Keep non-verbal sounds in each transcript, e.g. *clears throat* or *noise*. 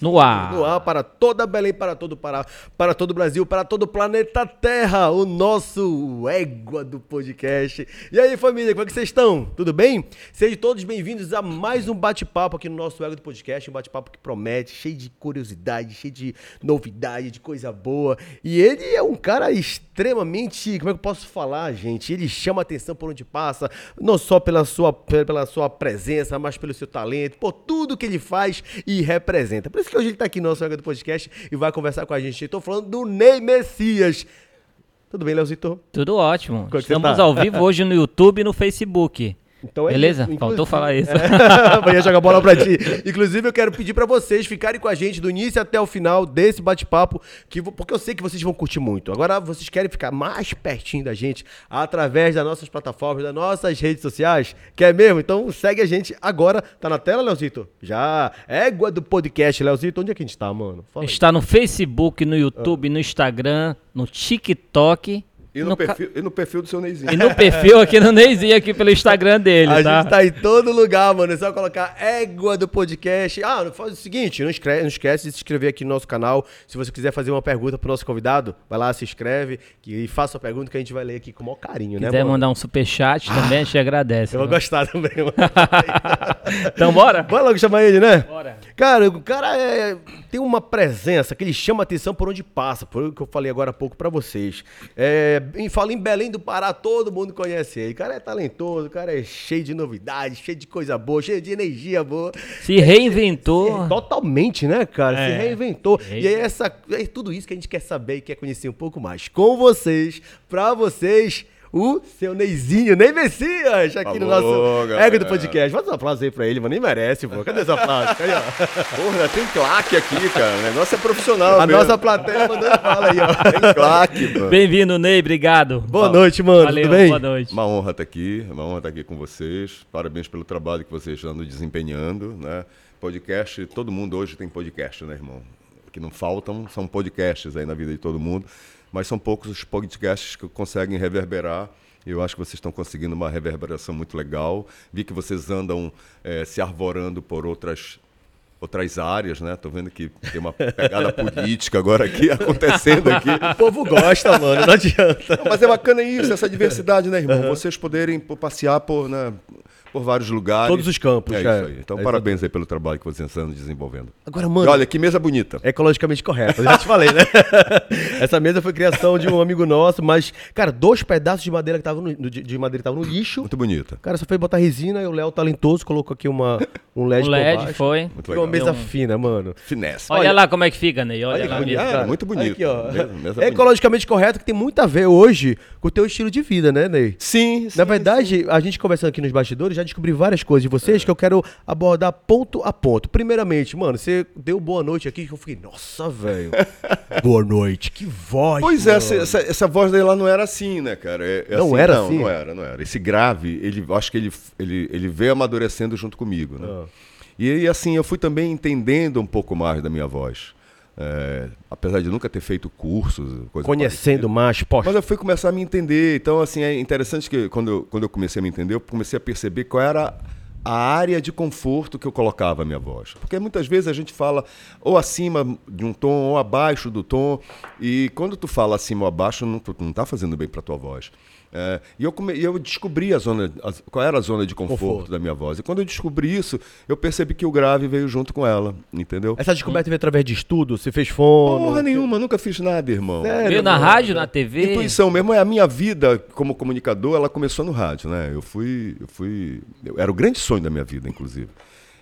No ar. No ar para toda Belém, para todo Pará, para todo o Brasil, para todo o planeta Terra, o nosso égua do podcast. E aí, família, como é que vocês estão? Tudo bem? Sejam todos bem-vindos a mais um bate-papo aqui no nosso égua do podcast, um bate-papo que promete, cheio de curiosidade, cheio de novidade, de coisa boa. E ele é um cara extremamente, como é que eu posso falar, gente? Ele chama atenção por onde passa, não só pela sua, pela sua presença, mas pelo seu talento, por tudo que ele faz e representa. Por isso que hoje ele está aqui no nosso do podcast e vai conversar com a gente. Estou falando do Ney Messias. Tudo bem, Leozito? Tudo ótimo. Como é Estamos tá? ao vivo hoje no YouTube e no Facebook. Então é Beleza? isso, Faltou falar isso. *laughs* É, ia jogar bola pra ti. Inclusive, eu quero pedir pra vocês ficarem com a gente do início até o final desse bate-papo, que porque eu sei que vocês vão curtir muito. Agora, vocês querem ficar mais pertinho da gente através das nossas plataformas, das nossas redes sociais? Quer mesmo? Então segue a gente agora. Tá na tela, Leozito? Já. Égua do podcast, Leozito. Onde é que a gente tá, mano? Fala aí. Está no Facebook, no YouTube, no Instagram, no TikTok E no, no ca- perfil, e no perfil do seu Neizinho. e no perfil aqui no Neizinho, aqui pelo Instagram dele, A tá? gente tá em todo lugar, mano. É só colocar égua do podcast. Ah, faz o seguinte, não, escreve, não esquece de se inscrever aqui no nosso canal. Se você quiser fazer uma pergunta pro nosso convidado, vai lá, se inscreve que, e faça a pergunta que a gente vai ler aqui com o maior carinho, Se né, quiser mano? mandar um superchat também, a gente agradece. Eu vou viu? gostar também, mano. *laughs* Então bora? Bora logo chamar ele, né? Bora. Cara, o cara é- tem uma presença que ele chama atenção por onde passa, por o que eu falei agora há pouco pra vocês. É, em, fala em Belém do Pará, todo mundo conhece ele. O cara é talentoso, o cara é cheio de novidades, cheio de coisa boa, cheio de energia boa. Se reinventou. Totalmente, né, cara? Se É. reinventou. E é, essa, é tudo isso que a gente quer saber e quer conhecer um pouco mais. Com vocês, pra vocês, o seu Neizinho, Ney Messias, aqui no nosso galera. Ego do Podcast. Faz um aplauso aí pra ele, mano. Nem merece, pô. Cadê esse aplauso? Cadê, ó? Porra, tem claque aqui, cara. O negócio é profissional A mesmo. nossa plateia mandando fala aí, ó. Tem claque, mano. Bem-vindo, Ney, obrigado. Boa noite, mano. Valeu, Tudo bem? boa noite. Uma honra estar aqui, uma honra estar aqui com vocês. Parabéns pelo trabalho que vocês andam desempenhando, né? Podcast, todo mundo hoje tem podcast, né, irmão? O que não faltam são podcasts aí na vida de todo mundo, mas são poucos os podcasts que conseguem reverberar. Eu acho que vocês estão conseguindo uma reverberação muito legal. Vi que vocês andam eh, se arvorando por outras outras áreas, né? Tô vendo que tem uma pegada *laughs* política agora aqui *laughs* acontecendo aqui. O povo gosta, mano. Não *laughs* adianta. Não, mas é bacana isso, essa diversidade, né, irmão? Vocês poderem passear por, né, por vários lugares. Todos os campos, É cara. isso aí. Então, É parabéns aí pelo trabalho que vocês estão desenvolvendo. Agora, E mano. olha, que mesa bonita. Ecologicamente correto, eu já te falei, né? *laughs* Essa mesa foi criação de um amigo nosso, mas, cara, dois pedaços de madeira que estavam no, de de madeira estavam no lixo. Muito bonita. Cara, só foi botar resina e o Léo talentoso colocou aqui uma, um LED, O por LED baixo. foi. Muito Ficou uma legal. mesa fina, mano. Finesse. Olha, lá como é que fica, Ney. Olha, Olha que lá bonito. É, cara. muito bonito. Aqui, ó. Mesa- mesa é bonita. ecologicamente correto que tem muito a ver hoje com o teu estilo de vida, né, Ney? Sim, sim. Na verdade, a gente conversando aqui nos bastidores, já descobri várias coisas de É. vocês que eu quero abordar ponto a ponto. Primeiramente, mano, você deu boa noite aqui que eu fiquei, nossa, velho. *laughs* boa noite, que voz. Pois é, mano. essa, essa, essa voz daí lá não era assim, né, cara? É- é Não era não, assim? Não era, não era. Esse grave, ele, acho que ele, ele, ele veio amadurecendo junto comigo, né? Ah. E aí, assim, eu fui também entendendo um pouco mais da minha voz. É, apesar de nunca ter feito cursos, Conhecendo mais, poxa. Mas eu fui começar a me entender. Então, assim, é interessante que quando eu, quando eu comecei a me entender, eu comecei a perceber qual era a área de conforto que eu colocava a minha voz. Porque muitas vezes a gente fala ou acima de um tom ou abaixo do tom. E quando tu fala acima ou abaixo, não, tu não tá fazendo bem para tua voz. É, e eu, come, eu descobri a zona, a- qual era a zona de conforto, Conforto. da minha voz. E quando eu descobri isso, eu percebi que o grave veio junto com ela, entendeu? Essa descoberta veio através de estudo? Você fez fono? Porra nenhuma, nunca fiz nada, irmão. Sério, Veio na mano? rádio, na TV. Intuição mesmo, é a minha vida como comunicador, ela começou no rádio, né? Eu fui, eu fui, eu- era o grande sonho da minha vida, inclusive.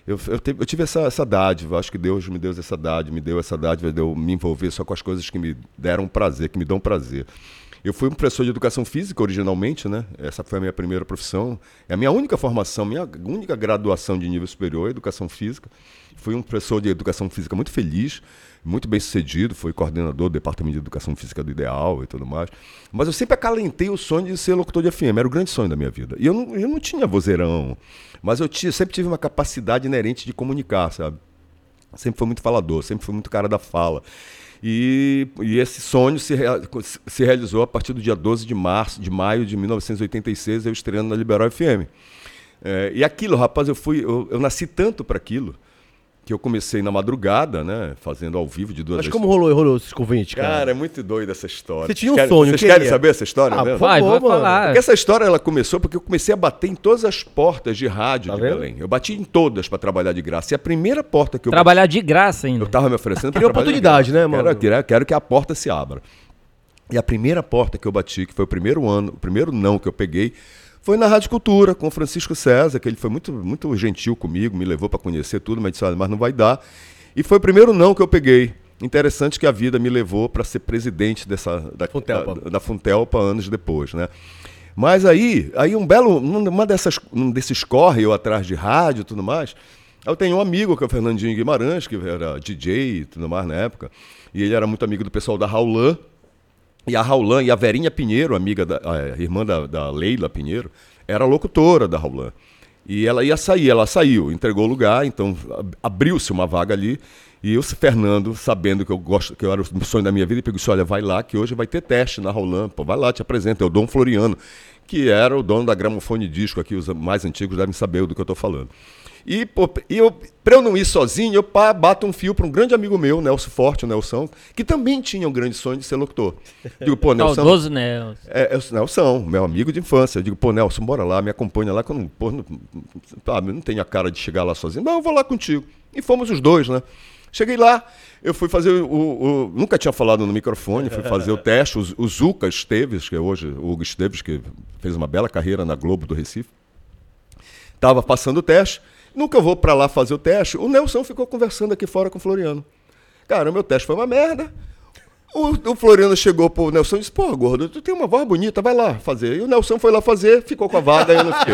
Eu, eu, te- eu tive essa, essa dádiva, acho que Deus me deu essa dádiva, me deu essa dádiva de eu me envolver só com as coisas que me deram prazer, que me dão prazer. Eu fui um professor de educação física originalmente, né? Essa foi a minha primeira profissão. É a minha única formação, minha única graduação de nível superior, educação física. Fui um professor de educação física muito feliz, muito bem sucedido, fui coordenador do departamento de educação física do Ideal e tudo mais. Mas eu sempre acalentei o sonho de ser locutor de FM, era o grande sonho da minha vida. E eu não, eu não tinha vozeirão, mas eu tinha, sempre tive uma capacidade inerente de comunicar, sabe? Sempre foi muito falador, sempre foi muito cara da fala. E, e esse sonho se, rea- se realizou a partir do dia 12 de março, de maio de 1986, eu estreando na Liberal FM. É, e aquilo, rapaz, eu fui, eu, eu nasci tanto para aquilo que eu comecei na madrugada, né? Fazendo ao vivo de duas Mas vezes. como rolou, rolou esse convite, cara? Cara, é muito doida essa história. Você tinha um Vocês sonho, querem- Vocês queria? querem saber essa história Ah, mesmo? Vai, vai falar. Porque essa história ela começou porque eu comecei a bater em todas as portas de rádio Tá de vendo? Belém. Eu bati em todas para trabalhar de graça. E a primeira porta que eu Trabalhar de graça ainda. eu tava me oferecendo pra Queria trabalhar de oportunidade, graça. né, mano? Quero, quero, quero que a porta se abra. E a primeira porta que eu bati, que foi o primeiro ano, o primeiro não que eu peguei, foi na Rádio Cultura, com o Francisco César, que ele foi muito, muito gentil comigo, me levou para conhecer tudo, mas disse, olha, mas não vai dar. E foi o primeiro não que eu peguei. Interessante que a vida me levou para ser presidente dessa, da, Funtelpa. da, da Funtelpa anos depois, né? Mas aí, aí um belo, numa dessas, um desses corre eu atrás de rádio e tudo mais, eu tenho um amigo que é o Fernandinho Guimarães, que era DJ e tudo mais na época, e ele era muito amigo do pessoal da Raulan, e a Raulan e a Verinha Pinheiro, amiga da a irmã da, da Leila Pinheiro, era locutora da Raulan. E ela ia sair, ela saiu, entregou o lugar, então ab- abriu-se uma vaga ali. E eu, Fernando, sabendo que eu gosto, que eu era o sonho da minha vida, pegou disse: olha, vai lá que hoje vai ter teste na Raulan. Pô, vai lá, te apresenta. É o Dom Floriano, que era o dono da gramofone disco aqui, os mais antigos devem saber do que eu estou falando. E, pô, e eu, pra eu não ir sozinho, eu pá, bato um fio para um grande amigo meu, Nelson Forte, o Nelson, que também tinha um grande sonho de ser locutor. Digo, pô, *laughs* Nelson. Saudoso Nelson. É, é o Nelson, meu amigo de infância. Eu digo, pô, Nelson, bora lá, me acompanha lá, que eu não, pô, não, não tenho a cara de chegar lá sozinho. Não, eu vou lá contigo. E fomos os dois, né? Cheguei lá, eu fui fazer o. o- o- nunca tinha falado no microfone, fui fazer o *laughs* teste. O, o Zuca Esteves, que é hoje o Hugo Esteves, que fez uma bela carreira na Globo do Recife, estava passando o teste. Nunca vou para lá fazer o teste. O Nelson ficou conversando aqui fora com o Floriano. Cara, o meu teste foi uma merda. O, o Floriano chegou pro Nelson e disse: Pô, gordo, tu tem uma voz bonita, vai lá fazer. E o Nelson foi lá fazer, ficou com a vaga e eu não fiquei.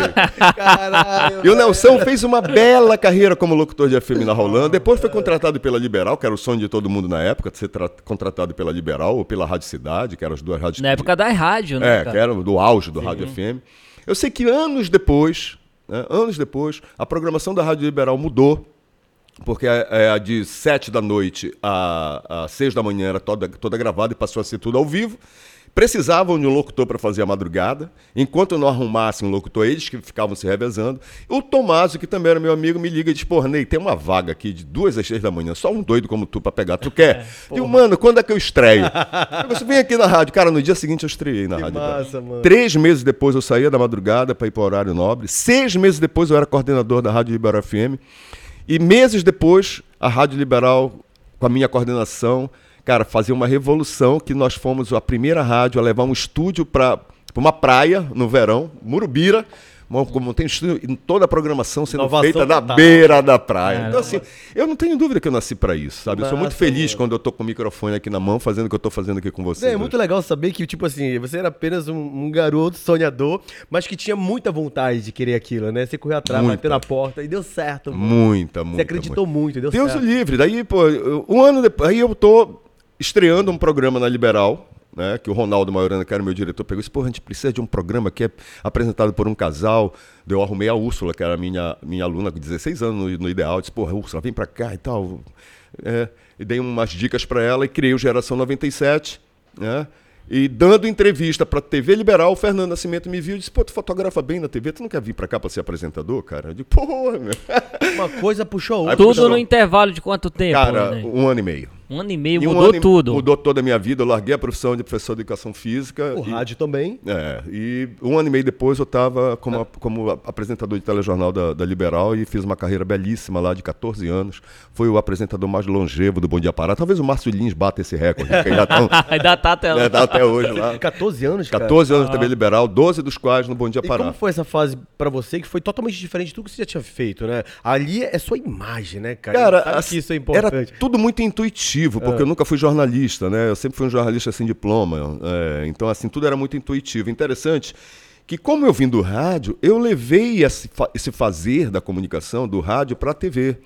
Caralho. E o Nelson fez uma bela carreira como locutor de FM na Rolando. Depois foi contratado pela Liberal, que era o sonho de todo mundo na época, de ser tra- contratado pela Liberal ou pela Rádio Cidade, que eram as duas rádios Na época da rádio, né? é, cara? que era do auge do Rádio FM. Eu sei que anos depois, né, anos depois, a programação da Rádio Liberal mudou, porque é, é, a de sete da noite a, a seis da manhã era toda, toda gravada e passou a ser tudo ao vivo. Precisavam de um locutor para fazer a madrugada. Enquanto não arrumassem um locutor, eles que ficavam se revezando. O Tomásio, que também era meu amigo, me liga e diz: Porra, Ney, tem uma vaga aqui de duas às seis da manhã, só um doido como tu para pegar. Tu *laughs* quer? e o mano, quando é que eu estreio? *laughs* eu disse, vem aqui na rádio. Cara, no dia seguinte eu estreiei na Que rádio. massa, mano. Três meses depois eu saía da madrugada para ir para o horário nobre. Seis meses depois eu era coordenador da Rádio Liberal FM. E meses depois, a Rádio Liberal, com a minha coordenação, cara, fazia uma revolução que nós fomos a primeira rádio a levar um estúdio para uma praia no verão, Murubira. Mo- Como tem estúdio em toda a programação sendo Inovação feita na total. beira da praia. Caramba. Então, assim, eu não tenho dúvida que eu nasci para isso, sabe? Eu sou muito feliz quando eu tô com o microfone aqui na mão, fazendo o que eu tô fazendo aqui com vocês. É, é muito legal saber que, tipo assim, você era apenas um, um garoto sonhador, mas que tinha muita vontade de querer aquilo, né? Você correu atrás, Muita. bateu na porta e deu certo. Muita, muita. Você acreditou muito, e deu Deus o certo. livre. Daí, pô, um ano depois, aí eu tô estreando um programa na Liberal, né? Que o Ronaldo Maiorana, que era meu diretor, pegou e disse, pô, a gente precisa de um programa que é apresentado por um casal. Eu arrumei a Úrsula, que era minha, minha aluna com 16 anos no, no ideal. Disse, porra, Úrsula, vem pra cá e tal. É, e dei umas dicas pra ela e criei o Geração 97, né? E dando entrevista pra TV Liberal, o Fernando Nascimento me viu e disse: Pô, tu fotografa bem na TV, tu não quer vir pra cá pra ser apresentador, cara? Eu digo: Pô, meu. Uma coisa puxou a outra. Tudo puxou. no intervalo de quanto tempo? Cara, né? um ano e meio. Um ano e meio, E um mudou ano e- tudo. Mudou toda a minha vida. Eu larguei a profissão de professor de educação física. O e, rádio também. É, e um ano e meio depois eu estava como, a- como a- apresentador de telejornal da, da Liberal e fiz uma carreira belíssima lá de 14 anos. Fui o apresentador mais longevo do Bom Dia Pará. Talvez o Márcio Lins bata esse recorde, que ainda tão, *laughs* Ainda tá até lá. né, tá até hoje lá. 14 anos, cara. 14 anos de TV Liberal, 12 dos quais no Bom Dia E Pará. como foi essa fase pra você que foi totalmente diferente de tudo que você já tinha feito, né? Ali é sua imagem, né, cara? Cara, Sabe assim, que isso é era importante. tudo muito intuitivo, porque eu nunca fui jornalista, né? Eu sempre fui um jornalista sem diploma. é, então, assim, tudo era muito intuitivo. Interessante que, como eu vim do rádio, eu levei esse, esse fazer da comunicação do rádio para a TV.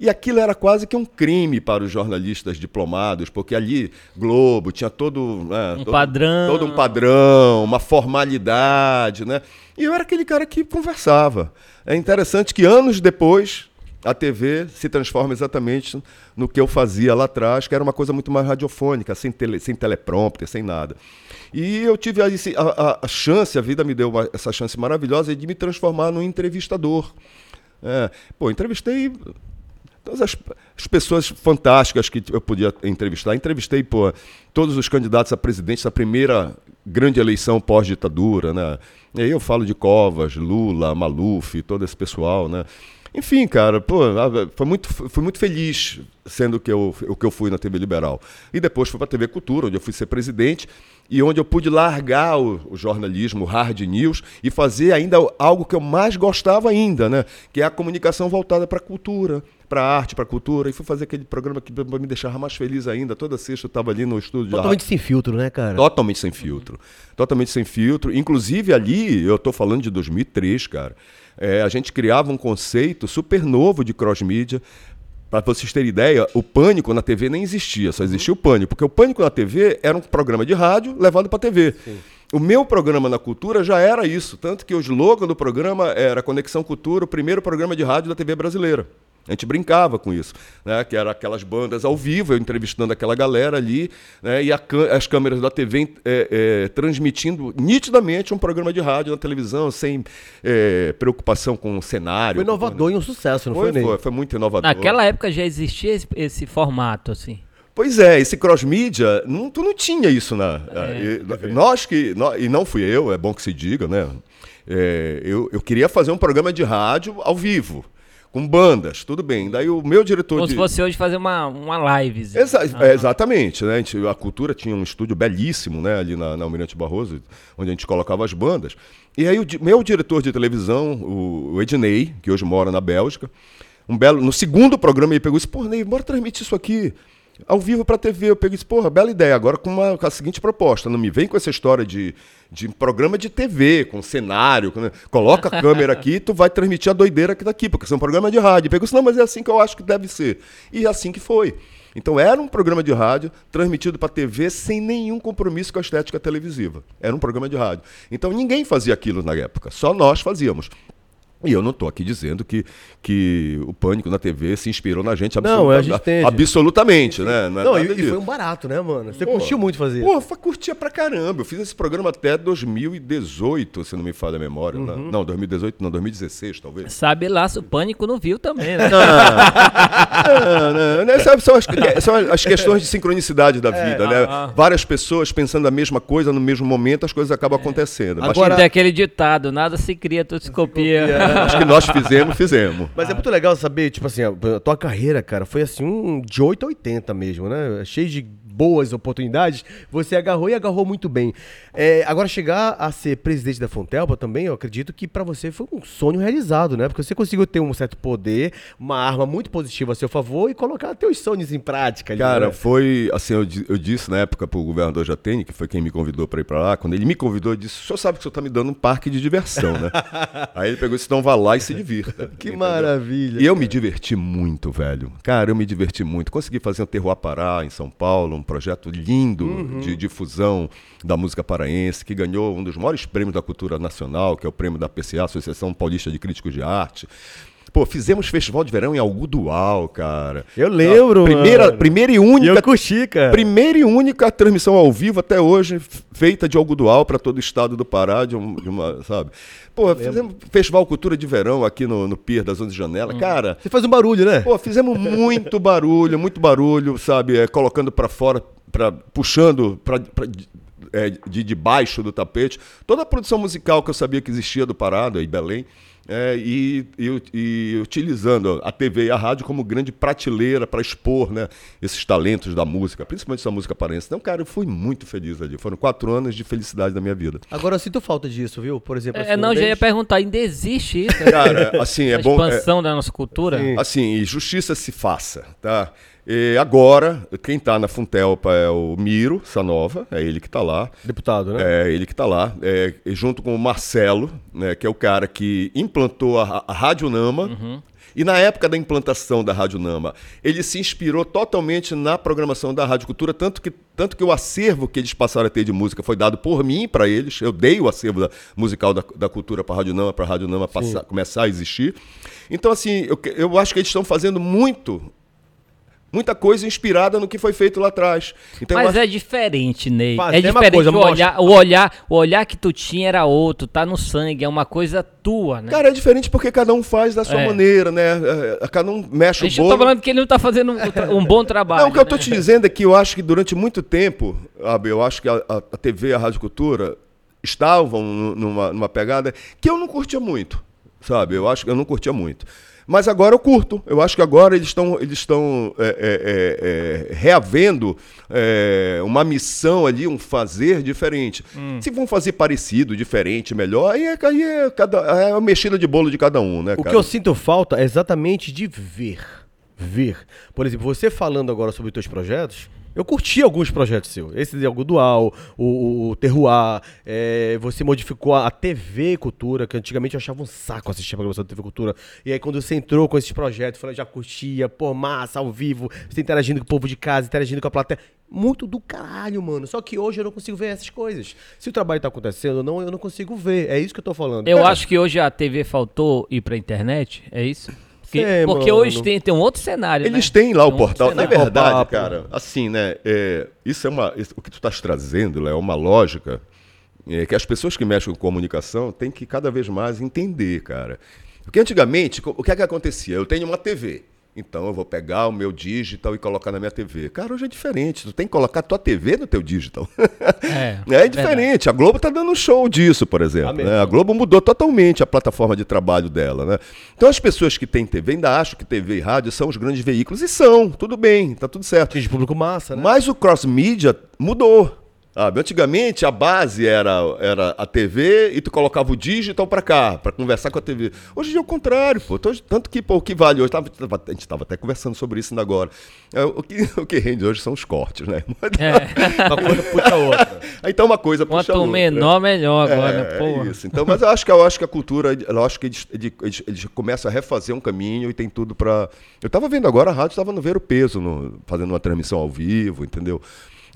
E aquilo era quase que um crime para os jornalistas diplomados, porque ali, Globo, tinha todo. né, todo- padrão. Todo um padrão, uma formalidade, né? E eu era aquele cara que conversava. É interessante que anos depois a TV se transforma exatamente no que eu fazia lá atrás, que era uma coisa muito mais radiofônica, sem, tele, sem teleprompter, sem nada. E eu tive a, a- a chance, a vida me deu uma- essa chance maravilhosa de me transformar num entrevistador. É, pô, entrevistei todas as, as pessoas fantásticas que eu podia entrevistar. Entrevistei, pô, todos os candidatos a presidente da primeira grande eleição pós-ditadura, né? E aí eu falo de Covas, Lula, Maluf, todo esse pessoal, né? Enfim, cara, pô, foi muito, fui muito feliz sendo que eu, o que eu fui na TV Liberal. E depois fui para a TV Cultura, onde eu fui ser presidente e onde eu pude largar o, o, jornalismo, o hard news e fazer ainda algo que eu mais gostava ainda, né? Que é a comunicação voltada para a cultura, para a arte, para a cultura. E fui fazer aquele programa que me deixava mais feliz ainda. Toda sexta eu estava ali no estúdio. Totalmente sem filtro, né, cara? Totalmente sem filtro. Totalmente sem filtro. Inclusive ali, eu estou falando de 2003, cara. É, a gente criava um conceito super novo de cross-mídia para vocês terem ideia, o pânico na TV nem existia, só existia o pânico, porque o pânico na TV era um programa de rádio levado para a TV. Sim. O meu programa na cultura já era isso, tanto que o slogan do programa era Conexão Cultura, o primeiro programa de rádio da TV brasileira. A gente brincava com isso, né? que era aquelas bandas ao vivo, eu entrevistando aquela galera ali, né? e a, as câmeras da TV é, é, transmitindo nitidamente um programa de rádio na televisão, sem é, preocupação com o cenário. Foi inovador e um sucesso, não foi? Foi, foi, foi muito inovador. Naquela época já existia esse, esse formato, assim. Pois é, esse cross-mídia, tu não tinha isso na. É, e, nós que. Nós, e não fui eu, é bom que se diga, né? É, eu, eu queria fazer um programa de rádio ao vivo com bandas, tudo bem. Daí o meu diretor. Como de... se fosse hoje fazer uma, uma live. Exa ah. é, exatamente, né? A, gente, a, cultura tinha um estúdio belíssimo, né? Ali na, na Almirante Barroso, onde a gente colocava as bandas. E aí o meu diretor de televisão, o, o Ednei, que hoje mora na Bélgica, um belo. No segundo programa ele pegou e disse, pô, Ney, bora transmitir isso aqui ao vivo para a TV. Eu peguei disse, porra, bela ideia. Agora com, uma, com a seguinte proposta: não me vem com essa história de, de programa de TV, com cenário. Com, né? Coloca a *laughs* câmera aqui e tu vai transmitir a doideira aqui daqui, porque isso é um programa de rádio. E disse, não, mas é assim que eu acho que deve ser. E é assim que foi. Então era um programa de rádio transmitido para TV sem nenhum compromisso com a estética televisiva. Era um programa de rádio. Então ninguém fazia aquilo na época, só nós fazíamos. E eu não estou aqui dizendo que, que o Pânico na TV se inspirou na gente, absoluta, não, a gente tem, absolutamente, né? Não, é não e, e, foi um barato, né, mano? Você pô, curtiu muito fazer Pô, curtia pra caramba. Eu fiz esse programa até 2018, se não me falha a memória. Né? Uhum. Né? Não, 2018, não, 2016, talvez. Sabe lá se o Pânico não viu também, né? *laughs* Não, não, não, Sabe, são, as, são as questões de sincronicidade da é, vida, é, né? Ah, Várias pessoas pensando a mesma coisa no mesmo momento, as coisas acabam é. acontecendo. Agora, tem aquele ditado, nada se cria, tudo se copia. *laughs* Acho que nós fizemos, fizemos. Mas é muito legal saber, tipo assim, a tua carreira, cara, foi assim, um de 8 a 80 mesmo, né? Cheio de boas oportunidades, você agarrou e agarrou muito bem. É, agora, chegar a ser presidente da Fontelpa também, eu acredito que para você foi um sonho realizado, né? Porque você conseguiu ter um certo poder, uma arma muito positiva a seu favor e colocar teus sonhos em prática. Cara, né? foi assim, eu, eu, disse na época pro governador Jatene, que foi quem me convidou para ir para lá, quando ele me convidou, eu disse: o senhor sabe que o senhor tá me dando um parque de diversão, né? *laughs* Aí ele pegou e disse: então vá lá e se divirta. *laughs* que entendeu? maravilha. E eu me diverti muito, velho. Cara, eu me diverti muito. Consegui fazer um Terroir Pará em São Paulo, um projeto lindo uhum. de difusão da música paraense, que ganhou um dos maiores prêmios da cultura nacional, que é o prêmio da PCA, Associação Paulista de Críticos de Arte. Pô, fizemos festival de verão em Algodual, cara. Eu lembro, primeira, mano. primeira e única. eu curti, cara. Primeira e única transmissão ao vivo até hoje, feita de Algodual para todo o estado do Pará, de, um, de uma, sabe? Pô, fizemos festival Cultura de Verão aqui no, no Pier das Onze Janela. Hum. Cara. Você faz um barulho, né? Pô, fizemos muito *laughs* barulho, muito barulho, sabe? É, colocando para fora, pra, puxando pra é, de, de baixo do tapete. Toda a produção musical que eu sabia que existia do Parada e Belém é, e, e, e, utilizando a TV e a rádio como grande prateleira para expor né, esses talentos da música, principalmente essa música paraense. Então, cara, eu fui muito feliz ali. Foram quatro anos de felicidade da minha vida. Agora eu sinto falta disso, viu? Por exemplo. É, assim, não, já ia perguntar, ainda existe isso? Cara, assim, é bom. expansão é, da nossa cultura? Sim. Assim, e justiça se faça, tá? E agora, quem está na Funtelpa é o Miro Sanova, é ele que está lá. Deputado, né? É ele que está lá, é, junto com o Marcelo, né, que é o cara que implantou a, a Rádio Nama. Uhum. E na época da implantação da Rádio Nama, ele se inspirou totalmente na programação da Rádio Cultura, tanto que, tanto que o acervo que eles passaram a ter de música foi dado por mim para eles. Eu dei o acervo da, musical da, da cultura para a Rádio Nama, para a Rádio Nama passar, começar a existir. Então, assim, eu, eu acho que eles estão fazendo muito Muita coisa inspirada no que foi feito lá atrás. Então, Mas acho- é diferente, Ney. Fazer é uma diferente. coisa, o, mostra- olhar, o, olhar, o olhar que tu tinha era outro, tá no sangue, é uma coisa tua, né? Cara, é diferente porque cada um faz da sua É. maneira, né? É, Cada um mexe o gente bolo. tá falando que ele não tá fazendo um, um bom trabalho. Não, o que eu tô né? te dizendo é que eu acho que durante muito tempo, Abel, eu acho que a, a, a TV e a Rádio Cultura estavam nu- numa, numa pegada que eu não curtia muito, sabe? Eu acho que eu não curtia muito. Mas agora eu curto. Eu acho que agora eles estão eles estão é, é, é, é, reavendo é, uma missão ali, um fazer diferente. Hum. Se vão fazer parecido, diferente, melhor, aí é, aí é, cada, é a mexida de bolo de cada um, né, O cara? que eu sinto falta é exatamente de ver. Ver. Por exemplo, você falando agora sobre os teus projetos, eu curti alguns projetos seus. Esse de Algo Dual, o, o, o Terroir, é, você modificou a, TV Cultura, que antigamente eu achava um saco assistir a programação da TV Cultura. E aí quando você entrou com esses projetos, falou, já curtia, pô, massa, ao vivo, você interagindo com o povo de casa, interagindo com a plateia. Muito do caralho, mano. Só que hoje eu não consigo ver essas coisas. Se o trabalho tá acontecendo ou não, eu não consigo ver. É isso que eu tô falando. Eu Cara, acho que hoje a TV faltou ir pra internet, é isso? Porque, Sei, porque mano. hoje tem, tem um outro cenário. Eles né? têm lá o Tem um portal. outro Na verdade, cara, assim, né? é, isso é uma. isso- o que tu estás trazendo Léo, é uma lógica é, que as pessoas que mexem com comunicação têm que cada vez mais entender, cara. Porque antigamente, o que é que acontecia? Eu tenho uma TV. Então eu vou pegar o meu digital e colocar na minha TV. Cara, hoje é diferente. Tu tem que colocar a tua TV no teu digital. É, *laughs* É, diferente. A Globo tá dando um show disso, por exemplo. né? A Globo mudou totalmente a plataforma de trabalho dela, né? Então as pessoas que têm TV ainda acham que TV e rádio são os grandes veículos. E são, tudo bem, tá tudo certo. Atinge público massa, né? Mas o cross-mídia mudou. Sabe? Antigamente a base era, era a TV e tu colocava o digital pra cá, pra conversar com a TV. Hoje em dia é o contrário, pô. Então, Tanto que, pô, o que vale hoje, tava- tava- a gente estava até conversando sobre isso ainda agora. É, o, que, *laughs* o que rende hoje são os cortes, né? *laughs* É. Uma coisa puxa a outra. *laughs* Então uma coisa puxa a Quanto outra. menor, melhor agora, É, né? Porra. isso. Então, mas eu acho que eu acho que a cultura, eu acho que eles, eles, eles começam a refazer um caminho e tem tudo pra. Eu tava vendo agora a rádio estava no ver o peso, no- fazendo uma transmissão ao vivo, entendeu?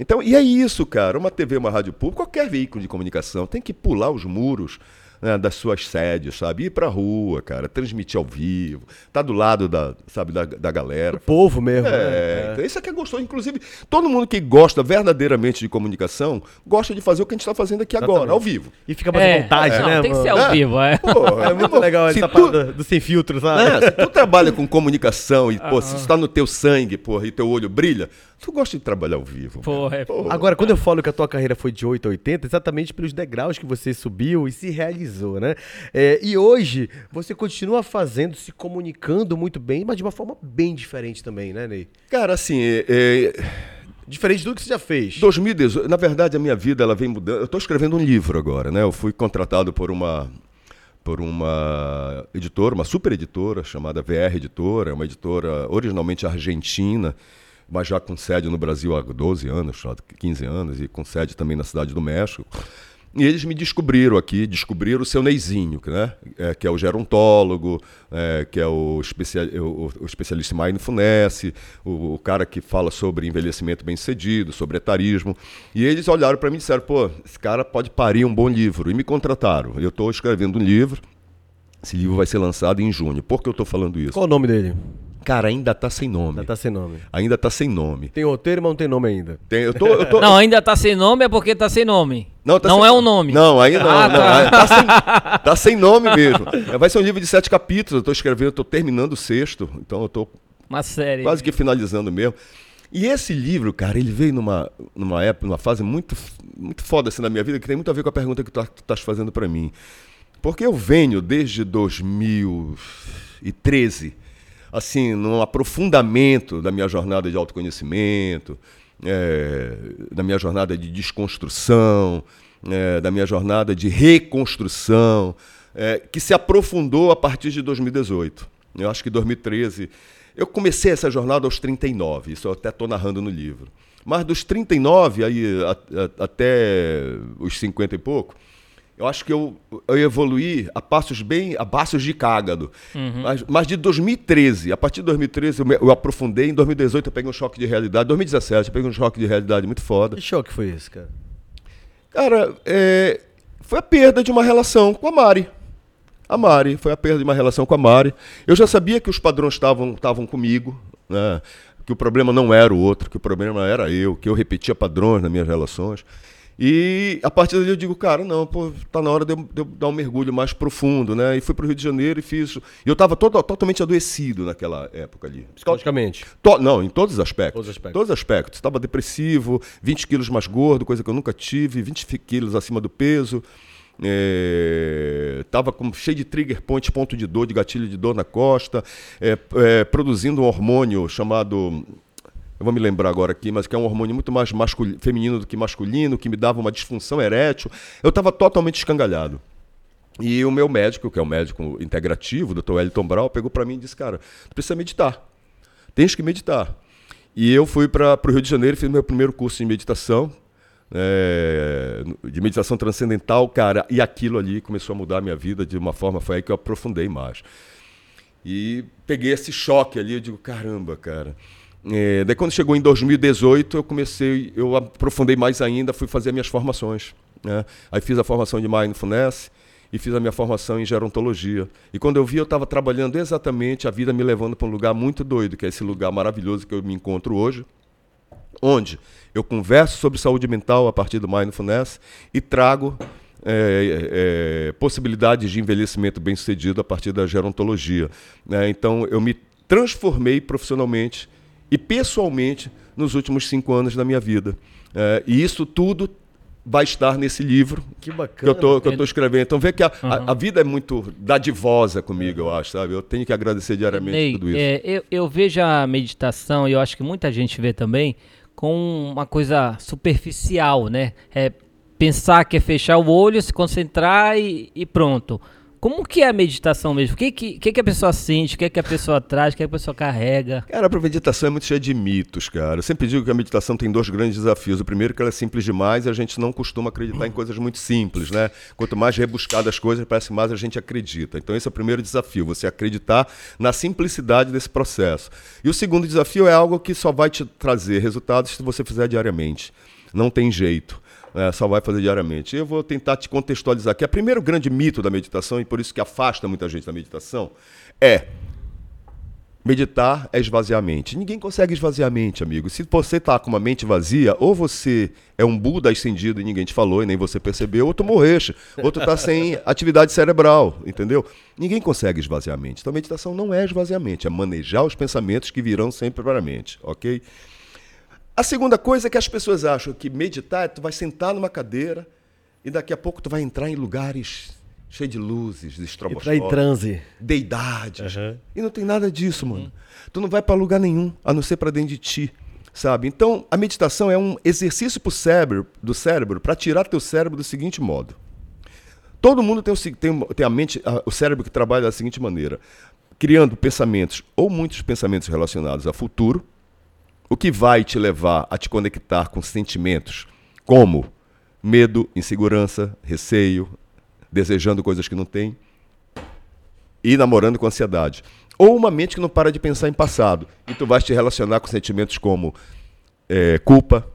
Então, e é isso, cara. Uma TV, uma rádio pública, qualquer veículo de comunicação tem que pular os muros né, das suas sedes, sabe? Ir pra rua, cara, transmitir ao vivo, tá do lado da, sabe, da, da galera. O povo mesmo. É, né? então isso é que é gostoso. Inclusive, todo mundo que gosta verdadeiramente de comunicação gosta de fazer o que a gente está fazendo aqui agora, Exatamente. ao vivo. E fica mais à É, vontade, não, né? tem que ser ao É. vivo, é. Pô, É muito legal se essa tu- parada do sem filtro, sabe? né, se tu trabalha com comunicação e, pô, se isso tá no teu sangue, porra, e teu olho brilha, tu gosta de trabalhar ao vivo. Porra, é Pô, Agora, quando eu falo que a tua carreira foi de 8 a 80, exatamente pelos degraus que você subiu e se realizou, né? É, e hoje, você continua fazendo, se comunicando muito bem, mas de uma forma bem diferente também, né, Ney? Cara, assim, é, é, Diferente de tudo que você já fez. 2018, na verdade, a minha vida ela vem mudando. Eu estou escrevendo um livro agora, né? Eu fui contratado por uma por uma editora, uma super editora chamada VR Editora, é uma editora originalmente argentina, mas já com sede no Brasil há 12 anos, há 15 anos, e com sede também na cidade do México. E eles me descobriram aqui, descobriram o seu Neizinho, né? É, que é o gerontólogo, é, que é o, especia o, o especialista em mindfulness, o, o cara que fala sobre envelhecimento bem-sucedido, sobre etarismo. E eles olharam para mim e disseram, pô, esse cara pode parir um bom livro. E me contrataram. Eu estou escrevendo um livro, esse livro vai ser lançado em junho. Por que eu estou falando isso? Qual o nome dele? Cara, ainda tá sem nome. Ainda tá sem nome. Ainda tá sem nome. Tem roteiro, mas não tem nome ainda. Tem- eu tô, eu tô- *laughs* Não, ainda tá sem nome é porque tá sem nome. Não, tá sem- é um nome. Não, aí não. Ah, não, tá. aí tá, sem, *laughs* tá sem nome mesmo. É, Vai ser um livro de sete capítulos. Eu tô escrevendo, eu tô terminando o sexto. Então eu tô Uma série. quase que finalizando mesmo. E esse livro, cara, ele veio numa, numa época, numa fase muito, muito foda assim na minha vida, que tem muito a ver com a pergunta que tu, tu estás fazendo para mim. Porque eu venho desde 2013, assim, num aprofundamento da minha jornada de autoconhecimento, é, da minha jornada de desconstrução, é, da minha jornada de reconstrução, é, que se aprofundou a partir de 2018. Eu acho que 2013. Eu comecei essa jornada aos 39, isso eu até estou narrando no livro. Mas dos 39 aí, a- a- até os 50 e pouco, eu acho que eu, eu evoluí a passos bem, a passos de cágado. Mas, mas de 2013, a partir de 2013 eu, me- eu aprofundei, em 2018 eu peguei um choque de realidade, 2017 eu peguei um choque de realidade muito foda. Que choque foi esse, cara? Cara, é, foi a perda de uma relação com a Mari. A Mari, foi a perda de uma relação com a Mari. Eu já sabia que os padrões estavam comigo, né? que o problema não era o outro, que o problema era eu, que eu repetia padrões nas minhas relações. E a partir dali eu digo, cara, não, pô, tá na hora de eu, de eu dar um mergulho mais profundo, né? E fui pro Rio de Janeiro e fiz. E eu tava todo, totalmente adoecido naquela época ali. Psicologicamente. To- não, em todos os aspectos. Todos os aspectos. Todos os aspectos. Estava depressivo, 20 quilos mais gordo, coisa que eu nunca tive, 20 fi- quilos acima do peso. É, tava com, cheio de trigger point, ponto de dor, de gatilho de dor na costa, é, é, produzindo um hormônio chamado. Eu vou me lembrar agora aqui, mas que é um hormônio muito mais masculi- feminino do que masculino, que me dava uma disfunção erétil. Eu estava totalmente escangalhado. E o meu médico, que é um médico integrativo, o Dr. Wellington Brau, pegou para mim e disse: Cara, tu precisa meditar. Tens que meditar. E eu fui para o Rio de Janeiro e fiz meu primeiro curso de meditação, é, de meditação transcendental, cara. E aquilo ali começou a mudar a minha vida de uma forma, foi aí que eu aprofundei mais. E peguei esse choque ali, eu digo, caramba, cara. É, daí quando chegou em 2018, eu comecei, eu aprofundei mais ainda, fui fazer minhas formações. Né? Aí fiz a formação de Mindfulness e fiz a minha formação em gerontologia. E quando eu vi, eu estava trabalhando exatamente a vida me levando para um lugar muito doido, que é esse lugar maravilhoso que eu me encontro hoje, onde eu converso sobre saúde mental a partir do Mindfulness e trago é, é, possibilidades de envelhecimento bem-sucedido a partir da gerontologia. né? Então, eu me transformei profissionalmente e pessoalmente nos últimos cinco anos da minha vida. É, e isso tudo vai estar nesse livro Que bacana. que eu tô escrevendo. Então, vê que a, a, a vida é muito dadivosa comigo, eu acho, sabe? Eu tenho que agradecer diariamente Ney, tudo isso. é, eu, eu vejo a meditação, e eu acho que muita gente vê também, com uma coisa superficial, né? É pensar que é fechar o olho, se concentrar e, e pronto. Como que é a meditação mesmo? O que, que, que, a pessoa sente? O que, que a pessoa traz? O que a pessoa carrega? Cara, a meditação é muito cheia de mitos, cara. Eu sempre digo que a meditação tem dois grandes desafios. O primeiro é que ela é simples demais e a gente não costuma acreditar em coisas muito simples, né? Quanto mais rebuscadas as coisas, parece mais a gente acredita. Então esse é o primeiro desafio, você acreditar na simplicidade desse processo. E o segundo desafio é algo que só vai te trazer resultados se você fizer diariamente. Não tem jeito. É, só vai fazer diariamente. Eu vou tentar te contextualizar aqui. O primeiro grande mito da meditação, e por isso que afasta muita gente da meditação, é Meditar é esvaziar a mente. Ninguém consegue esvaziar a mente, amigo. Se você tá com uma mente vazia, ou você é um Buda ascendido e ninguém te falou e nem você percebeu, ou tu morreste, ou tu tá sem *laughs* atividade cerebral, entendeu? Ninguém consegue esvaziar a mente. Então, a meditação não é esvaziar a mente, é manejar os pensamentos que virão sempre para a mente, ok? A segunda coisa é que as pessoas acham que meditar, é tu vai sentar numa cadeira e daqui a pouco tu vai entrar em lugares cheios de luzes, de Entrar em estroboscópio transe. deidades. Aham. E não tem nada disso, mano. Tu não vai para lugar nenhum, a não ser para dentro de ti, sabe? Então, a meditação é um exercício pro cérebro, do cérebro para tirar teu cérebro do seguinte modo. Todo mundo tem, o, tem, tem a mente, a- o cérebro que trabalha da seguinte maneira, criando pensamentos ou muitos pensamentos relacionados a futuro, o que vai te levar a te conectar com sentimentos como medo, insegurança, receio, desejando coisas que não tem e namorando com ansiedade. Ou uma mente que não para de pensar em passado. E tu vais te relacionar com sentimentos como eh, culpa,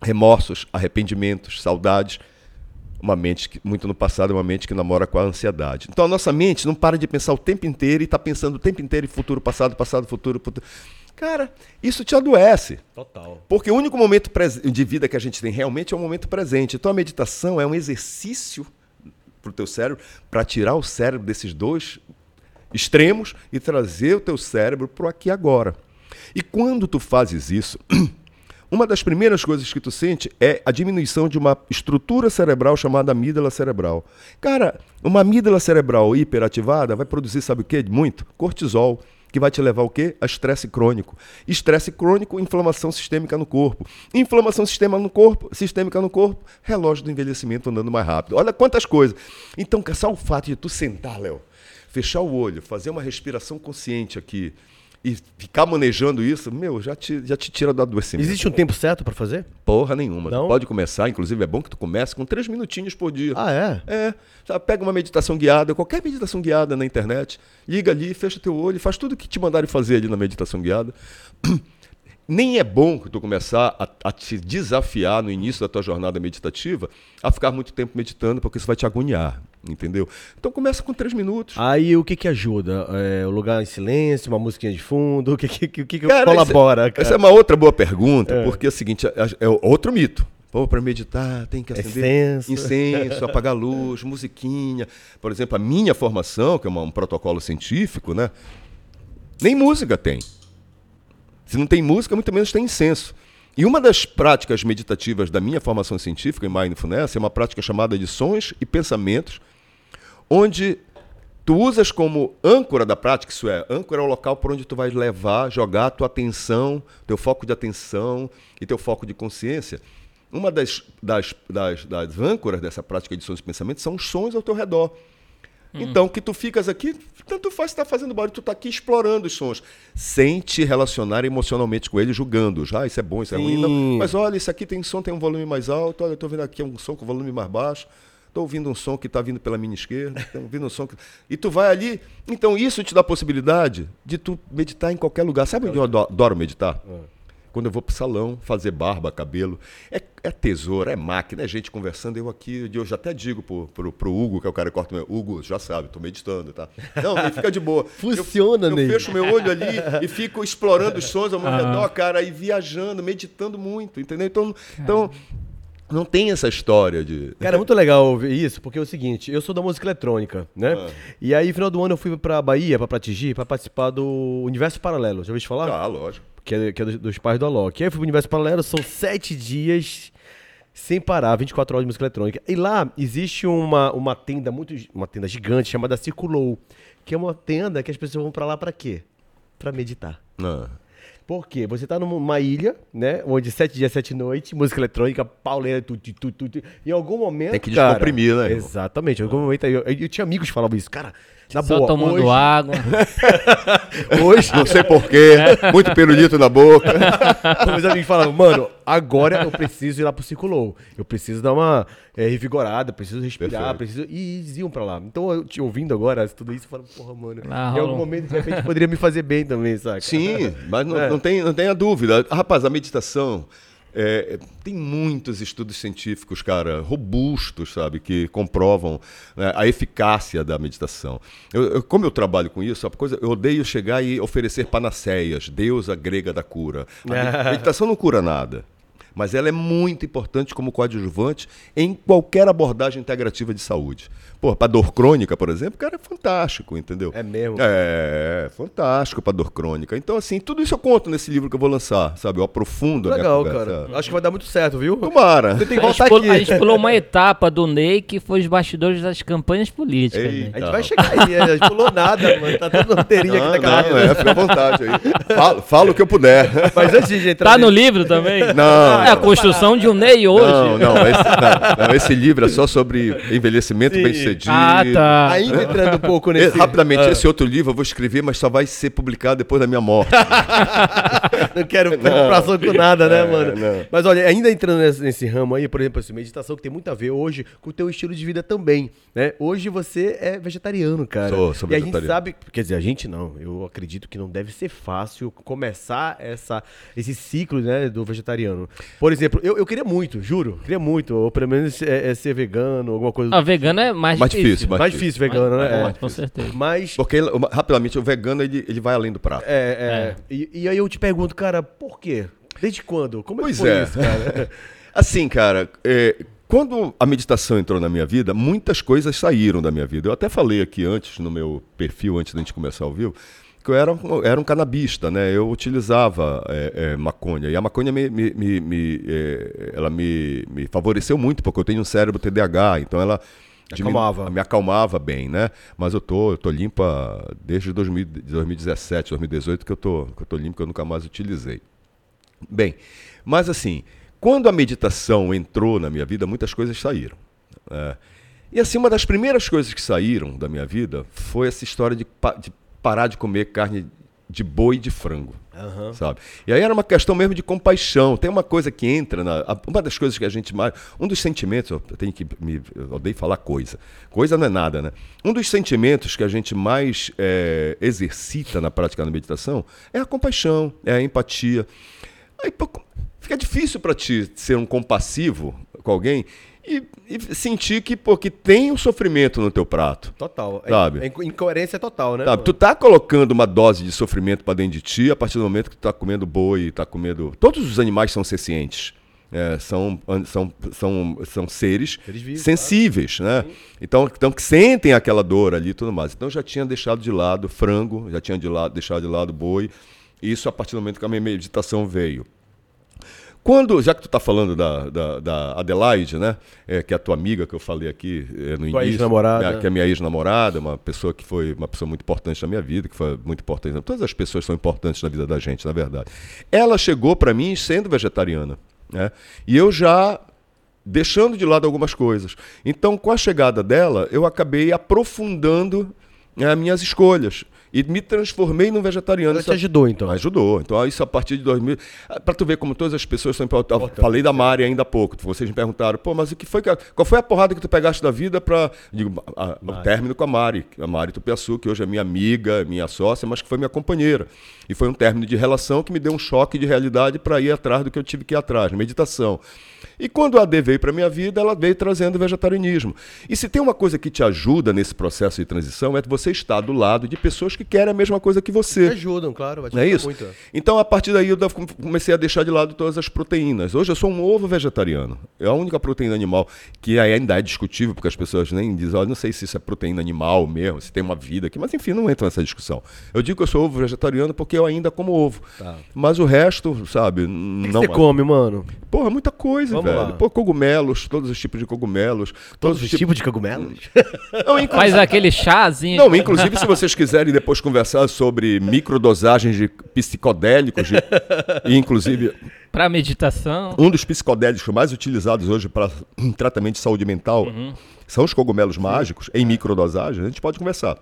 remorsos, arrependimentos, saudades. Uma mente que, muito no passado, é uma mente que namora com a ansiedade. Então a nossa mente não para de pensar o tempo inteiro e está pensando o tempo inteiro em futuro, passado, passado, futuro, futuro. Cara, isso te adoece. Total. Porque o único momento de vida que a gente tem realmente é o momento presente. Então a meditação é um exercício para o teu cérebro para tirar o cérebro desses dois extremos e trazer o teu cérebro para o aqui e agora. E quando tu fazes isso, *clears throat* uma das primeiras coisas que tu sente é a diminuição de uma estrutura cerebral chamada amígdala cerebral. Cara, uma amígdala cerebral hiperativada vai produzir, sabe o que? Muito? Cortisol, que vai te levar o quê? A estresse crônico. Estresse crônico, inflamação sistêmica no corpo. Inflamação sistema no corpo, sistêmica no corpo, relógio do envelhecimento andando mais rápido. Olha quantas coisas. Então, só o fato de tu sentar, Léo, fechar o olho, fazer uma respiração consciente aqui e ficar manejando isso, meu, já te, já te tira do adoecimento. Existe um tempo certo pra fazer? Porra nenhuma. Não? Tu pode começar, inclusive é bom que tu comece com três minutinhos por dia. Ah, é? É, sabe, pega uma meditação guiada, qualquer meditação guiada na internet, liga ali, fecha teu olho, faz tudo o que te mandarem fazer ali na meditação guiada. *clears throat* nem é bom que tu começar a, a, te desafiar no início da tua jornada meditativa a ficar muito tempo meditando, porque isso vai te agoniar, entendeu? Então começa com três minutos. Aí o que que ajuda? É, o lugar em silêncio, uma musiquinha de fundo, o que que, que, que Cara, colabora? essa, cara? essa é uma outra boa pergunta, porque é o seguinte, é, é outro mito. Pô, para meditar tem que acender Incenso. incenso, apagar luz, musiquinha. Por exemplo, a minha formação, que é uma- um protocolo científico, né? Nem música tem. Se não tem música, muito menos tem incenso. E uma das práticas meditativas da minha formação científica em Mindfulness é uma prática chamada de sons e pensamentos, onde tu usas como âncora da prática, isso é, âncora é o local por onde tu vai levar, jogar tua atenção, teu foco de atenção e teu foco de consciência. Uma das, das, das, das âncoras dessa prática de sons e pensamentos são os sons ao teu redor. Então, que tu ficas aqui, tanto faz se tá fazendo barulho, tu tá aqui explorando os sons, sem te relacionar emocionalmente com eles, julgando-os. Ah, isso é bom, isso é ruim. Não, mas olha, isso aqui tem som, tem um volume mais alto, olha, eu tô vendo aqui um som com volume mais baixo. Estou ouvindo um som que está vindo pela minha esquerda, tô ouvindo um som que... E tu vai ali. Então, isso te dá a possibilidade de tu meditar em qualquer lugar. Sabe onde eu ado- adoro meditar? Quando eu vou pro salão fazer barba, cabelo. É, é tesoura, é máquina, é gente conversando. Eu aqui, eu já até digo pro, pro, pro Hugo, que é o cara que corta meu. Hugo, já sabe, tô meditando, tá? Não, fica de boa. *laughs* Funciona, eu, eu Ney. fecho meu olho ali e fico explorando os sons ao meu redor, cara, e viajando, meditando muito, entendeu? Então, então não tem essa história de. Cara, é muito legal ouvir isso, porque é o seguinte, eu sou da música eletrônica, né? Ah. E aí, no final do ano, eu fui pra Bahia, pra Pratigi, pra participar do Universo Paralelo. Já ouviu falar? Ah, lógico. Que é, que é dos, dos pais do Alok. E aí eu fui pro Universo Paralelo, são sete dias sem parar, 24 horas de música eletrônica. E lá existe uma, uma tenda muito, uma tenda gigante chamada Circulou, que é uma tenda que as pessoas vão pra lá pra quê? Pra meditar. Não. Por quê? Você tá numa ilha, né? Onde sete dias, sete noites, música eletrônica, pauleira, tu, tu, tu, tu, tu. Em algum momento. Tem que cara, descomprimir, né, irmão? Exatamente. Em algum momento eu, eu, eu tinha amigos que falavam isso. Cara, na Só boa. tomando hoje, água. *laughs* hoje Não sei porquê, muito pirulito na boca. *laughs* Meus amigos falavam, mano, agora eu preciso ir lá pro Circulou. Eu preciso dar uma é, revigorada, preciso respirar, Perfeito. preciso. E eles iam pra lá. Então, eu te ouvindo agora tudo isso, eu falo, porra, mano. Ah, em algum um- momento, de repente, poderia me fazer bem também, saca? Sim, mas não, É. não, tem, não tenha dúvida. Rapaz, a meditação. É, tem muitos estudos científicos, cara, robustos, sabe, que comprovam né, a eficácia da meditação. Eu, eu- como eu trabalho com isso, a coisa, eu odeio chegar e oferecer panaceias, deusa grega da cura. A me- *laughs* meditação não cura nada. Mas ela é muito importante como coadjuvante em qualquer abordagem integrativa de saúde. Pô, para dor crônica, por exemplo, cara, é fantástico, entendeu? É mesmo? É, fantástico para dor crônica. Então, assim, tudo isso eu conto nesse livro que eu vou lançar, sabe? Eu aprofundo a minha Legal, conversa. cara. Acho que vai dar muito certo, viu? Tomara. Você tem que A gente, voltar pulou, aqui. a gente pulou uma etapa do Ney que foi os bastidores das campanhas políticas. Né? A gente vai chegar aí, a gente pulou nada, mano. Tá tudo roteirinho Não, aqui daquela não, é, fica à vontade aí. Falo, falo o que eu puder. Mas antes de entrar. Tá no livro também? Não. É a construção de um Ney hoje. Não, não esse, não, não, esse livro é só sobre envelhecimento Sim. Bem-sucedido. Ah, tá. Ainda entrando um pouco nesse. *laughs* Rapidamente, Ah, esse outro livro eu vou escrever, mas só vai ser publicado depois da minha morte. *laughs* Não quero preocupação com nada, né, É, mano? não. Mas olha, ainda entrando nesse, nesse ramo aí, por exemplo, assim, meditação que tem muito a ver hoje com o teu estilo de vida também, né? Hoje você é vegetariano, cara. Sou, sou E a gente vegetariano. sabe, quer dizer, a gente não, eu acredito que não deve ser fácil começar essa, esse ciclo, né, do vegetariano. Por exemplo, eu, eu queria muito, juro, queria muito, ou pelo menos é, é ser vegano, alguma coisa. A vegana é mais, Mais difícil. difícil, mais difícil vegano, Mais- né? mais, É. Com certeza. Mas Porque, rapidamente, o vegano ele, ele vai além do prato. É, é. E, e aí eu te pergunto, cara, por quê? Desde quando? Como é que Pois foi é. isso, cara? *laughs* Assim, cara, é, quando a meditação entrou na minha vida, muitas coisas saíram da minha vida. Eu até falei aqui antes, no meu perfil, antes da gente começar ao vivo, que eu era, um- era um canabista, né? Eu utilizava é, é, maconha. E a maconha me, me- me- me, é, ela me, me favoreceu muito, porque eu tenho um cérebro TDAH, então ela Acalmava. me acalmava bem, né? Mas eu tô, eu tô limpa desde 2000 2017, 2018, que eu tô, que eu tô limpo, que eu nunca mais utilizei. Bem, mas assim, quando a meditação entrou na minha vida, muitas coisas saíram. né? E assim, uma das primeiras coisas que saíram da minha vida foi essa história de, pa- de parar de comer carne de boi e de frango. Aham. Sabe? E aí era uma questão mesmo de compaixão. Tem uma coisa que entra na. Uma das coisas que a gente mais. Um dos sentimentos, eu tenho que. Me, eu odeio falar coisa. Coisa não é nada, né? Um dos sentimentos que a gente mais é, exercita na prática da meditação é a compaixão, é a empatia. Aí fica difícil para ti ser um compassivo com alguém e, e sentir que, pô, que tem um sofrimento no teu prato. Total. É- Sabe? É, inco- incoerência total, né? Sabe? mano? Tu tá colocando uma dose de sofrimento para dentro de ti a partir do momento que tu tá comendo boi, tá comendo. Todos os animais são sencientes. É, são, são, são, são seres, sensíveis, né? Então, então, que sentem aquela dor ali e tudo mais. Então, já tinha deixado de lado frango, já tinha de lado, deixado de lado boi. Isso a partir do momento que a minha meditação veio. Quando, já que tu tá falando da, da, da Adelaide, né? É, que é a tua amiga que eu falei aqui é, no Tua início. ex-namorada. é, Que é minha ex-namorada, uma pessoa que foi uma pessoa muito importante na minha vida, que foi muito importante. Todas as pessoas são importantes na vida da gente, na verdade. Ela chegou para mim sendo vegetariana, né? E eu já deixando de lado algumas coisas. Então, com a chegada dela, eu acabei aprofundando né, minhas escolhas e me transformei num vegetariano. Ela Isso te ajudou, então. Ajudou. Então, isso a partir de 2000. Para tu ver como todas as pessoas são importantes. Eu Falei da Mari ainda há pouco. Vocês me perguntaram, pô, mas o que foi que, qual foi a porrada que tu pegaste da vida para Digo, a- o término com a Mari. A Mari Tupiaçu, que hoje é minha amiga, minha sócia, mas que foi minha companheira. E foi um término de relação que me deu um choque de realidade para ir atrás do que eu tive que ir atrás, meditação. E quando a AD veio para minha vida, ela veio trazendo o vegetarianismo. E se tem uma coisa que te ajuda nesse processo de transição, é você estar do lado de pessoas que querem a mesma coisa que Te você. ajudam, claro. Vai te Não é isso? muito. Então, a partir daí, eu comecei a deixar de lado todas as proteínas. Hoje eu sou um ovo vegetariano. É a única proteína animal que ainda é discutível, porque as pessoas nem dizem, olha, não sei se isso é proteína animal mesmo, se tem uma vida aqui, mas enfim, não entra nessa discussão. Eu digo que eu sou ovo vegetariano porque eu ainda como ovo. Tá. Mas o resto, sabe, O que, não. você come, mano? Porra, muita coisa, Vamos velho. lá. Pô, cogumelos, todos os tipos de cogumelos. Todos os tipos de cogumelos? *laughs* Não, inclu- Faz aquele chazinho. Não, inclusive, se vocês quiserem depois conversar sobre microdosagens de psicodélicos, de- e *laughs* inclusive Pra meditação. um dos psicodélicos mais utilizados hoje para tratamento de saúde mental são os cogumelos mágicos em microdosagem, a gente pode conversar.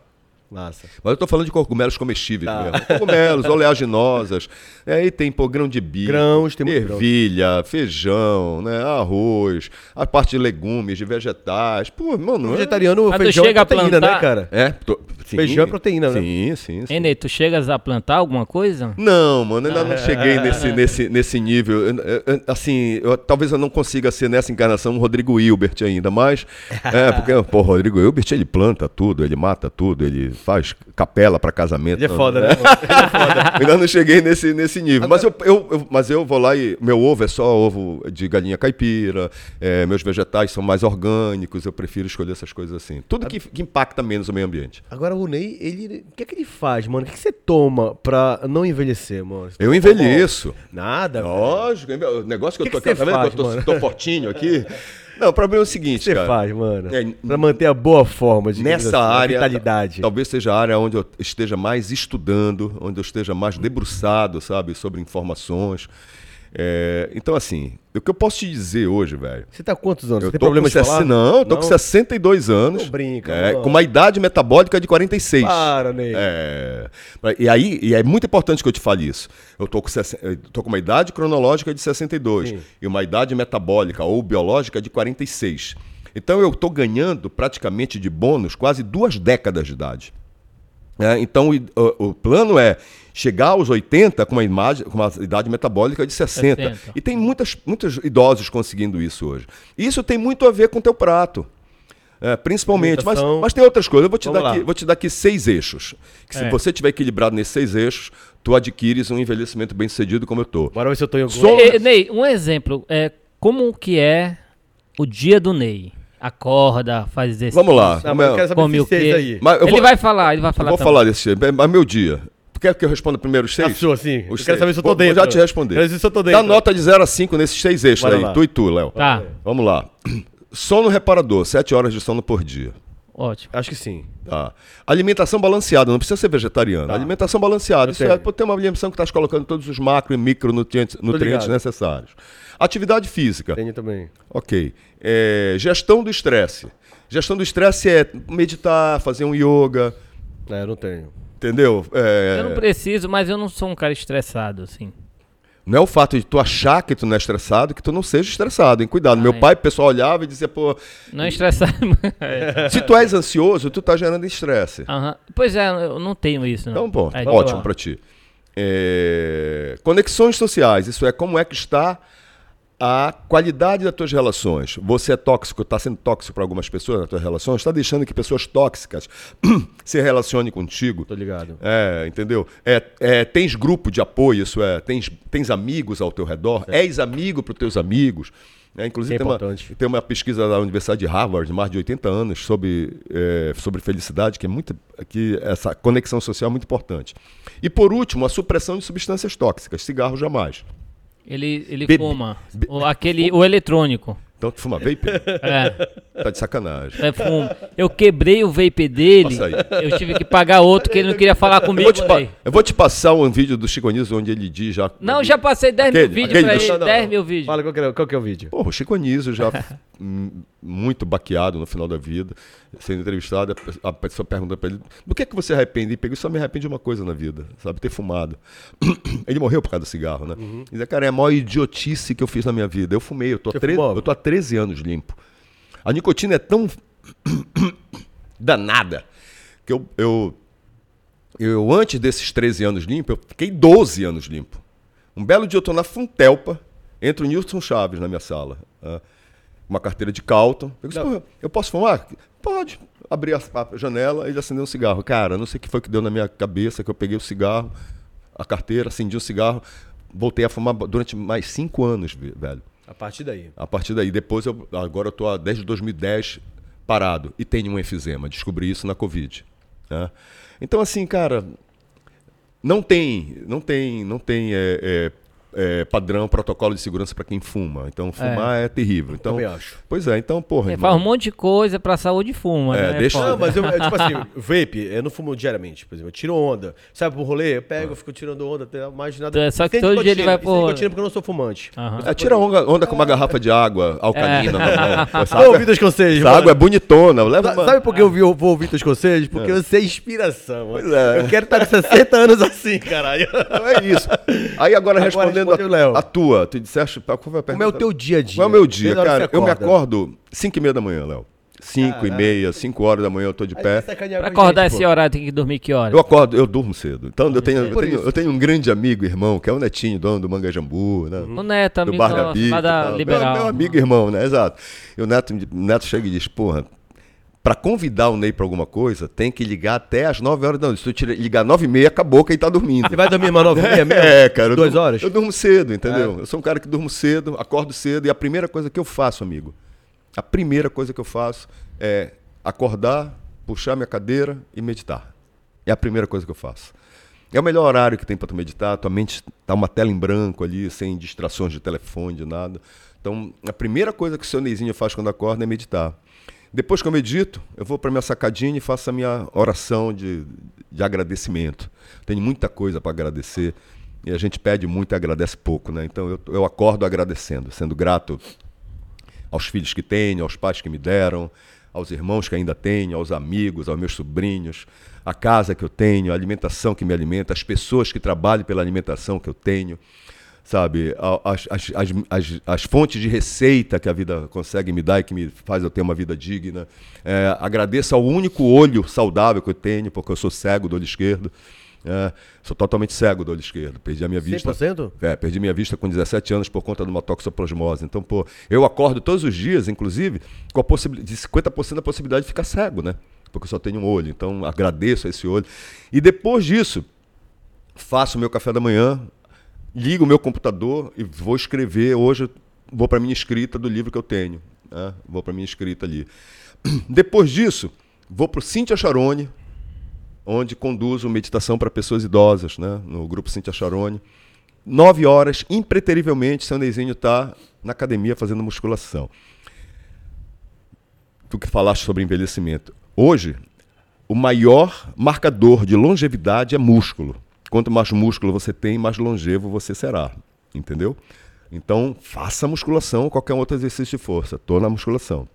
Massa. Mas eu estou falando de cogumelos comestíveis Tá. mesmo. Cogumelos, *laughs* oleaginosas. Aí tem pô, grão de bico, Grãos, tem muito grão. ervilha, feijão, né, arroz, a parte de legumes, de vegetais. Pô, mano, é- Vegetariano, Mas tu feijão é chega a proteína, plantar- né, cara? É, tô- sim. Feijão é proteína, né? Sim, sim, Ney, tu chegas a plantar alguma coisa? Não, mano, ainda não *laughs* cheguei nesse, nesse, nesse nível. Eu- eu- eu- Assim, eu- talvez eu não consiga ser nessa encarnação um Rodrigo Hilbert ainda, mas. É, *laughs* porque, pô, o Rodrigo Hilbert, ele planta tudo, ele mata tudo, ele faz capela para casamento. Ele é foda, né? mano? *laughs* Ele é foda. Ainda não cheguei nesse, nesse nível. Mas eu, eu- eu- mas eu vou lá e. Meu ovo é só ovo de galinha caipira, é, meus vegetais são mais orgânicos, eu prefiro escolher essas coisas assim. Tudo que, que impacta menos o meio ambiente. Agora o Ney, ele. O que é que ele faz, mano? O que, que você toma pra não envelhecer, mano? Você Eu toma envelheço. Nada, velho. Lógico, o negócio que, Que eu tô que aqui, tá vendo faz, que eu tô, fortinho aqui? *laughs* Não, o problema é o O seguinte, que você cara. faz, mano? É, pra manter a boa forma, de Nessa área, vitalidade. talvez seja a área onde eu esteja mais estudando, onde eu esteja mais debruçado, sabe, sobre informações. É, então, assim, o que eu posso te dizer hoje, velho? Você tá quantos anos? Eu Você tô problema com de falar? 60 Não, eu tô com 62 anos. Não brinca, é, com uma idade metabólica de 46. Para, Ney. É. E aí, e é muito importante que eu te fale isso. Eu tô com, eu tô com uma idade cronológica de 62 Sim. e uma idade metabólica ou biológica de 46. Então eu tô ganhando praticamente de bônus quase duas décadas de idade. É, então o, o- o plano é chegar aos 80 com uma, imagem, com uma idade metabólica de 60. 60. E tem muitas, muitos idosos conseguindo isso hoje. Isso tem muito a ver com o teu prato. É, principalmente, mas, mas tem outras coisas. Eu vou te, Vamos dar aqui, vou te dar aqui seis eixos. Que se É. você tiver equilibrado nesses seis eixos, tu adquires um envelhecimento bem sucedido como eu tô. Bora ver se eu tô em algum... Sou- Eh, Ney, um exemplo. É, como que é o dia do Ney? Acorda, faz exercício. Vamos lá. Não, mas eu quero saber Come o seis quê? aí. Mas eu ele vou- vai falar, ele vai Eu falar vou também. falar desse mas meu dia. Quer que eu responda primeiro os A seis? sua, sim. Eu Os quero seis. saber se eu tô Vou- dentro. Vou já te responder. Quero saber se eu tô Dá dentro. nota de 0 a 5 nesses seis eixos Bora aí, lá. tu e tu, Léo. Tá, Vamos lá. Sono reparador, 7 horas de sono por dia. Ótimo. Acho que sim. Tá. Alimentação balanceada, não precisa ser vegetariano. Alimentação balanceada, isso tenho. é ter uma alimentação que estás colocando todos os macro e micronutrientes nutrientes necessários. Atividade física, Tenho também. ok. É, gestão do estresse. Gestão do estresse é meditar, fazer um yoga, É, eu não tenho. entendeu? É, Eu não preciso, mas eu não sou um cara estressado, assim. Não é o fato de tu achar que tu não é estressado, que tu não seja estressado, hein? Cuidado. Meu Ah, é. pai, o pessoal olhava e dizia, pô, Não é estressado. *laughs* *laughs* se tu és ansioso, tu tá gerando estresse. Pois é, eu não tenho isso. Não. Então, pô, É, ótimo pra ti. é, conexões sociais, isso é, como é que está a qualidade das tuas relações. Você é tóxico, está sendo tóxico para algumas pessoas nas tuas relações, está deixando que pessoas tóxicas *clears throat* se relacionem contigo. Tô ligado. É, entendeu? É, é, tens grupo de apoio, isso é, tens, tens amigos ao teu redor, és amigo para os teus amigos. É, inclusive, É tem, uma, importante. tem uma pesquisa da Universidade de Harvard, de mais de 80 anos, sobre, é, sobre felicidade, que é muito, que essa conexão social é muito importante. E por último, a supressão de substâncias tóxicas, cigarro jamais. Ele, ele Bebe- fuma. O, aquele, o eletrônico. Então tu fuma vape? *laughs* É, tá de sacanagem. é fumo. Eu quebrei o vape dele. Eu tive que pagar outro que ele não queria falar Eu comigo. vou, te eu vou te passar um vídeo do Chico Anísio onde ele diz já. Não, já passei 10 mil Aquele- vídeos aquele pra ele. Não, não, 10 não. mil vídeos. Fala qual que, é, qual que é o vídeo. Porra, o Chico Anísio já muito baqueado no final da vida, sendo entrevistado, a pe- a pessoa pergunta pra ele, do que é que você arrepende? Ele pegou, só me arrepende de uma coisa na vida, sabe, ter fumado. *clears throat* Ele morreu por causa do cigarro, né? Uhum. Ele disse, cara, é a maior idiotice que eu fiz na minha vida. Eu fumei, eu tô, há tre- eu tô há 13 anos limpo. A nicotina é tão *coughs* danada que eu, eu, eu, antes desses 13 anos limpo, eu fiquei 12 anos limpo. Um belo dia eu tô na Funtelpa, entra o Nilson Chaves na minha sala. ah, uma carteira de Calton. Eu disse, "Pô, eu posso fumar? Pode. Abri a, a janela e ele acendeu um cigarro. Cara, não sei o que foi que deu na minha cabeça, que eu peguei o cigarro, a carteira, acendi o cigarro, voltei a fumar durante mais cinco anos, ve- velho. A partir daí. A partir daí, depois eu, agora eu há- desde 2010 parado e tenho um enfisema. Descobri isso na Covid. né? Então assim, cara, não tem, não tem, não tem é, é, é, padrão, protocolo de segurança para quem fuma. Então fumar é, terrível. Então, Também acho. pois é, então porra. Ele irmão, faz um monte de coisa pra saúde e fuma. É, né? deixa-. Não, mas eu, é tipo assim, *laughs* vape, eu não fumo diariamente, por exemplo, eu tiro onda. Sabe pro rolê? Eu pego, eu fico tirando onda, mais nada. É, só que todo dia ele vai sem pro- nicotina porque eu não sou fumante. Aham. É, tira onda, onda com uma garrafa de água alcalina. *laughs* Pô, Essa Vou água, teus conselhos, essa mano. água é bonitona. Leva uma... Sabe por que eu vi- eu vou ouvir teus conselhos? Porque eu sei inspiração. é. Eu quero estar com 60 anos assim, caralho. Então é isso. Aí agora, Agora respondendo responde o Léo. a, a tua, tu disseste. Qual foi a Como é o pergunta? teu dia a dia? Qual é o meu dia, Desde a cara? Eu me acordo 5 e meia da manhã, Léo. 5 e meia, 5 horas da manhã eu tô de Aí pé. você Pra com a acordar gente, esse pô. horário tem que dormir que horas? Eu acordo, eu durmo cedo. Então eu tenho, eu Por tenho, isso. eu tenho um grande amigo, irmão, que é o Netinho, dono do Manga Jambu, né? O Neto, do amigo Bar da Gabi. lá da Liberal. Meu, meu amigo irmão, né? Exato. E o Neto, o Neto chega e diz, porra, pra convidar o Ney pra alguma coisa, tem que ligar até as 9 horas da noite. Se tira- ligar 9 e meia, acabou quem tá dormindo. Você vai dormir uma nove e meia mesmo? É, cara. eu Duas horas? Eu durmo cedo, entendeu? Eu sou um cara que durmo cedo, acordo cedo, e a primeira coisa que eu faço, amigo, a primeira coisa que eu faço é acordar, puxar minha cadeira e meditar. É a primeira coisa que eu faço. É o melhor horário que tem para tu meditar, tua mente tá uma tela em branco ali, sem distrações de telefone, de nada. Então, a primeira coisa que o seu Neizinho faz quando acorda é meditar. Depois que eu medito, eu vou para minha sacadinha e faço a minha oração de, de agradecimento. Tenho muita coisa para agradecer e a gente pede muito e agradece pouco, né? Então eu, eu acordo agradecendo, sendo grato aos filhos que tenho, aos pais que me deram, aos irmãos que ainda tenho, aos amigos, aos meus sobrinhos, a casa que eu tenho, a alimentação que me alimenta, as pessoas que trabalham pela alimentação que eu tenho, sabe? As, as, as, as, fontes de receita que a vida consegue me dar e que me faz eu ter uma vida digna. É, agradeço ao único olho saudável que eu tenho, porque eu sou cego do olho esquerdo. É, sou totalmente cego do olho esquerdo. Perdi a minha vista. 100%? É, perdi minha vista com 17 anos por conta de uma toxoplasmose. Então, pô, eu acordo todos os dias, inclusive, com a possibilidade de 50% da possibilidade de ficar cego, né? Porque eu só tenho um olho. Então, agradeço a esse olho. E depois disso, faço o meu café da manhã, ligo o meu computador e vou escrever. Hoje, vou para minha escrita do livro que eu tenho. né? Vou para minha escrita ali. *clears throat* Depois disso, vou para o Cintia Charone, onde conduzo meditação para pessoas idosas, né? no grupo Cintia Charone. Nove horas, impreterivelmente, seu Neizinho está na academia fazendo musculação. Tu que falaste sobre envelhecimento. Hoje, o maior marcador de longevidade é músculo. Quanto mais músculo você tem, mais longevo você será. Entendeu? Então, faça musculação ou qualquer outro exercício de força. Estou na musculação.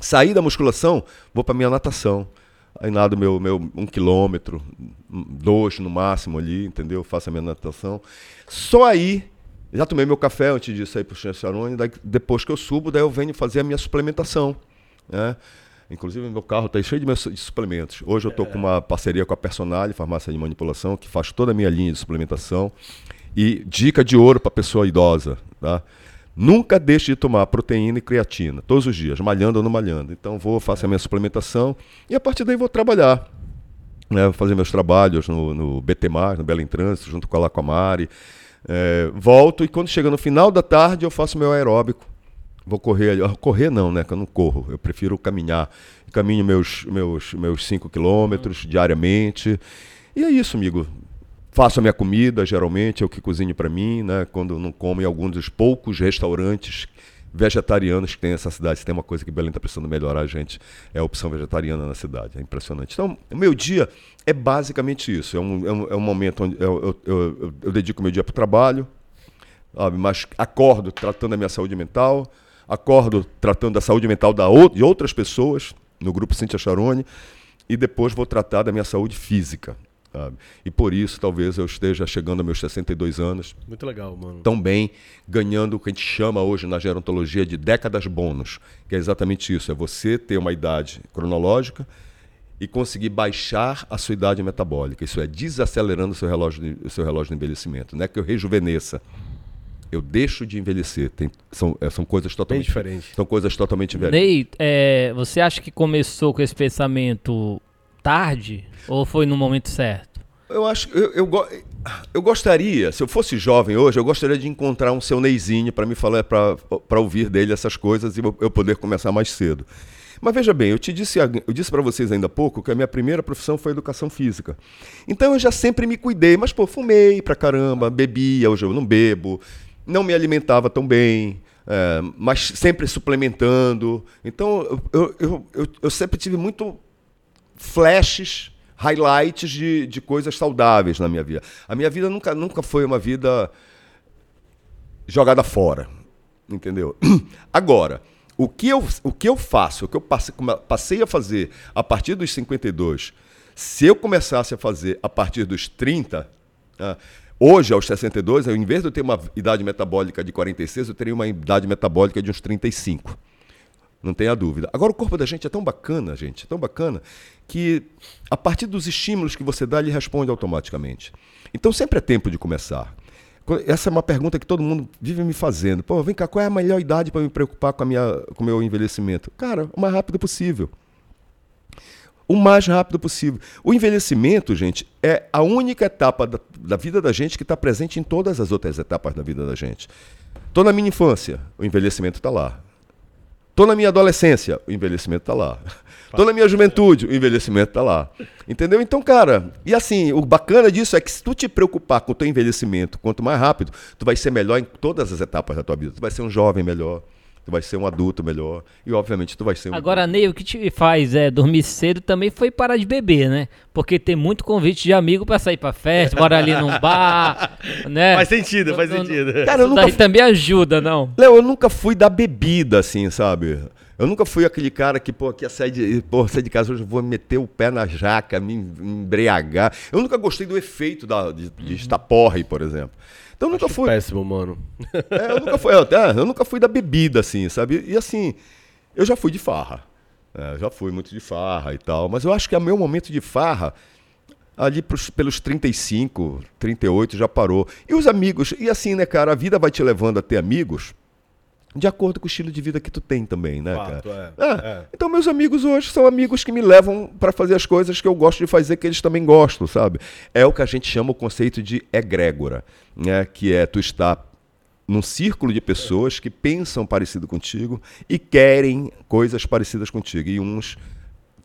Saí da musculação, vou para minha natação. Aí nado meu, meu um quilômetro, dois no máximo ali, entendeu? Faço a minha natação. Só aí, já tomei meu café antes disso aí pro Chancerone, daí depois que eu subo, daí eu venho fazer a minha suplementação. Né? Inclusive, meu carro está cheio de, meus, de suplementos. Hoje eu estou com uma parceria com a Personale, farmácia de manipulação, que faz toda a minha linha de suplementação. E dica de ouro para pessoa idosa, tá? Nunca deixe de tomar proteína e creatina, todos os dias, malhando ou não malhando. Então vou, faço a minha suplementação e a partir daí vou trabalhar. Né, vou fazer meus trabalhos no, no no Belo em Trânsito, junto com a Lacomari. É, volto e quando chega no final da tarde eu faço meu aeróbico. Vou correr, correr não, né? Que eu não corro. Eu prefiro caminhar. Caminho meus meus meus 5 quilômetros diariamente. E é isso, amigo. Faço a minha comida, geralmente, eu que cozinho para mim, né? Quando não como em alguns dos poucos restaurantes vegetarianos que tem nessa cidade. Se tem uma coisa que Belém está precisando melhorar, gente, é a opção vegetariana na cidade. É impressionante. Então, o meu dia é basicamente isso. É um, é um, é um momento onde eu, eu, eu, eu dedico meu dia para o trabalho, sabe? mas acordo tratando da minha saúde mental, acordo tratando da saúde mental da, de outras pessoas, no grupo Cintia Charone, e depois vou tratar da minha saúde física. Sabe? E por isso, talvez eu esteja chegando aos meus 62 anos. Muito legal, mano. Tão bem, ganhando o que a gente chama hoje na gerontologia de décadas bônus, que é exatamente isso: é você ter uma idade cronológica e conseguir baixar a sua idade metabólica. Isso é desacelerando o seu relógio de, o seu relógio de envelhecimento. Não é que eu rejuvenesça. Eu deixo de envelhecer. Tem, são, é, são coisas totalmente diferentes. São coisas totalmente diferentes. Ney, é, você acha que começou com esse pensamento tarde ou foi no momento certo? Eu acho eu, eu, eu gostaria, se eu fosse jovem hoje, eu gostaria de encontrar um seu Neizinho para me falar, para ouvir dele essas coisas e eu poder começar mais cedo. Mas veja bem, eu te disse, eu disse para vocês ainda há pouco que a minha primeira profissão foi educação física. Então eu já sempre me cuidei, mas pô, fumei pra caramba, bebia, hoje eu não bebo, não me alimentava tão bem, é, mas sempre suplementando. Então eu, eu, eu, eu sempre tive muito flashes, highlights de, de coisas saudáveis na minha vida. A minha vida nunca, nunca foi uma vida jogada fora, entendeu? *clears throat* Agora, o que eu, o que eu faço, o que eu passei, a fazer a partir dos 52, se eu começasse a fazer a partir dos 30, ah, hoje, aos 62, eu, em vez de eu ter uma idade metabólica de 46, eu teria uma idade metabólica de uns 35. Não tenha dúvida. Agora, o corpo da gente é tão bacana, gente, é tão bacana, que a partir dos estímulos que você dá, ele responde automaticamente. Então, sempre é tempo de começar. Essa é uma pergunta que todo mundo vive me fazendo. Pô, vem cá, qual é a melhor idade para me preocupar com, a minha, com o meu envelhecimento? Cara, o mais rápido possível. O mais rápido possível. O envelhecimento, gente, é a única etapa da, da vida da gente que está presente em todas as outras etapas da vida da gente. Estou na minha infância, o envelhecimento está lá. Estou na minha adolescência, o envelhecimento está lá. *laughs* Estou na minha juventude, o envelhecimento está lá. Entendeu? Então, cara, e assim, o bacana disso é que se tu te preocupar com o teu envelhecimento, quanto mais rápido, tu vai ser melhor em todas as etapas da tua vida. Tu vai ser um jovem melhor, tu vai ser um adulto melhor e obviamente tu vai ser um Agora, Ney, o que te faz é dormir cedo também foi parar de beber, né? Porque tem muito convite de amigo para sair para festa, bora ali num *laughs* bar, né? Faz sentido, faz sentido. Cara, eu nunca daí também ajuda, não? Léo, eu nunca fui da bebida assim, sabe? Eu nunca fui aquele cara que, pô, que sair de, pô, sair de casa hoje, vou meter o pé na jaca, me embriagar. Eu nunca gostei do efeito da, de, de estar porre, por exemplo. Então eu nunca fui. Péssimo, mano. É, eu nunca fui. Eu, é, eu nunca fui da bebida, assim, sabe? E assim, eu já fui de farra. É, já fui muito de farra e tal. Mas eu acho que o meu momento de farra, ali pros, pelos 35, 38, já parou. E os amigos, e assim, né, cara, a vida vai te levando a ter amigos de acordo com o estilo de vida que tu tem também, né, Fato, cara? É, é. É. Então, meus amigos hoje são amigos que me levam para fazer as coisas que eu gosto de fazer, que eles também gostam, sabe? É o que a gente chama o conceito de egrégora, né? Que é tu estar num círculo de pessoas que pensam parecido contigo e querem coisas parecidas contigo. E uns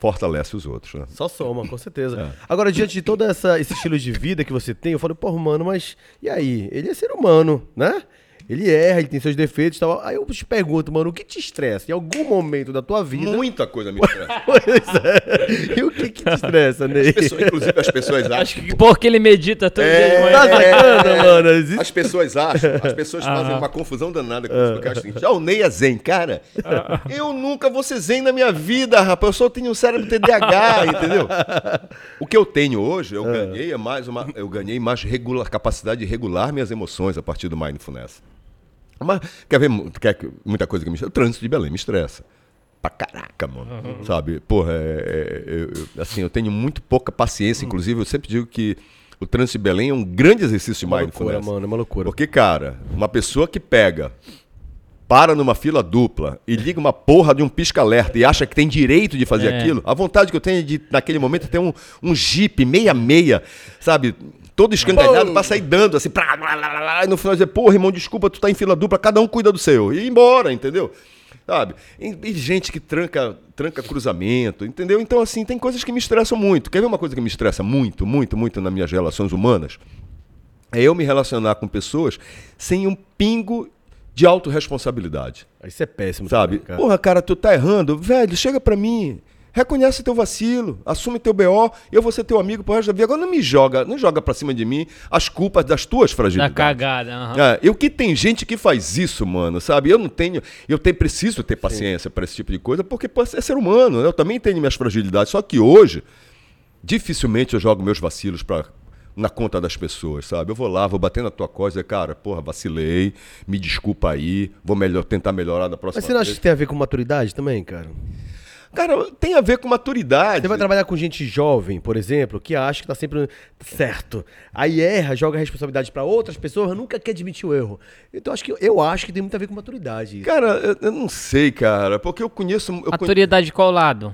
fortalece os outros. Né? Só soma, com certeza. É. Agora, diante de todo essa, esse estilo de vida que você tem, eu falo, pô, mano, mas e aí? Ele é ser humano, né? Ele erra, ele tem seus defeitos e tal. Aí eu te pergunto, mano, o que te estressa? Em algum momento da tua vida. Muita coisa me *laughs* estressa. pois é. E o que, que te estressa, Ney? As pessoas, inclusive, as pessoas acham. Acho que porque ele medita todo é, dia de manhã. Tá é, mano. Existe... As pessoas acham, as pessoas ah. fazem uma confusão danada com isso. Porque acham assim, já o Ney é zen. Cara, ah. eu nunca vou ser zen na minha vida, rapaz. Eu só tenho um cérebro TDAH, entendeu? O que eu tenho hoje, eu ah. ganhei é mais uma. Eu ganhei mais regular, capacidade de regular minhas emoções a partir do Mindfulness. Mas quer ver quer, muita coisa que me estressa? O trânsito de Belém me estressa. pra caraca, mano. Sabe? Porra, é, é, eu- eu- assim, eu tenho muito pouca paciência. Inclusive, eu sempre digo que o trânsito de Belém é um grande exercício de Uma loucura, mindfulness. mano, é uma loucura. Porque, cara, uma pessoa que pega, para numa fila dupla e liga uma porra de um pisca-alerta e acha que tem direito de fazer É. aquilo, a vontade que eu tenho é de, naquele momento, ter um, um jeep meia-meia, sabe? Todo escangalhado pra sair dando, assim, pra, lá, lá, lá, e no final dizer, porra, irmão, desculpa, tu tá em fila dupla, cada um cuida do seu. E ir embora, entendeu? Sabe? E, e gente que tranca, tranca cruzamento, entendeu? Então, assim, tem coisas que me estressam muito. Quer ver uma coisa que me estressa muito, muito, muito nas minhas relações humanas? É eu me relacionar com pessoas sem um pingo de autorresponsabilidade. Isso é péssimo. Sabe? também, cara. Porra, cara, tu tá errando. Velho, chega pra mim. Reconhece teu vacilo, assume teu BO, eu vou ser teu amigo pro resto da vida. Agora não me joga, não joga pra cima de mim as culpas das tuas Da fragilidades. cagada. aham. É, eu que tem gente que faz isso, mano, sabe? Eu não tenho, eu tenho, preciso ter paciência pra esse tipo de coisa, porque pô, é ser humano, né? Eu também tenho minhas fragilidades, só que hoje dificilmente eu jogo meus vacilos pra, na conta das pessoas, sabe? Eu vou lá, vou bater na tua coisa, e, cara, porra, vacilei, me desculpa aí, vou melhor, tentar melhorar na próxima Mas você não acha vez. que tem a ver com maturidade também, cara? Cara, tem a ver com maturidade. Você vai trabalhar com gente jovem, por exemplo, que acha que tá sempre certo. Aí erra, joga a responsabilidade pra outras pessoas, nunca quer admitir o erro. Então acho que eu acho que tem muito a ver com maturidade. isso. Cara, eu, eu não sei, cara, porque eu conheço... Eu conhe- Maturidade de qual lado?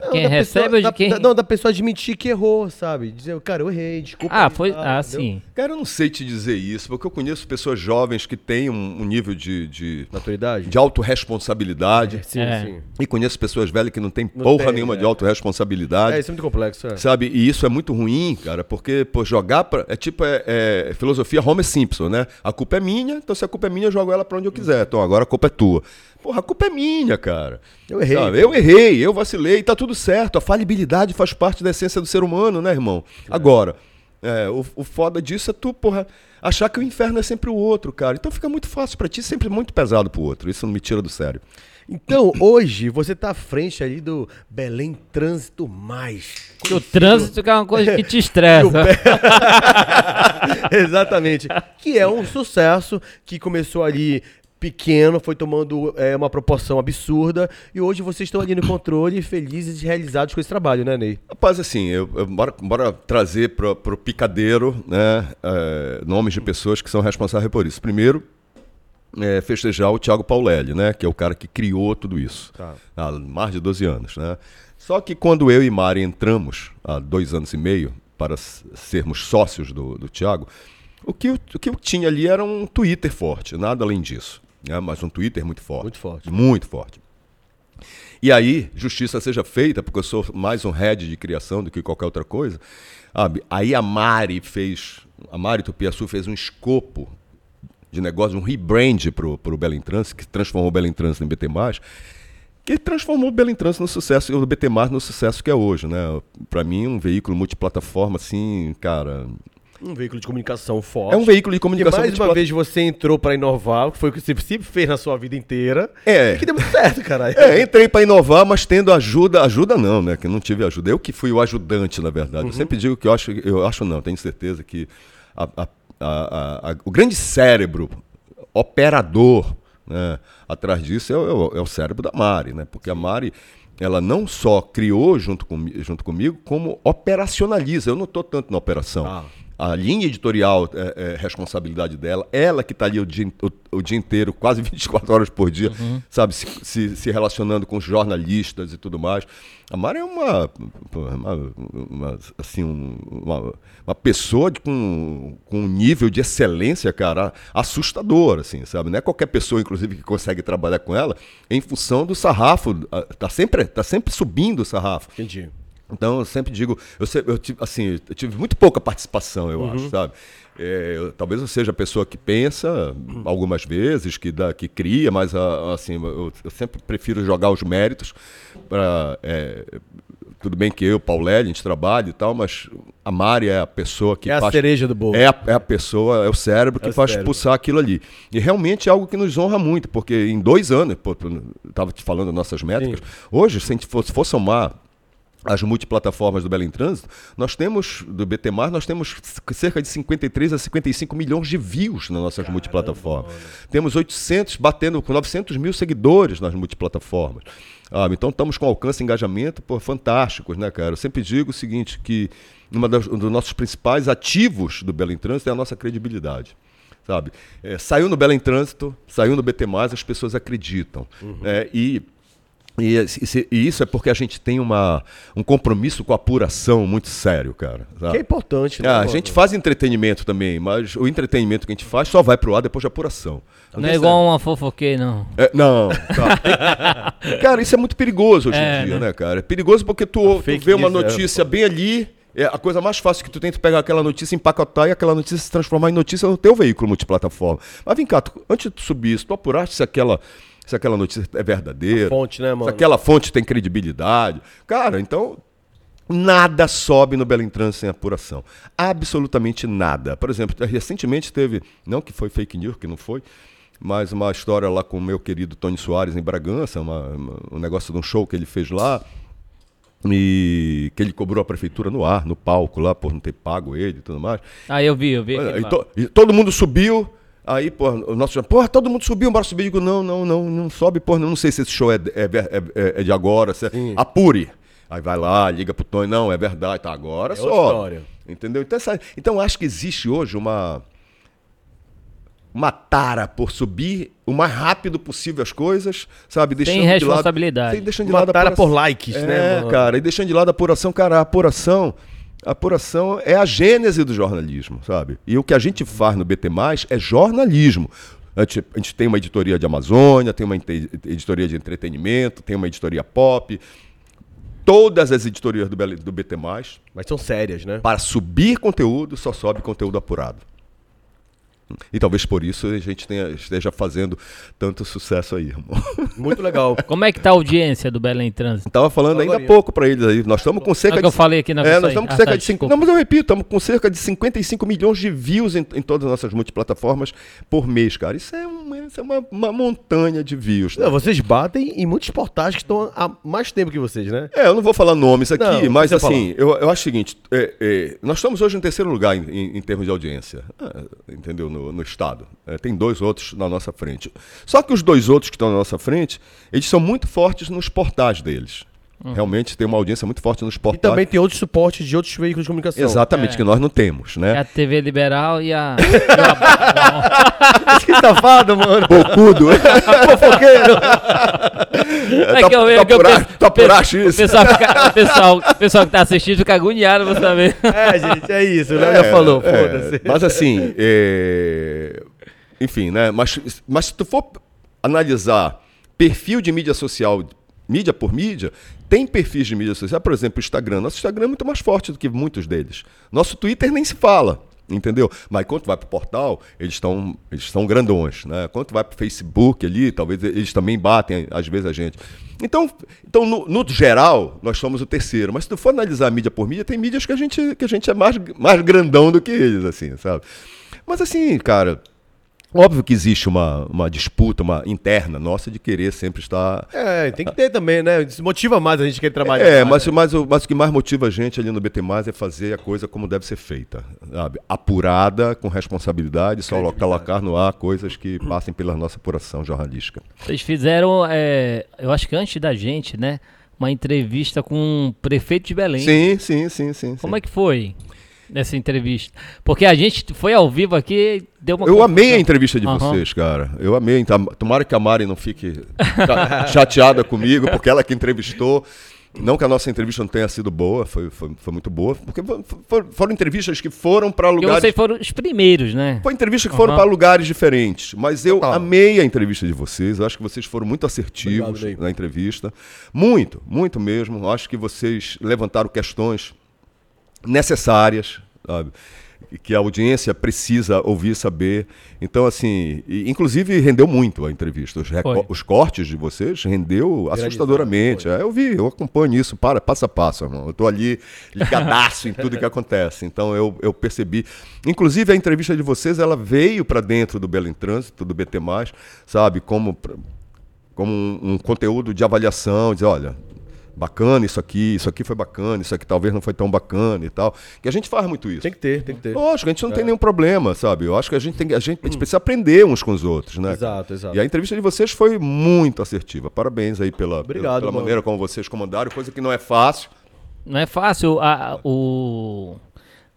Não, quem da recebe pessoa- ou de da- quem- da- não, da pessoa admitir que errou, sabe? Dizer, cara, eu errei, desculpa. Ah, foi. Ah, entendeu? sim. Cara, eu não sei te dizer isso, porque eu conheço pessoas jovens que têm um, um nível de, de, Maturidade? de autorresponsabilidade. Sim, É. sim. E conheço pessoas velhas que não têm Não porra tem, nenhuma é. de autorresponsabilidade. É, isso é muito complexo. É. Sabe? E isso é muito ruim, cara, porque, pô, jogar pra. É tipo, é, é filosofia Homer Simpson, né? A culpa é minha, então se a culpa é minha, eu jogo ela pra onde eu quiser. Então agora a culpa é tua. Porra, a culpa é minha, cara. Eu errei. Sabe? Eu errei, eu vacilei, tá tudo certo. A falibilidade faz parte da essência do ser humano, né, irmão? Agora, é, o, o foda disso é tu, porra, achar que o inferno é sempre o outro, cara. Então fica muito fácil pra ti, sempre muito pesado pro outro. Isso não me tira do sério. Então, hoje, você tá à frente ali do Belém Trânsito Mais. Que o trânsito que é uma coisa que te *laughs* estressa. *laughs* Exatamente. Que é um sucesso que começou ali pequeno, foi tomando é, uma proporção absurda e hoje vocês estão ali no controle, felizes e realizados com esse trabalho, né, Ney? Rapaz, assim, eu, eu- bora, bora trazer pro, pro picadeiro né, é, nomes de pessoas que são responsáveis por isso. Primeiro, é, festejar o Thiago Paulelli, né, que é o cara que criou tudo isso Tá. há mais de 12 anos. Né? Só que quando eu e Mari entramos, há dois anos e meio, para sermos sócios do, do Thiago, o que, eu, o que eu tinha ali era um Twitter forte, nada além disso. Né? Mas um Twitter muito forte. Muito forte. Muito forte. E aí, justiça seja feita, porque eu sou mais um head de criação do que qualquer outra coisa. Aí a Mari fez, a Mari Tupiaçu fez um escopo de negócio, um rebrand pro, pro Belém Trans, que transformou o Belém Trans em BT+, que transformou o Belém Trans no sucesso, e o BT+, no sucesso que é hoje, né? Pra mim, um veículo multiplataforma, assim, cara... Um veículo de comunicação forte. É um veículo de comunicação mais uma vez você entrou pra inovar, que foi o que você sempre fez na sua vida inteira. É. Que deu muito certo, caralho. É, entrei para inovar, mas tendo ajuda, ajuda não, né? Que não tive ajuda. Eu que fui o ajudante, na verdade. Eu sempre digo que eu acho, eu acho não, tenho certeza que a- a- a- o grande cérebro operador, né, atrás disso é o, é o cérebro da Mari, né? Porque a Mari ela não só criou junto, comi junto comigo, como operacionaliza. Eu não estou tanto na operação. Ah. A linha editorial é, é responsabilidade dela, ela que está ali o dia, o, o dia inteiro, quase *laughs* 24 horas por dia, sabe, se, se, se relacionando com os jornalistas e tudo mais. A Mara é uma, pô, uma, uma, assim, um- uma, uma pessoa de, com, com um nível de excelência, cara, assustador, assim, sabe? Não é qualquer pessoa, inclusive, que consegue trabalhar com ela em função do sarrafo, ah, tá sempre, tá sempre subindo o sarrafo. Entendi. Então, eu sempre digo, eu, eu tive, assim, eu tive muito pouca participação, eu acho, sabe? É, eu- talvez eu seja a pessoa que pensa algumas vezes, que, dá, que cria, mas ah, assim, eu, eu sempre prefiro jogar os méritos para. tudo bem que eu, Paulelli, a gente trabalha e tal, mas a Mari é a pessoa que É a faz. cereja do bolo. É a, é a pessoa, é o cérebro que É o faz cérebro. pulsar aquilo ali. E realmente é algo que nos honra muito, porque em dois anos, estava te falando das nossas métricas, hoje, se a gente for, se for somar as multiplataformas do Belém Trânsito, nós temos, do BT+, nós temos cerca de 53 a 55 milhões de views nas nossas Caramba, multiplataformas. Temos 800, batendo com 900 mil seguidores nas multiplataformas. Ah, então estamos com alcance e engajamento pô, fantásticos, né, cara? Eu sempre digo o seguinte, que das, um dos nossos principais ativos do Belém Trânsito é a nossa credibilidade sabe? É, saiu no Belém Trânsito, saiu no BT+, as pessoas acreditam. Uhum. É, e e, e, isso é porque a gente tem uma, um compromisso com a apuração muito sério, cara. Sabe? Que é importante, né? Ah, a gente faz entretenimento também, mas o entretenimento que a gente faz só vai pro ar depois de apuração. Não, não é igual uma fofoqueira, não. É, não. Tá. *laughs* cara, isso é muito perigoso hoje é, em dia, né? né, cara? É perigoso porque tu, tu vê uma é notícia é, bem ali. É a coisa mais fácil que tu tenta pegar aquela notícia, empacotar e aquela notícia se transformar em notícia no teu veículo multiplataforma. Mas vem cá, tu, antes de tu subir isso, tu apuraste se aquela se aquela notícia é verdadeira. A fonte, né, mano? Se aquela fonte tem credibilidade. Cara, então nada sobe no Belém Trans sem apuração. Absolutamente nada. Por exemplo, recentemente teve, não que foi fake news, que não foi, mas uma história lá com o meu querido Tony Soares em Bragança, uma, uma, um negócio de um show que ele fez lá. E que ele cobrou a prefeitura no ar, no palco lá, por não ter pago ele e tudo mais. Ah, eu vi, eu vi. E, to, e todo mundo subiu, Aí, pô, o nosso porra, todo mundo subiu, bora subir. Eu digo, não, não, não, não sobe, porra, não sei se esse show é, é, é, é de agora, se é, apure. Aí vai lá, liga pro Tony, não, é verdade, tá agora é só. Entendeu? Então, essa, então acho que existe hoje uma uma tara por subir o mais rápido possível as coisas, sabe? Deixando sem responsabilidade. De lado, deixando de uma lado tara por likes, é, né? É, cara, e deixando de lado a apuração, cara, a apuração a apuração é a gênese do jornalismo, sabe? E o que a gente faz no BT, é jornalismo. A gente, a gente tem uma editoria de Amazônia, tem uma editoria de entretenimento, tem uma editoria pop. Todas as editorias do, do BT. Mas são sérias, né? Para subir conteúdo, só sobe conteúdo apurado. E talvez por isso a gente tenha, esteja fazendo tanto sucesso aí, irmão. *laughs* Muito legal. Como é que tá a audiência do Belém Trânsito? Tava falando ainda há pouco para eles aí. Nós estamos com cerca é que de. eu falei aqui na É, nós estamos com ah, cerca tá, de. Cinco, não, mas eu repito, estamos com cerca de 55 milhões de views em, em, todas as nossas multiplataformas por mês, cara. Isso é, uma, isso é uma, uma montanha de views. Né? Não, vocês batem em muitos portais que estão há mais tempo que vocês, né? É, eu não vou falar nomes aqui, não, mas assim, eu, eu acho o seguinte: é, é, nós estamos hoje em terceiro lugar em, em, em termos de audiência, ah, entendeu? No, no estado. É, tem dois outros na nossa frente. Só que os dois outros que estão na nossa frente, eles são muito fortes nos portais deles. Uhum. Realmente tem uma audiência muito forte nos portais. E também tem outros suportes de outros veículos de comunicação. Exatamente, é. que nós não temos, né? É a TV liberal e a. *laughs* que safado, mano. Bocudo. *laughs* Fofoqueiro. É tá, que eu vejo que o, isso. Pessoal, fica, o, pessoal, o pessoal que tá assistindo fica agoniado pra saber. É, gente, é isso. O Léo é, já falou, é, foda-se. Mas assim, é... enfim, né? Mas, mas se tu for analisar perfil de mídia social mídia por mídia, tem perfis de mídia social, por exemplo, o Instagram. Nosso Instagram é muito mais forte do que muitos deles. Nosso Twitter nem se fala, entendeu? Mas quando vai para o portal, eles estão eles grandões, né? Quando vai para o Facebook ali, talvez eles também batem às vezes a gente. Então, então no, no, geral, nós somos o terceiro. Mas se tu for analisar mídia por mídia, tem mídias que a gente que a gente é mais mais grandão do que eles, assim, sabe? Mas assim, cara, Óbvio que existe uma, uma disputa uma interna nossa de querer sempre estar. É, tem que ter também, né? Isso motiva mais a gente querer trabalhar. É, mais, mas, né? mas, mas o que mais motiva a gente ali no BT é fazer a coisa como deve ser feita. Sabe? Apurada, com responsabilidade, só colocar no ar coisas que passem pela nossa apuração jornalística. Vocês fizeram, é, eu acho que antes da gente, né? Uma entrevista com o prefeito de Belém. Sim, sim, sim, sim. Como sim. é que foi? Nessa entrevista. Porque a gente foi ao vivo aqui, deu uma. Eu confusão. amei a entrevista de uhum. vocês, cara. Eu amei. Tomara que a Mari não fique *laughs* chateada comigo, porque ela que entrevistou. Não que a nossa entrevista não tenha sido boa, foi, foi, foi muito boa, porque foram, foram entrevistas que foram para lugares. Vocês foram os primeiros, né? Foi entrevistas que uhum. foram para lugares diferentes, mas eu amei a entrevista de vocês. Eu acho que vocês foram muito assertivos Obrigado, na entrevista, muito, muito mesmo. Eu acho que vocês levantaram questões necessárias, sabe? que a audiência precisa ouvir, saber. Então, assim, e, inclusive rendeu muito a entrevista. Os, os cortes de vocês rendeu assustadoramente. É, eu vi, eu acompanho isso para, passo a passo, irmão. Eu estou ali ligadaço em tudo que *laughs* acontece. Então, eu, eu percebi. Inclusive, a entrevista de vocês, ela veio para dentro do Belo em Trânsito, do BT+, sabe? Como, como um, um conteúdo de avaliação, dizer, olha, bacana isso aqui, isso aqui foi bacana, isso aqui talvez não foi tão bacana e tal. Que a gente faz muito isso. Tem que ter, tem que ter. Lógico, a gente não tem nenhum problema, sabe? Eu acho que a gente tem a gente, a gente precisa aprender uns com os outros, né? Exato, exato. E a entrevista de vocês foi muito assertiva. Parabéns aí pela, Obrigado, pela mano. maneira como vocês comandaram, coisa que não é fácil. Não é fácil. a- o...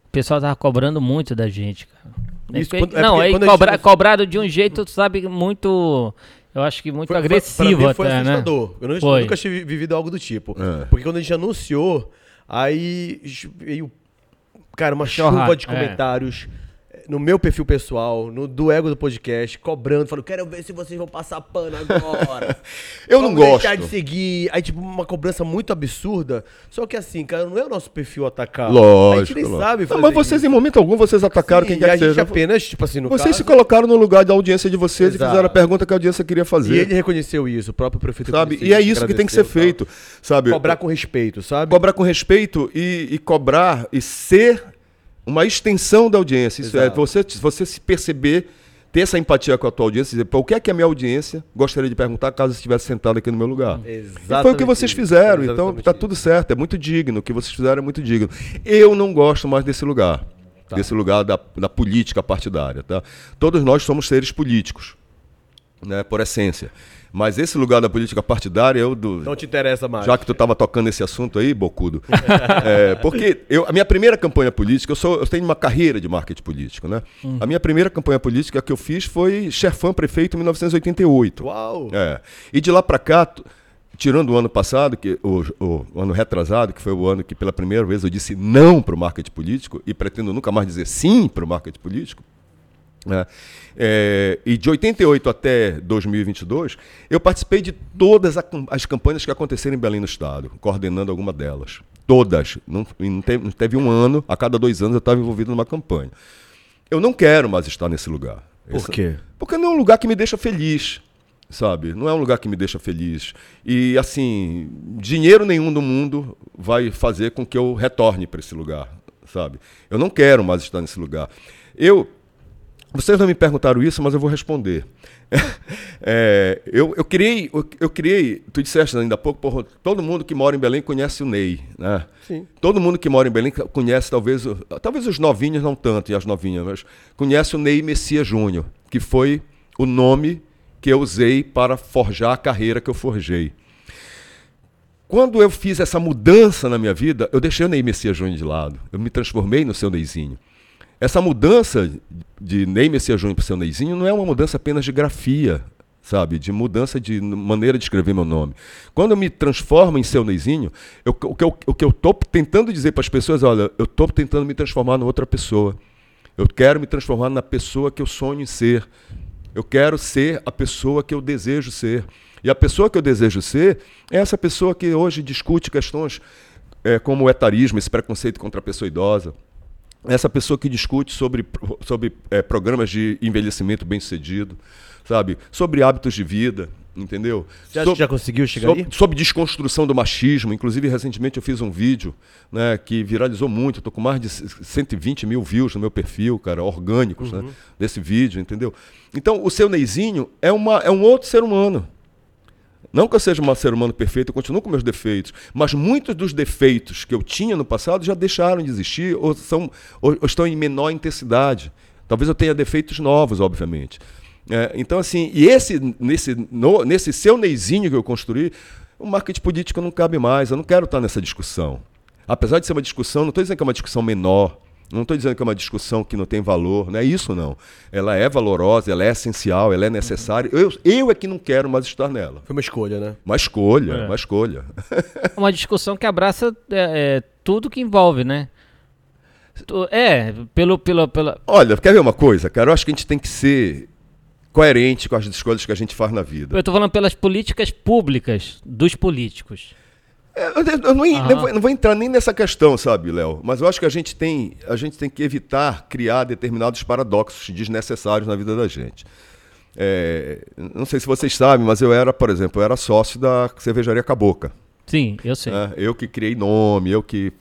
o pessoal tava cobrando muito da gente, cara. É Isso, porque- quando- é não, porque a cobra- gente- cobrado de um jeito, sabe, muito. Eu acho que muito Foi- foi- agressivo pra mim foi até, né? assustador. Eu, não- Foi. nunca tive vivido algo do tipo. É. Porque quando a gente anunciou, aí veio, cara, uma chuva de é. comentários eh, no meu perfil pessoal, no do ego do podcast, cobrando, falando, quero ver se vocês vão passar pano agora. *laughs* Eu não Vamos gosto. deixar de seguir. Aí, tipo, uma cobrança muito absurda. Só que assim, cara, não é o nosso perfil atacar. Lógico. A gente nem lógico. sabe Não, fazer mas vocês, em momento algum, vocês atacaram quem Sim, quer e a que gente seja. apenas, tipo assim, no Vocês se caso, colocaram no lugar da audiência de vocês Exato. e fizeram a pergunta que a audiência queria fazer. E ele reconheceu isso, o próprio prefeito sabe? E é isso que tem que ser feito, sabe? Cobrar com respeito, sabe? Cobrar com respeito e, e cobrar e ser uma extensão da audiência. Isso é Exato. você, você se perceber, ter essa empatia com a tua audiência dizer, o que é que a minha audiência gostaria de perguntar caso estivesse sentado aqui no meu lugar? E foi o que vocês fizeram, então exatamente tá isso. tudo certo, é muito digno. O que vocês fizeram é muito digno. Eu não gosto mais desse lugar. Tá. Desse lugar da, da política partidária. Tá? Todos nós somos seres políticos, né, por essência. Mas esse lugar da política partidária, eu do, Não te interessa mais. já que tu estava tocando esse assunto aí, Bocudo. *laughs* é, porque eu, a minha primeira campanha política, eu, sou, eu tenho uma carreira de marketing político, né? A minha primeira campanha política que eu fiz foi Chefão Prefeito em 1988. Uau! É. E de lá para cá, tirando o ano passado, que o, o- o ano retrasado, que foi o ano que pela primeira vez eu disse não para o marketing político e pretendo nunca mais dizer sim para o marketing político. Né? É, e de 88 até 2022, eu participei de todas as campanhas que aconteceram em Belém no Estado, coordenando alguma delas. Todas. Não, não teve, não teve um ano, a cada dois anos eu estava envolvido numa campanha. Eu não quero mais estar nesse lugar. Por Esse- quê? porque não é um lugar que me deixa feliz, sabe? Não é um lugar que me deixa feliz. E, assim, dinheiro nenhum do mundo vai fazer com que eu retorne para esse lugar, sabe? Eu não quero mais estar nesse lugar. Eu. Vocês não me perguntaram isso, mas eu vou responder. *laughs* É, eu, eu criei, eu, eu criei, tu disseste ainda há pouco, porra, todo mundo que mora em Belém conhece o Ney, né? Sim. Todo mundo que mora em Belém conhece, talvez, talvez os novinhos não tanto, e as novinhas, mas conhece o Ney Messias Júnior, que foi o nome que eu usei para forjar a carreira que eu forjei. Quando eu fiz essa mudança na minha vida, eu deixei o Ney Messias Júnior de lado. Eu me transformei no seu Neyzinho. Essa mudança de Ney Messias Júnior para o seu Neyzinho não é uma mudança apenas de grafia, sabe? De mudança de maneira de escrever meu nome. Quando eu me transformo em seu Neyzinho, eu- o que eu- o que eu estou tentando dizer para as pessoas, olha, eu estou tentando me transformar em outra pessoa. Eu quero me transformar na pessoa que eu sonho em ser. Eu quero ser a pessoa que eu desejo ser. E a pessoa que eu desejo ser é essa pessoa que hoje discute questões eh, como o etarismo, esse preconceito contra a pessoa idosa. Essa pessoa que discute sobre, sobre eh, programas de envelhecimento bem-sucedido, sabe? Sobre hábitos de vida, entendeu? Você acha Sob- que já conseguiu chegar Sob- aí? sobre desconstrução do machismo. Inclusive, recentemente eu fiz um vídeo né, que viralizou muito. Estou com mais de c- 120 mil views no meu perfil, cara, orgânicos, Uhum. né, desse vídeo, entendeu? Então, o seu Neizinho é, uma, é um outro ser humano. Não que eu seja um ser humano perfeito, eu continuo com meus defeitos, mas muitos dos defeitos que eu tinha no passado já deixaram de existir ou, são, ou, estão em menor intensidade. Talvez eu tenha defeitos novos, obviamente. É, então, assim, e esse, nesse, no- nesse seu Neizinho que eu construí, o marketing político não cabe mais. Eu não quero estar nessa discussão. Apesar de ser uma discussão, não estou dizendo que é uma discussão menor, não estou dizendo que é uma discussão que não tem valor, não é isso não. Ela é valorosa, ela é essencial, ela é necessária. Eu, eu é que não quero mais estar nela. Foi uma escolha, né? Uma escolha, É. uma escolha. *laughs* Uma discussão que abraça é, é, tudo que envolve, né? É, pelo, pelo, pela. Olha, quer ver uma coisa, cara? Eu acho que a gente tem que ser coerente com as escolhas que a gente faz na vida. Eu tô falando pelas políticas públicas dos políticos. É, Eu, eu não, não vou, entrar nem nessa questão, sabe, Léo? Mas eu acho que a gente, tem, a gente tem que evitar criar determinados paradoxos desnecessários na vida da gente. É, não sei se vocês sabem, mas eu era, por exemplo, eu era sócio da cervejaria Caboca. Sim, eu sei. né? Eu que criei nome, eu que,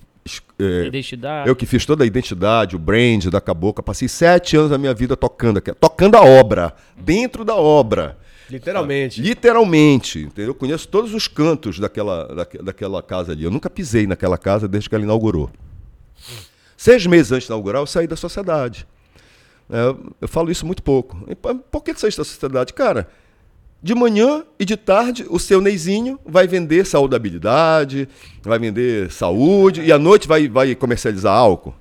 é, Identidade. eu que fiz toda a identidade, o brand da Caboca. Passei sete anos da minha vida tocando, aqui, tocando a obra, dentro da obra. Literalmente. Literalmente, entendeu? Eu conheço todos os cantos daquela, daque- daquela casa ali. Eu nunca pisei naquela casa desde que ela inaugurou. Seis meses antes de inaugurar, eu saí da sociedade. É, eu, falo isso muito pouco. E por- que saíste da sociedade? Cara, de manhã e de tarde, o seu Neizinho vai vender saudabilidade, vai vender saúde, e à noite vai, vai comercializar álcool.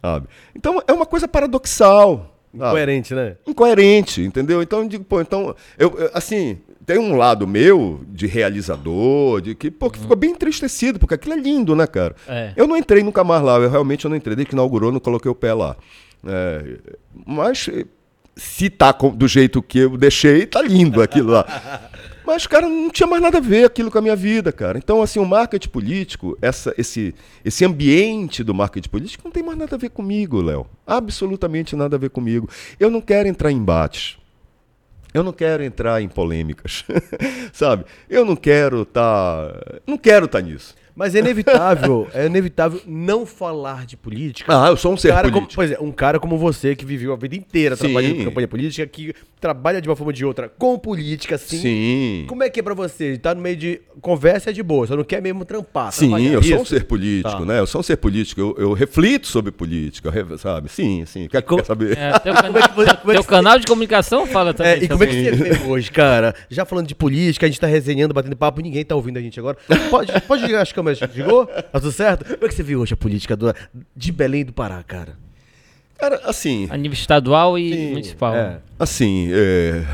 Sabe? Então é uma coisa paradoxal. Sabe? Coerente, né? incoerente, entendeu? Então eu digo, pô, então, eu, eu, assim, tem um lado meu de realizador, de que, pô, que ficou bem entristecido, porque aquilo é lindo, né, cara? É. Eu não entrei nunca mais lá, eu realmente eu não entrei, desde que inaugurou, não coloquei o pé lá. É, mas se tá com- do jeito que eu deixei, tá lindo aquilo lá. *laughs* Mas, cara, não tinha mais nada a ver aquilo com a minha vida, cara. Então, assim, o marketing político, essa, esse, esse ambiente do marketing político não tem mais nada a ver comigo, Léo. Absolutamente nada a ver comigo. Eu não quero entrar em embates. Eu não quero entrar em polêmicas, *laughs* sabe? Eu não quero estar, não quero estar nisso. Mas é inevitável, *laughs* é inevitável não falar de política. Ah, eu sou um ser cara como, político. pois é, um cara como você que viveu a vida inteira Sim. trabalhando com campanha política, que trabalha de uma forma ou de outra com política, sim. Sim. Como é que é pra você? Tá no meio de conversa é de boa, você não quer mesmo trampar. Sim, eu sou um Isso. ser político, Tá. né? Eu sou um ser político. Eu, eu reflito sobre política, eu sabe? Sim, sim. Quer, como- quer saber? É, teu, cana- *laughs* Como é que como é teu canal de comunicação fala também. É, e como é que você vê hoje, cara? Já falando de política, a gente tá resenhando, batendo papo, ninguém tá ouvindo a gente agora. Pode, pode ligar as câmeras, ligou? Tá tudo certo? Como é que você viu hoje a política do- de Belém do Pará, cara? Cara, assim, A nível estadual e municipal. É. assim, é,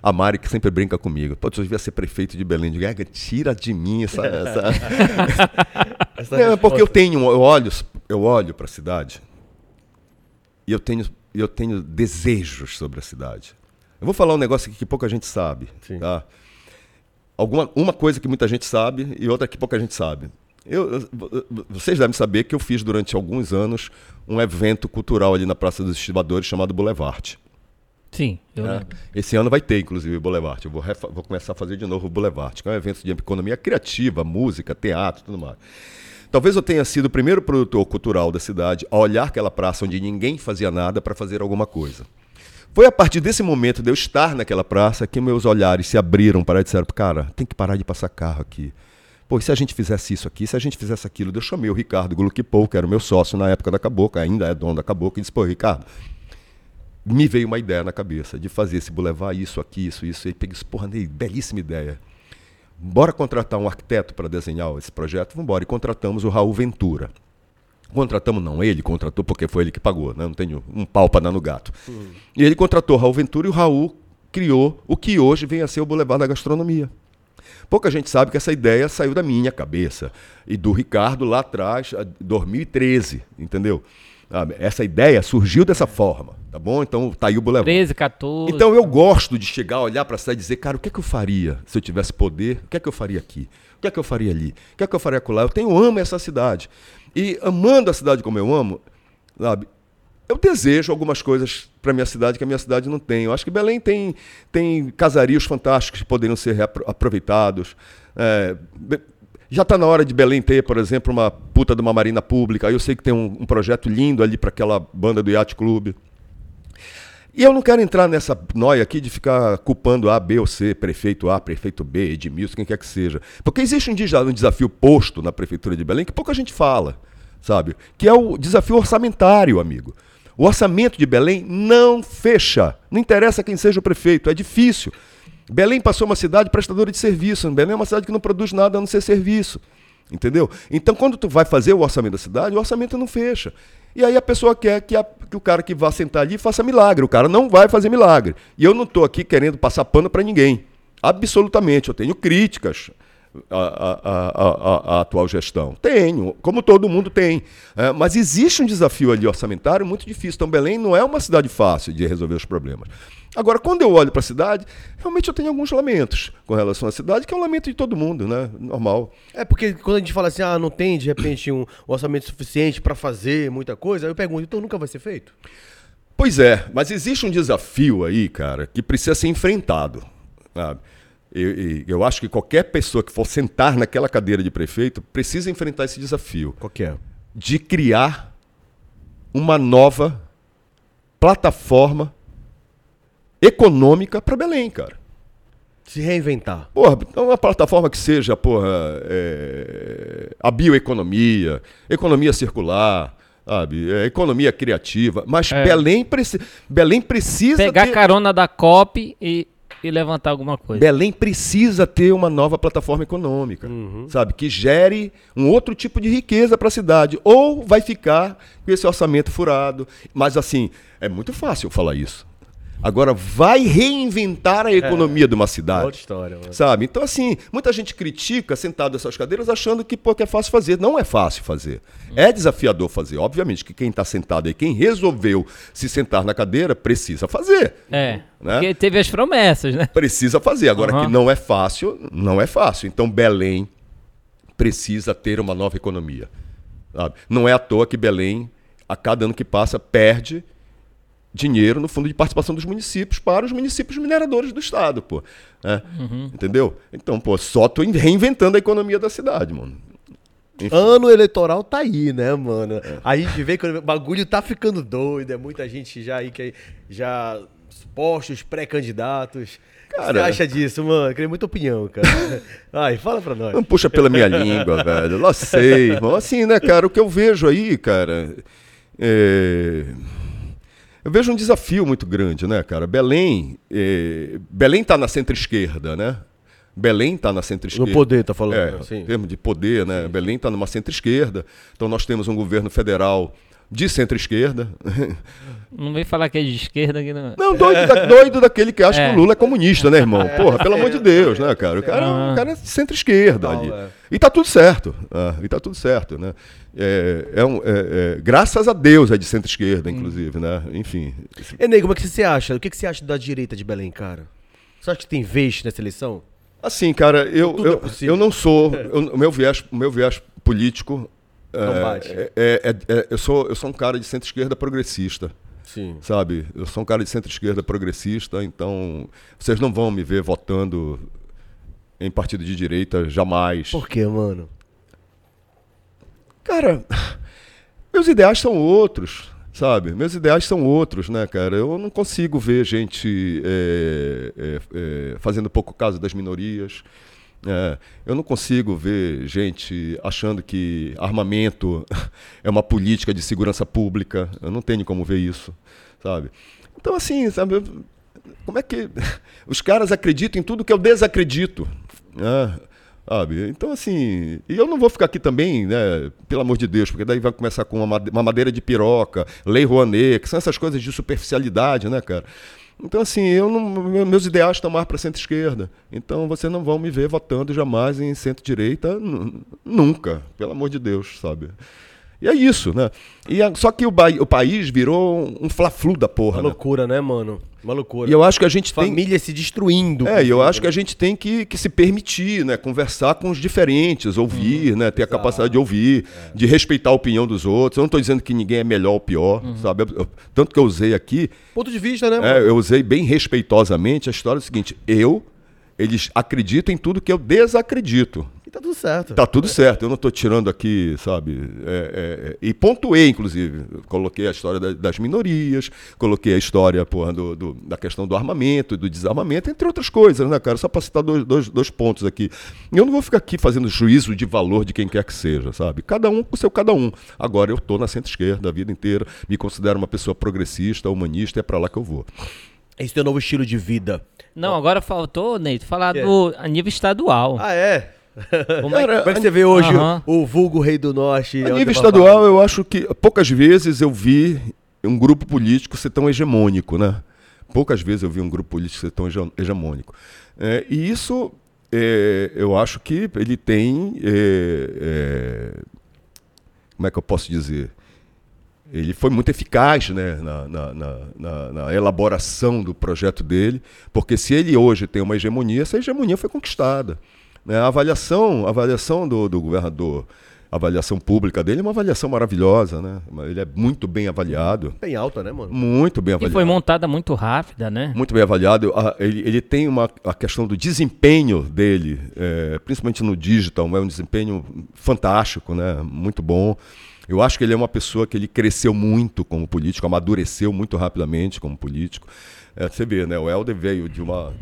a Mari que sempre brinca comigo. Pô, tu devia ser prefeito de Belém. Eu digo, "Ega, tira de mim essa... essa... *laughs* Essa Não, é porque eu tenho, eu olho, eu olho para a cidade e eu tenho, eu tenho desejos sobre a cidade. Eu vou falar um negócio aqui que pouca gente sabe, Sim. tá? Alguma, uma coisa que muita gente sabe e outra que pouca gente sabe. Eu, vocês devem saber que eu fiz durante alguns anos um evento cultural ali na Praça dos Estivadores chamado Boulevard. Sim, eu lembro. Esse ano vai ter, inclusive, o Boulevard. Eu vou, vou começar a fazer de novo o Boulevard, que é um evento de economia criativa, música, teatro, tudo mais. Talvez eu tenha sido o primeiro produtor cultural da cidade a olhar aquela praça onde ninguém fazia nada para fazer alguma coisa. Foi a partir desse momento de eu estar naquela praça que meus olhares se abriram para disseram, cara, tem que parar de passar carro aqui. Pô, se a gente fizesse isso aqui, se a gente fizesse aquilo? Eu chamei o Ricardo Gluckipou, que era o meu sócio na época da Cabocla, ainda é dono da Cabocla, e disse, pô, Ricardo, me veio uma ideia na cabeça de fazer esse boulevard, isso aqui, isso, isso. E peguei porra, Ney, belíssima ideia. Bora contratar um arquiteto para desenhar esse projeto? Vamos embora. E contratamos o Raul Ventura. Contratamos não, ele contratou porque foi ele que pagou, né? não tenho um pau para dar no gato. E ele contratou Raul Ventura e o Raul criou o que hoje vem a ser o Boulevard da Gastronomia. Pouca gente sabe que essa ideia saiu da minha cabeça e do Ricardo lá atrás, em 2013, entendeu? Ah, Essa ideia surgiu dessa forma, tá bom? Então tá aí o Boulevard. 13, 14. Então eu gosto de chegar, olhar para a cidade e dizer, cara, o que é que eu faria se eu tivesse poder? O que é que eu faria aqui? O que é que eu faria ali? O que é que eu faria acolá? Eu tenho amo essa cidade. E amando a cidade como eu amo, sabe? Eu desejo algumas coisas para minha cidade que a minha cidade não tem. Eu acho que Belém tem, tem casarios fantásticos que poderiam ser aproveitados. É, já está na hora de Belém ter, por exemplo, uma puta de uma marina pública. Eu sei que tem um, um projeto lindo ali para aquela banda do Yacht Clube. E eu não quero entrar nessa noia aqui de ficar culpando A, B ou C, prefeito A, prefeito B, Edmilson, quem quer que seja. Porque existe um, desafio posto na Prefeitura de Belém que pouca gente fala, sabe? Que é o desafio orçamentário, amigo. O orçamento de Belém não fecha. Não interessa quem seja o prefeito, é difícil. Belém passou uma cidade prestadora de serviço. Belém é uma cidade que não produz nada a não ser serviço. Entendeu? Então, quando tu vai fazer o orçamento da cidade, o orçamento não fecha. E aí a pessoa quer que, a- que o cara que vá sentar ali faça milagre. O cara não vai fazer milagre. E eu não estou aqui querendo passar pano para ninguém. Absolutamente. Eu tenho críticas à, à- à- à- atual gestão. Tenho, como todo mundo tem. É, mas existe um desafio ali orçamentário muito difícil. Então, Belém não é uma cidade fácil de resolver os problemas. Agora, quando eu olho para a cidade, realmente eu tenho alguns lamentos com relação à cidade, que é um lamento de todo mundo, né? Normal. É porque quando a gente fala assim, ah, não tem de repente um orçamento suficiente pra fazer muita coisa, aí eu pergunto, então nunca vai ser feito? Pois é, mas existe um desafio aí, cara, que precisa ser enfrentado. sabe? Eu, eu- acho que qualquer pessoa que for sentar naquela cadeira de prefeito precisa enfrentar esse desafio Qual que é? de criar uma nova plataforma econômica para Belém, cara. Se reinventar. Porra, então uma plataforma que seja, porra, é, a bioeconomia, economia circular, sabe? É, economia criativa. Mas É. Belém, preci Belém precisa Pegar ter... carona da COP e, e levantar alguma coisa. Belém precisa ter uma nova plataforma econômica, sabe? Que gere um outro tipo de riqueza para a cidade. Ou vai ficar com esse orçamento furado. Mas, assim, é muito fácil falar isso. Agora, vai reinventar a economia de uma cidade. Outra história, mano. Sabe? Então, assim, muita gente critica sentado nessas cadeiras achando que, pô, que é fácil fazer. Não é fácil fazer. É desafiador fazer. Obviamente que quem está sentado aí, quem resolveu se sentar na cadeira, precisa fazer. É. Né? Porque teve as promessas, né? Precisa fazer. Agora Aham. que não é fácil, não é fácil. Então, Belém precisa ter uma nova economia. sabe? Não é à toa que Belém, a cada ano que passa, perde dinheiro no fundo de participação dos municípios para os municípios mineradores do estado, pô. É. Entendeu? Então, pô, só tô reinventando a economia da cidade, mano. Enfim. Ano eleitoral tá aí, né, mano? A gente vê que o bagulho tá ficando doido, é muita gente já aí que já postos pré-candidatos. O que você Cara- acha disso, mano? Queria muita opinião, cara. *laughs* Ai, fala pra nós. Não puxa pela minha língua, velho. Lá sei, irmão. Assim, né, cara? O que eu vejo aí, cara. é, Eu vejo um desafio muito grande, né, cara? Belém. é, Belém tá na centro-esquerda, né? Belém tá na centro-esquerda. No poder, tá falando, É, né? Sim. em termos de poder, né? Belém tá numa centro-esquerda. Então nós temos um governo federal de centro-esquerda. Não vem falar que é de esquerda que não. Não, doido, da- doido daquele que acha É. que o Lula é comunista, né, irmão? Porra, pelo amor de Deus, né, cara? O cara, o cara é centro-esquerda ali. é. E tá tudo certo. ah, e tá tudo certo, né? É, é um- é- é- graças a Deus é de centro-esquerda, inclusive, né? Enfim. E nego, como é que você acha? O que que você acha da direita de Belém, cara? Você acha que tem vez nessa eleição? Assim, cara, eu, é eu, eu não sou. *laughs* O meu viés, o meu viés político. Não é, bate. é- é- é- eu, sou, eu sou um cara de centro-esquerda progressista. Sim. sabe? Eu sou um cara de centro-esquerda progressista, então vocês não vão me ver votando em partido de direita jamais. Por quê, mano? Cara, meus ideais são outros, sabe? Meus ideais são outros, né, cara? Eu não consigo ver gente é, é, é, fazendo pouco caso das minorias. É, eu não consigo ver gente achando que armamento *laughs* é uma política de segurança pública. Eu não tenho como ver isso, sabe? Então, assim, sabe? Como é que *laughs* os caras acreditam em tudo que eu desacredito? né? Sabe? Então, assim, e eu não vou ficar aqui também, né, pelo amor de Deus, porque daí vai começar com uma madeira de piroca, lei Rouanet, que são essas coisas de superficialidade, né, cara? Então, assim, eu não, meu- meus ideais estão mais para centro-esquerda. Então, vocês não vão me ver votando jamais em centro-direita, nu- nunca, pelo amor de Deus, sabe? E é isso, né? E a- só que o, o país virou um fla-flu da Uma porra, né? loucura, né, mano? Uma loucura. E eu acho que a gente tem... Família se destruindo. É, e eu acho que a gente tem que, que se permitir, né? Conversar com os diferentes, ouvir, né? Ter a capacidade de ouvir, de respeitar a opinião dos outros. Eu não estou dizendo que ninguém é melhor ou pior, sabe? Eu- eu- tanto que eu usei aqui, Ponto de vista, né, mano? é, eu usei bem respeitosamente a história do seguinte: eu, eles acreditam em tudo que eu desacredito. Tá tudo certo. Tá tudo certo, eu não estou tirando aqui, sabe? é, é, é, e pontuei, inclusive. Eu Coloquei a história da- das minorias, coloquei a história porra, do, do- da questão do armamento, do desarmamento, entre outras coisas, né, cara? Só para citar dois, dois, dois pontos aqui. E Eu não vou ficar aqui fazendo juízo de valor de quem quer que seja, sabe? Cada um com o seu cada um. Agora eu tô na centro-esquerda a vida inteira, me considero uma pessoa progressista, humanista, e é para lá que eu vou. Esse teu novo estilo de vida. Não, agora faltou, Neito, falar É. do a nível estadual. Ah, é? Como é que- Cara, Como é que você vê hoje Aham. o vulgo rei do norte? A nível vai estadual, eu acho que poucas vezes eu vi um grupo político ser tão hegemônico, né? Poucas vezes eu vi um grupo político ser tão hege- hegemônico. É, e isso, é, eu acho que ele tem. é, é, como é que eu posso dizer? Ele foi muito eficaz né, na, na- na- na- na elaboração do projeto dele, porque se ele hoje tem uma hegemonia, essa hegemonia foi conquistada. Né? A avaliação, a avaliação do, do governador, a avaliação pública dele é uma avaliação maravilhosa. Né? Ele é muito bem avaliado, Bem alta, né, mano? muito bem E avaliado. foi montada muito rápida, né? Muito bem avaliado. A- Ele, ele tem uma a questão do desempenho dele, é, principalmente no digital, é um desempenho fantástico, né? muito bom. Eu acho que ele é uma pessoa que ele cresceu muito como político, amadureceu muito rapidamente como político. É, você vê, né? O Helder veio de uma,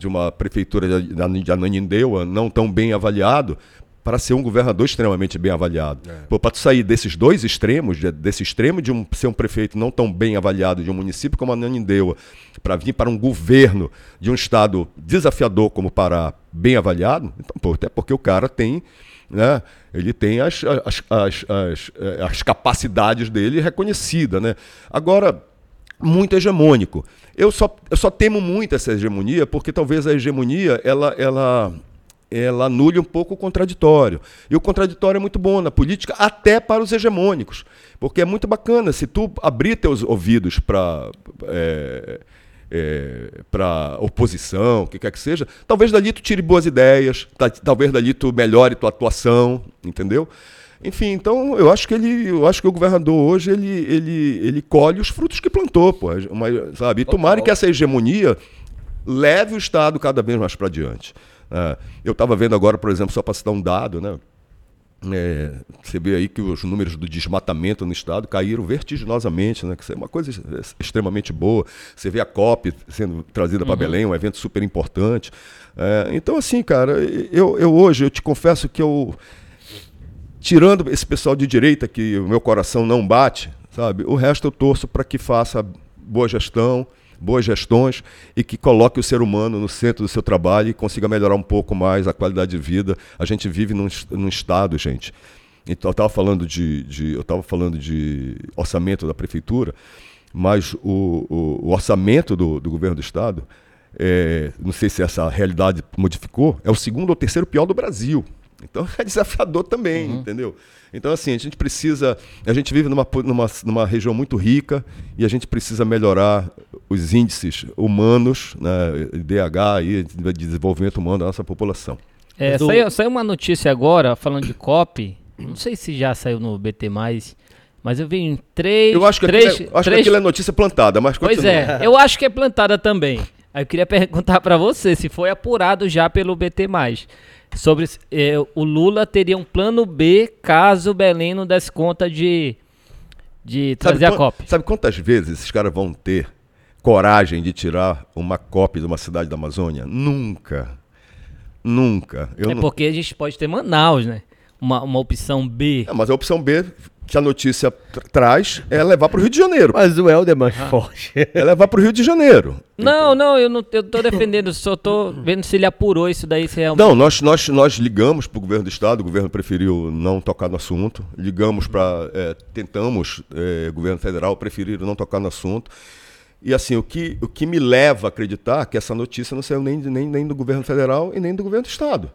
de uma prefeitura de, de Ananindeua não tão bem avaliado para ser um governador extremamente bem avaliado. É. Para sair desses dois extremos, de, desse extremo de um, ser um prefeito não tão bem avaliado de um município como Ananindeua, para vir para um governo de um estado desafiador como Pará, bem avaliado, então, pô, até porque o cara tem né? Ele tem as, as, as, as, eh, as capacidades dele reconhecidas, né? Agora, muito hegemônico. Eu só, eu só temo muito essa hegemonia, porque talvez a hegemonia ela, ela, ela anule um pouco o contraditório. E o contraditório é muito bom na política, até para os hegemônicos. Porque é muito bacana se tu abrir teus ouvidos para. É, é, para oposição, o que quer que seja, talvez dali tu tire boas ideias, talvez dali tu melhore tua atuação, entendeu? Enfim, então eu acho que ele, eu acho que o governador hoje ele, ele, ele colhe os frutos que plantou, pô, uma, sabe? E tomara que essa hegemonia leve o Estado cada vez mais para diante. É, eu estava vendo agora, por exemplo, só para citar um dado, né? É, você vê aí que os números do desmatamento no estado caíram vertiginosamente, né? Que isso é uma coisa extremamente boa. Você vê a COP sendo trazida para uhum. Belém, um evento super importante. É, então, assim, cara, eu, eu hoje, eu te confesso que eu, tirando esse pessoal de direita que o meu coração não bate, sabe? O resto eu torço para que faça boa gestão, boas gestões e que coloque o ser humano no centro do seu trabalho e consiga melhorar um pouco mais a qualidade de vida. A gente vive num, num estado, gente. Então, eu estava falando de, de eu estava falando de orçamento da prefeitura, mas o, o, o orçamento do, do, governo do estado, é, não sei se essa realidade modificou, é o segundo ou terceiro pior do Brasil. Então *laughs* é desafiador também, uhum. entendeu? Então, assim, a gente precisa. A gente vive numa, numa, numa região muito rica e a gente precisa melhorar os índices humanos, né, DH e de desenvolvimento humano da nossa população. É, Do... saiu, saiu uma notícia agora falando de COP. Não sei se já saiu no BT, mas eu vi em três. Eu acho que, três, aquilo, é, acho três... que aquilo é notícia plantada, mas Pois é, eu acho que é plantada também. Aí eu queria *laughs* perguntar para você se foi apurado já pelo BT sobre eh, o Lula teria um plano B caso o Belém não desse conta de, de trazer sabe, a COP. Sabe quantas vezes esses caras vão ter coragem de tirar uma COP de uma cidade da Amazônia? Nunca. Nunca. Eu é não... porque a gente pode ter Manaus, né? Uma, uma opção B. É, mas a opção B que a notícia traz é levar para o Rio de Janeiro. Mas o Helder é mais ah. forte. É levar para o Rio de Janeiro. Não, não, eu não eu tô defendendo, só tô vendo se ele apurou isso daí, se realmente... Não, nós, nós, nós ligamos para o governo do estado, o governo preferiu não tocar no assunto, ligamos para, é, tentamos, é, o governo federal preferiu não tocar no assunto, e assim, o que, o que me leva a acreditar que essa notícia não saiu nem, nem, nem do governo federal e nem do governo do estado.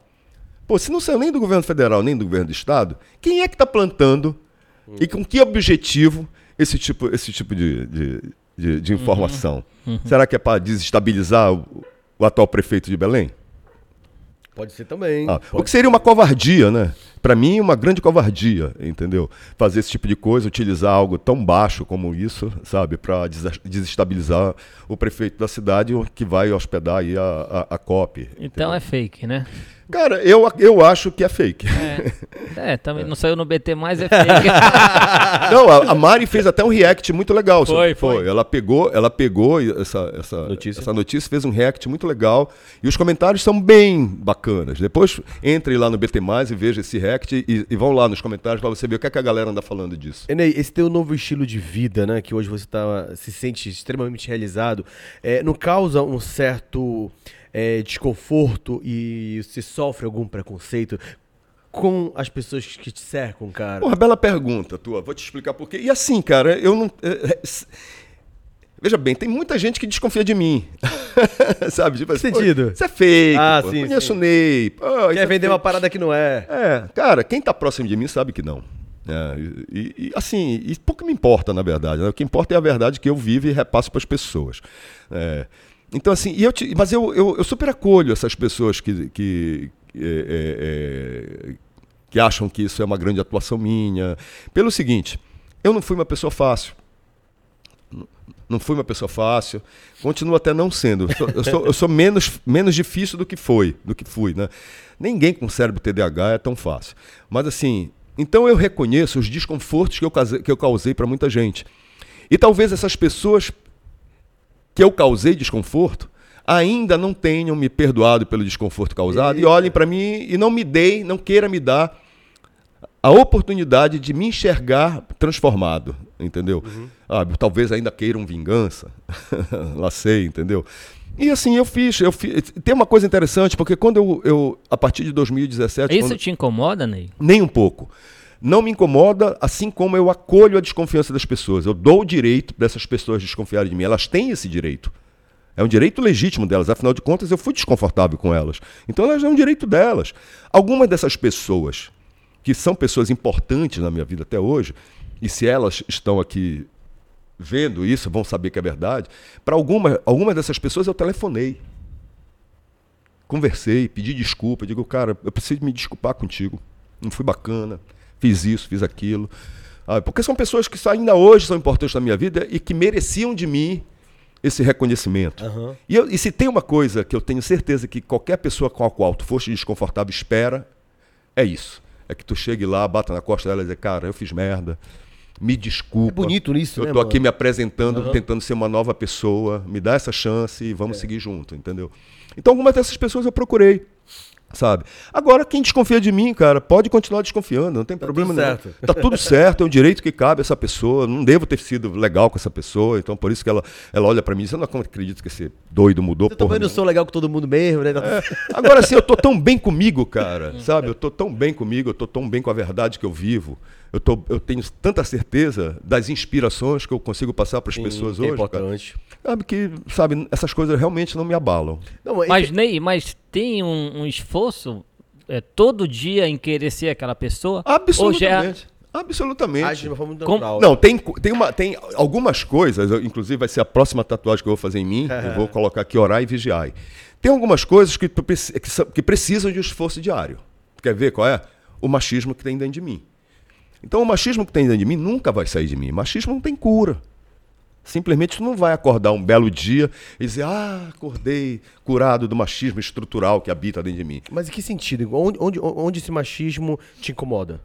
Pô, se não saiu nem do governo federal nem do governo do estado, quem é que está plantando Uhum. E com que objetivo esse tipo, esse tipo de, de, de, de informação? Uhum. Uhum. Será que é para desestabilizar o, o, atual prefeito de Belém? Pode ser também. Ah, o que seria uma covardia, né? Para mim, uma grande covardia, entendeu? Fazer esse tipo de coisa, utilizar algo tão baixo como isso, sabe? Para desestabilizar o prefeito da cidade que vai hospedar aí a, a, a COP. Então entendeu? é fake, né? Cara, eu, eu acho que é fake. É, é também não saiu no BT mais, é fake. *laughs* não, a, a, Mari fez até um react muito legal. Foi, foi. foi. Ela pegou, ela pegou essa, essa, notícia. essa notícia, fez um react muito legal. E os comentários são bem bacanas. Depois entre lá no BT mais e veja esse react e, e vão lá nos comentários para você ver o que, é que a galera anda falando disso. Enei, esse teu novo estilo de vida, né? Que hoje você tá, se sente extremamente realizado, é, não causa um certo é, desconforto e se sofre algum preconceito com as pessoas que te cercam, cara? Porra, bela pergunta tua. Vou te explicar por quê. E assim, cara, eu não. É, é, veja bem, tem muita gente que desconfia de mim. *laughs* Sabe? Tipo assim, sentido? Isso é fake. Ah, pô, sim. Conheço sim. o Ney. Pô, Quer é vender é uma parada que não é. É, cara, quem tá próximo de mim sabe que não. É, e, e, assim, e pouco me importa, na verdade. Né? O que importa é a verdade que eu vivo e repasso para as pessoas. É, então, assim, e eu te, mas eu, eu, eu, super acolho essas pessoas que, que, é, é, é, que acham que isso é uma grande atuação minha. Pelo seguinte, eu não fui uma pessoa fácil. Não fui uma pessoa fácil, continuo até não sendo. Eu sou, eu sou, eu sou menos, menos difícil do que foi, do que fui, né? Ninguém com cérebro TDAH é tão fácil. Mas assim, Então eu reconheço os desconfortos que eu, que eu causei para muita gente. E talvez essas pessoas que eu causei desconforto ainda não tenham me perdoado pelo desconforto causado e olhem para mim e não me deem, não queira me dar a oportunidade de me enxergar transformado, entendeu? Ah, talvez ainda queiram vingança, *laughs* lá sei, entendeu? E assim eu fiz, eu fiz. Tem uma coisa interessante, porque quando eu, eu a partir de 2017, Isso quando- te incomoda, Ney? nem um pouco. Não me incomoda, assim como eu acolho a desconfiança das pessoas. Eu dou o direito dessas pessoas desconfiarem de mim. Elas têm esse direito. É um direito legítimo delas. Afinal de contas, eu fui desconfortável com elas. Então, elas é um direito delas. Algumas dessas pessoas, que são pessoas importantes na minha vida até hoje, e se elas estão aqui vendo isso, vão saber que é verdade. Para alguma, algumas dessas pessoas, eu telefonei. Conversei, pedi desculpa. Digo, cara, eu preciso me desculpar contigo. Não fui bacana. Fiz isso, fiz aquilo. Ah, porque são pessoas que ainda hoje são importantes na minha vida e que mereciam de mim esse reconhecimento. Aham. E, eu- e se tem uma coisa que eu tenho certeza que qualquer pessoa com a qual tu foste desconfortável espera, é isso. É que tu chegue lá, bata na costa dela e dizer, cara, eu fiz merda. Me desculpa. É bonito isso, Eu né, tô mano? aqui me apresentando, Aham. tentando ser uma nova pessoa. Me dá essa chance e É. vamos seguir junto, entendeu? Então, algumas dessas pessoas eu procurei. Sabe? Agora, quem desconfia de mim, cara, pode continuar desconfiando, não tem problema tudo nenhum. certo. Tá tudo certo, é um direito que cabe a essa pessoa. Não devo ter sido legal com essa pessoa, então por isso que ela, ela olha pra mim e diz: Eu não acredito que esse doido mudou. Eu também não nenhuma." sou legal com todo mundo mesmo, né? Agora sim, eu tô tão bem comigo, cara, sabe? Eu tô tão bem comigo, eu tô tão bem com a verdade que eu vivo. Eu, tô, eu tenho tanta certeza das inspirações que eu consigo passar para as pessoas é hoje, cara. importante. Sabe que, sabe, essas coisas realmente não me abalam. Não, é- Mas, Ney, mas tem um, um esforço é, todo dia em querer ser aquela pessoa? Já é- Absolutamente. Absolutamente. age de uma forma Com- natural. Não, tem, tem, uma, tem algumas coisas, eu- inclusive vai ser a próxima tatuagem que eu vou fazer em mim, *laughs* eu vou colocar aqui orar e vigiar. Tem algumas coisas que, tu que, que precisam de um esforço diário. Quer ver qual é? O machismo que tem dentro de mim. Então o machismo que tem dentro de mim nunca vai sair de mim. Machismo não tem cura. Simplesmente tu não vai acordar um belo dia e dizer, ah, acordei curado do machismo estrutural que habita dentro de mim. Mas em que sentido? Onde, onde, onde esse machismo te incomoda?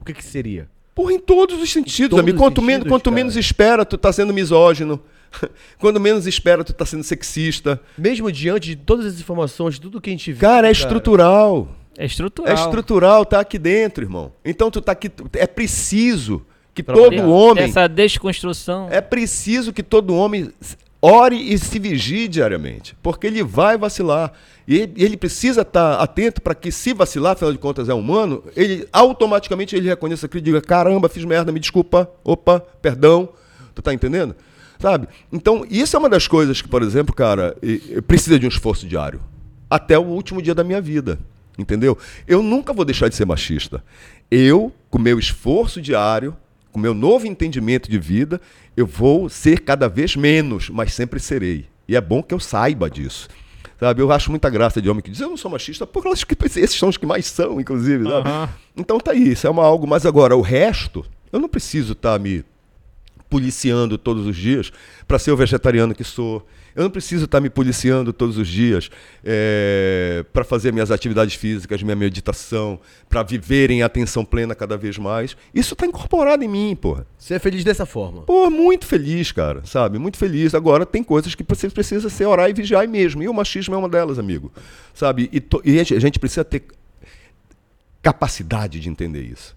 O que que seria? Porra, em todos os sentidos, todos amigo. Quanto, sentidos, menos, quanto cara. menos espera, tu tá sendo misógino. *laughs* Quando menos espera, tu tá sendo sexista. Mesmo diante de todas as informações, de tudo que a gente viu. Cara, é estrutural. É É estrutural. estrutural, tá aqui dentro, irmão. Então tu tá aqui. É preciso que todo homem. Essa desconstrução. É preciso que todo homem ore e se vigie diariamente, porque ele vai vacilar. E ele, ele precisa estar atento para que, se vacilar, afinal de contas é humano, ele automaticamente ele reconheça aquilo e diga: caramba, fiz merda, me desculpa, opa, perdão. Tu tá entendendo? Sabe? Então, isso é uma das coisas que, por exemplo, cara, precisa de um esforço diário. Até o último dia da minha vida. Entendeu? Eu nunca vou deixar de ser machista. Eu, com meu esforço diário, com meu novo entendimento de vida, eu vou ser cada vez menos, mas sempre serei. E é bom que eu saiba disso. Sabe, eu acho muita graça de homem que diz, eu não sou machista, porque eu acho que *laughs* esses são os que mais são, inclusive. Aham. Então tá aí, isso é uma algo. Mas agora, o resto, eu não preciso estar me policiando todos os dias para ser o vegetariano que sou. Eu não preciso estar me policiando todos os dias para fazer minhas atividades físicas, minha meditação, para viver em atenção plena cada vez mais. Isso está incorporado em mim, porra. Você é feliz dessa forma. Pô, muito feliz, cara, sabe? Muito feliz. Agora, tem coisas que você precisa ser orar e vigiar mesmo. E o machismo é uma delas, amigo. Sabe? E, to- e a gente precisa ter capacidade de entender isso.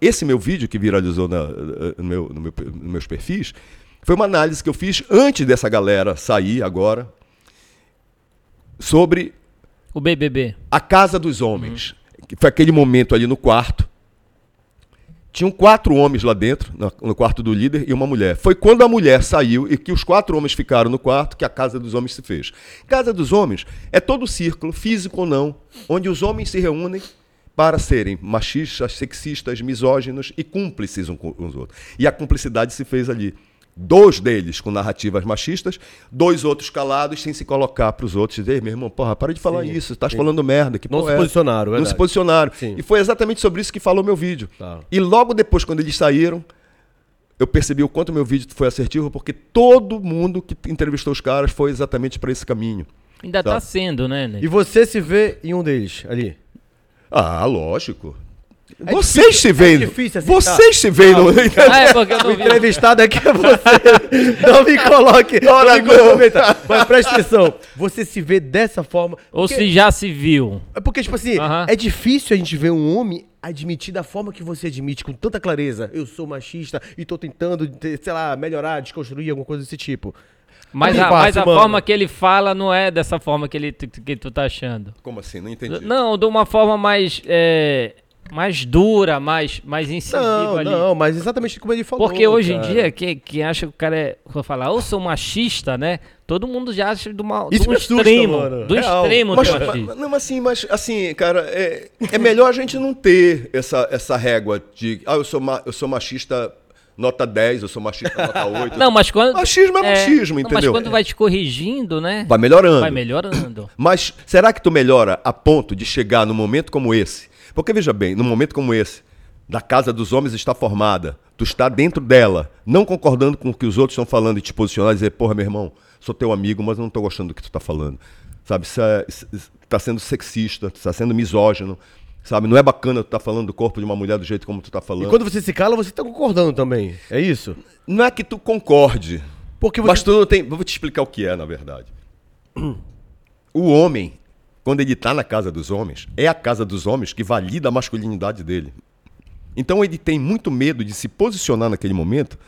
Esse meu vídeo que viralizou na- no meu- no meu- nos meus perfis foi uma análise que eu fiz antes dessa galera sair agora sobre O BBB. a casa dos homens. Que foi aquele momento ali no quarto. Tinham quatro homens lá dentro, no quarto do líder, e uma mulher. Foi quando a mulher saiu e que os quatro homens ficaram no quarto que a casa dos homens se fez. Casa dos homens é todo o círculo, físico ou não, onde os homens se reúnem para serem machistas, sexistas, misóginos e cúmplices uns com os outros. E a cumplicidade se fez ali. Dois deles com narrativas machistas, dois outros calados, sem se colocar para os outros. Dizer, "Ei, meu irmão, porra, para de falar Sim, isso, estás sim. falando merda. Que Não se é? posicionaram, Não se posicionaram. Sim. E foi exatamente sobre isso que falou meu vídeo. Tá. E logo depois, quando eles saíram, eu percebi o quanto meu vídeo foi assertivo, porque todo mundo que entrevistou os caras foi exatamente para esse caminho. Ainda Tá. tá sendo, né, Ney? E você se vê em um deles ali. Ah, lógico. Vocês se veem. difícil aceitar. Vocês se veem. no- Ah, é porque eu O não vi. entrevistado aqui é você. Não me coloque. Ora, não me comprometa. Mas presta atenção. Você se vê dessa forma. Ou porque- se já se viu. É porque, tipo assim, Aham. é difícil a gente ver um homem admitir da forma que você admite, com tanta clareza. Eu sou machista e tô tentando, te- sei lá, melhorar, desconstruir alguma coisa desse tipo. Mas Não a, mas a mano. forma que ele fala não é dessa forma que, ele, que tu tá achando. Como assim? Não entendi. Não, de uma forma mais. é, mais dura, mais, mais incisiva Não, ali. não, mas exatamente como ele falou. Porque hoje cara. em dia, quem, quem acha que o cara é. Vou falar, eu sou machista, né? Todo mundo já acha uma, de Isso assusta, extremo. mano. Do Real. extremo Mas, do mas- não, mas assim, mas assim, cara, é, é melhor a gente não ter essa, essa régua de, ah, eu sou, ma- eu sou machista nota 10, eu sou machista nota *laughs* 8. Não, mas quando. Machismo é machismo, não, Mas entendeu? quando vai te corrigindo, né? Vai melhorando. Vai melhorando. Mas será que tu melhora a ponto de chegar num momento como esse? Porque veja bem, num momento como esse, da casa dos homens está formada, tu está dentro dela, não concordando com o que os outros estão falando e te posicionar e dizer, porra, meu irmão, sou teu amigo, mas eu não estou gostando do que tu está falando. Sabe, isso é, está sendo sexista, tu está sendo misógino, sabe? Não é bacana tu estar falando do corpo de uma mulher do jeito como tu está E falando. quando você se cala, você tá concordando também. É isso? Não é que tu concorde, Porque você. mas tu não tem. Vou te explicar o que é, na verdade. O homem, quando ele está na casa dos homens, é a casa dos homens que valida a masculinidade dele. Então ele tem muito medo de se posicionar naquele momento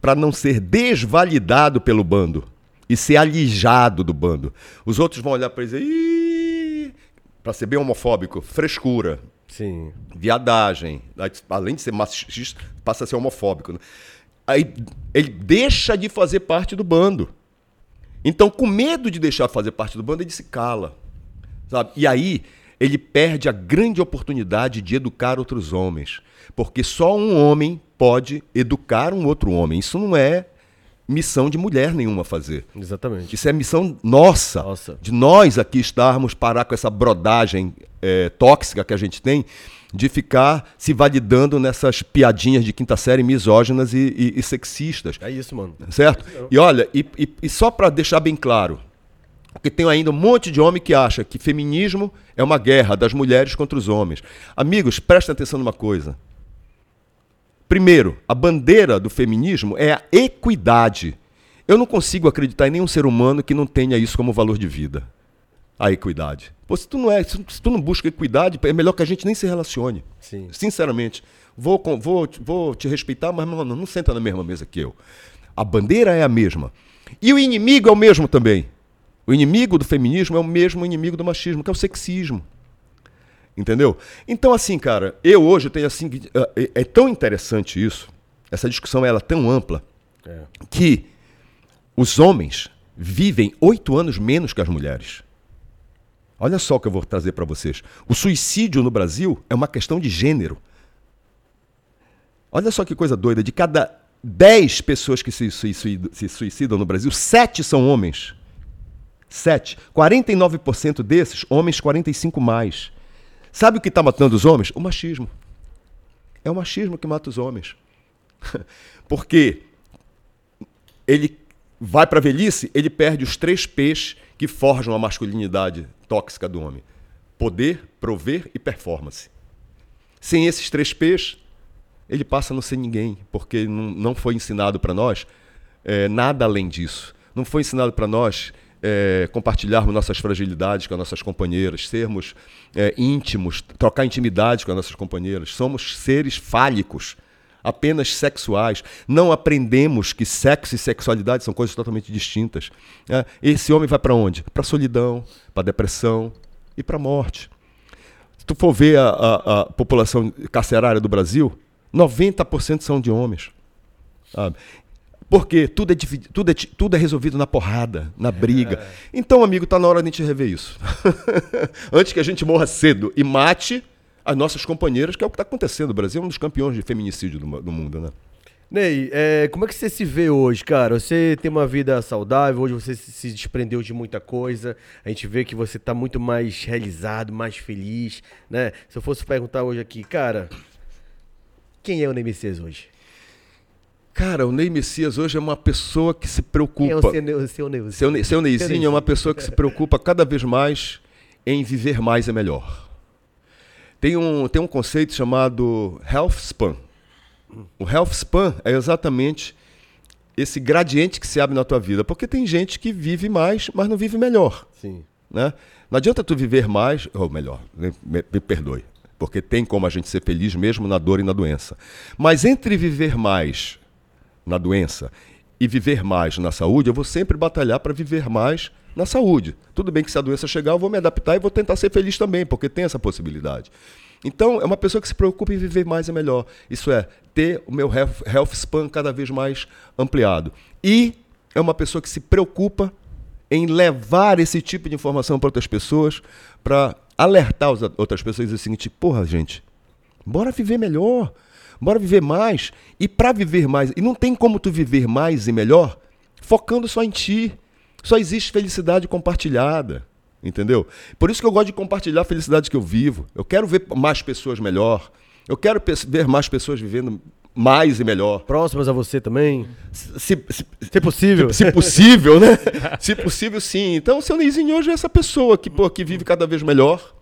para não ser desvalidado pelo bando e ser alijado do bando. Os outros vão olhar para ele e dizer, para ser bem homofóbico, frescura, Sim. viadagem, aí, além de ser machista, passa a ser homofóbico. né? Aí ele deixa de fazer parte do bando. Então, com medo de deixar de fazer parte do bando, ele se cala. Sabe? E aí ele perde a grande oportunidade de educar outros homens. Porque só um homem pode educar um outro homem. Isso não é missão de mulher nenhuma fazer. Exatamente. Isso é missão nossa, Nossa. de nós aqui estarmos parar com essa brodagem eh, tóxica que a gente tem, de ficar se validando nessas piadinhas de quinta série misóginas e, e- e sexistas. É isso, mano. Certo? E olha, e, e- e só para deixar bem claro, porque tem ainda um monte de homem que acha que feminismo é uma guerra das mulheres contra os homens. Amigos, prestem atenção numa coisa. Primeiro, a bandeira do feminismo é a equidade. Eu não consigo acreditar em nenhum ser humano que não tenha isso como valor de vida. A equidade. Pô, se tu não é, se tu não busca equidade, é melhor que a gente nem se relacione. Sim. Sinceramente, vou, vou, vou te respeitar, mas não senta na mesma mesa que eu. A bandeira é a mesma. E o inimigo é o mesmo também. O inimigo do feminismo é o mesmo inimigo do machismo, que é o sexismo. Entendeu? Então, assim, cara, eu hoje tenho assim. É, é tão interessante isso, essa discussão ela é tão ampla, É. que os homens vivem oito anos menos que as mulheres. Olha só o que eu vou trazer para vocês. O suicídio no Brasil é uma questão de gênero. Olha só que coisa doida. De cada 10 pessoas que se suicidam, se suicidam no Brasil, 7 são homens. 7. 49% desses, homens 45 mais. Sabe o que está matando os homens? O machismo. É o machismo que mata os homens. *laughs* Porque ele vai para a velhice, ele perde os três P's que forjam a masculinidade tóxica do homem: poder, prover e performance. Sem esses três P's, ele passa a não ser ninguém, porque não, foi ensinado para nós eh, nada além disso. Não foi ensinado para nós eh, compartilharmos nossas fragilidades com as nossas companheiras, sermos eh, íntimos, trocar intimidade com as nossas companheiras. Somos seres fálicos, apenas sexuais. Não aprendemos que sexo e sexualidade são coisas totalmente distintas. né? Esse homem vai para onde? Para a solidão, para a depressão e para a morte. Se tu for ver a, a- a população carcerária do Brasil, 90% são de homens. Porque tudo é, dividi- tudo, é, tudo é resolvido na porrada, na briga. Então, amigo, tá na hora de a gente rever isso. *laughs* Antes que a gente morra cedo e mate as nossas companheiras, que é o que está acontecendo. O Brasil é um dos campeões de feminicídio do, do mundo, né? Ney, é, como é que você se vê hoje, cara? Você tem uma vida saudável, hoje você se desprendeu de muita coisa. A gente vê que você tá muito mais realizado, mais feliz, né? Se eu fosse perguntar hoje aqui, cara, quem é o Ney Messias hoje? Cara, o Ney Messias hoje é uma pessoa que se preocupa. É o seu, o seu Ney? Seu, seu Neizinho é uma Neizinho. pessoa que se preocupa cada vez mais em viver mais e melhor. Tem um, tem um conceito chamado health span. O health span é exatamente esse gradiente que se abre na tua vida. Porque tem gente que vive mais, mas não vive melhor. Sim. Né? Não adianta tu viver mais, ou melhor, me, me, me perdoe, porque tem como a gente ser feliz mesmo na dor e na doença. Mas entre viver mais na doença e viver mais na saúde, eu vou sempre batalhar para viver mais na saúde. Tudo bem que se a doença chegar, eu vou me adaptar e vou tentar ser feliz também, porque tem essa possibilidade. Então, é uma pessoa que se preocupa em viver mais e melhor. Isso é, ter o meu health, span cada vez mais ampliado. E é uma pessoa que se preocupa em levar esse tipo de informação para outras pessoas, para alertar as outras pessoas e dizer o seguinte: porra, gente, bora viver melhor, bora viver mais. E para viver mais, e não tem como tu viver mais e melhor focando só em ti. Só existe felicidade compartilhada. Entendeu? Por isso que eu gosto de compartilhar a felicidade que eu vivo. Eu quero ver mais pessoas melhor. Eu quero ver mais pessoas vivendo mais e melhor. Próximas a você também? Se, se, se, se possível. Se, possível, né? *laughs* se possível, sim. Então, o seu Neizinho hoje é essa pessoa que, pô, que vive cada vez melhor,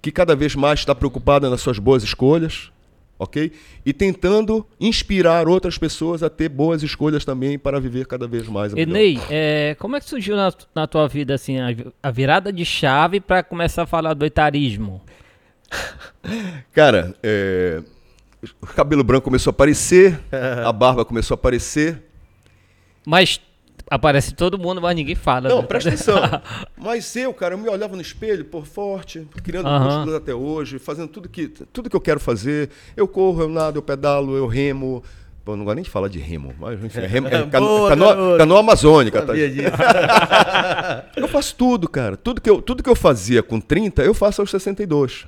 que cada vez mais está preocupada nas suas boas escolhas, ok? E tentando inspirar outras pessoas a ter boas escolhas também para viver cada vez mais. Enei, é, como é que surgiu na, na tua vida assim a, a virada de chave para começar a falar do etarismo? *laughs* Cara, é, o cabelo branco começou a aparecer, a barba começou a aparecer. Mas aparece todo mundo, mas ninguém fala. Não, né? presta atenção. *laughs* mas eu, cara, eu me olhava no espelho, por forte, criando uhum. músculos até hoje, fazendo tudo que, tudo que eu quero fazer. Eu corro, eu nado, eu pedalo, eu remo. Pô, não gosto nem de falar de remo, mas enfim, é remo, é *laughs* cano, canoa, canoa amazônica. Tá? *laughs* eu faço tudo, cara. Tudo que, eu, tudo que eu fazia com 30, eu faço aos 62.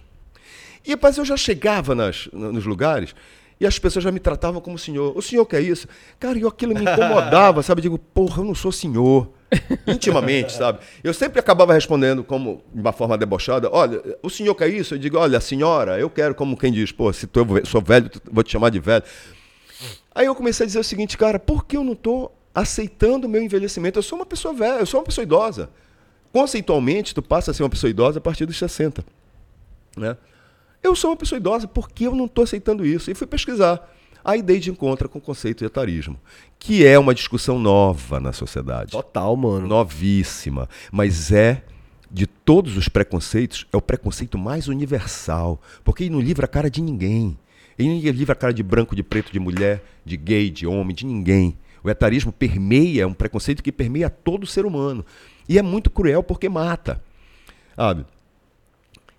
E depois eu já chegava nas, nos lugares e as pessoas já me tratavam como senhor. O senhor quer isso? Cara, e aquilo me incomodava, sabe? Eu digo, porra, eu não sou senhor. *laughs* Intimamente, sabe? Eu sempre acabava respondendo como de uma forma debochada: olha, o senhor quer isso? Eu digo, olha, senhora, eu quero, como quem diz, pô, se tu, eu sou velho, vou te chamar de velho. Aí eu comecei a dizer o seguinte, cara, por que eu não estou aceitando o meu envelhecimento? Eu sou uma pessoa velha, eu sou uma pessoa idosa. Conceitualmente, tu passa a ser uma pessoa idosa a partir dos 60. Né? Eu sou uma pessoa idosa, por que eu não estou aceitando isso? E fui pesquisar. Aí dei de encontro com o conceito de etarismo, que é uma discussão nova na sociedade. Total, mano. Novíssima. Mas é, de todos os preconceitos, é o preconceito mais universal. Porque ele não livra a cara de ninguém. Ele não livra a cara de branco, de preto, de mulher, de gay, de homem, de ninguém. O etarismo permeia, é um preconceito que permeia todo ser humano. E é muito cruel porque mata. Sabe?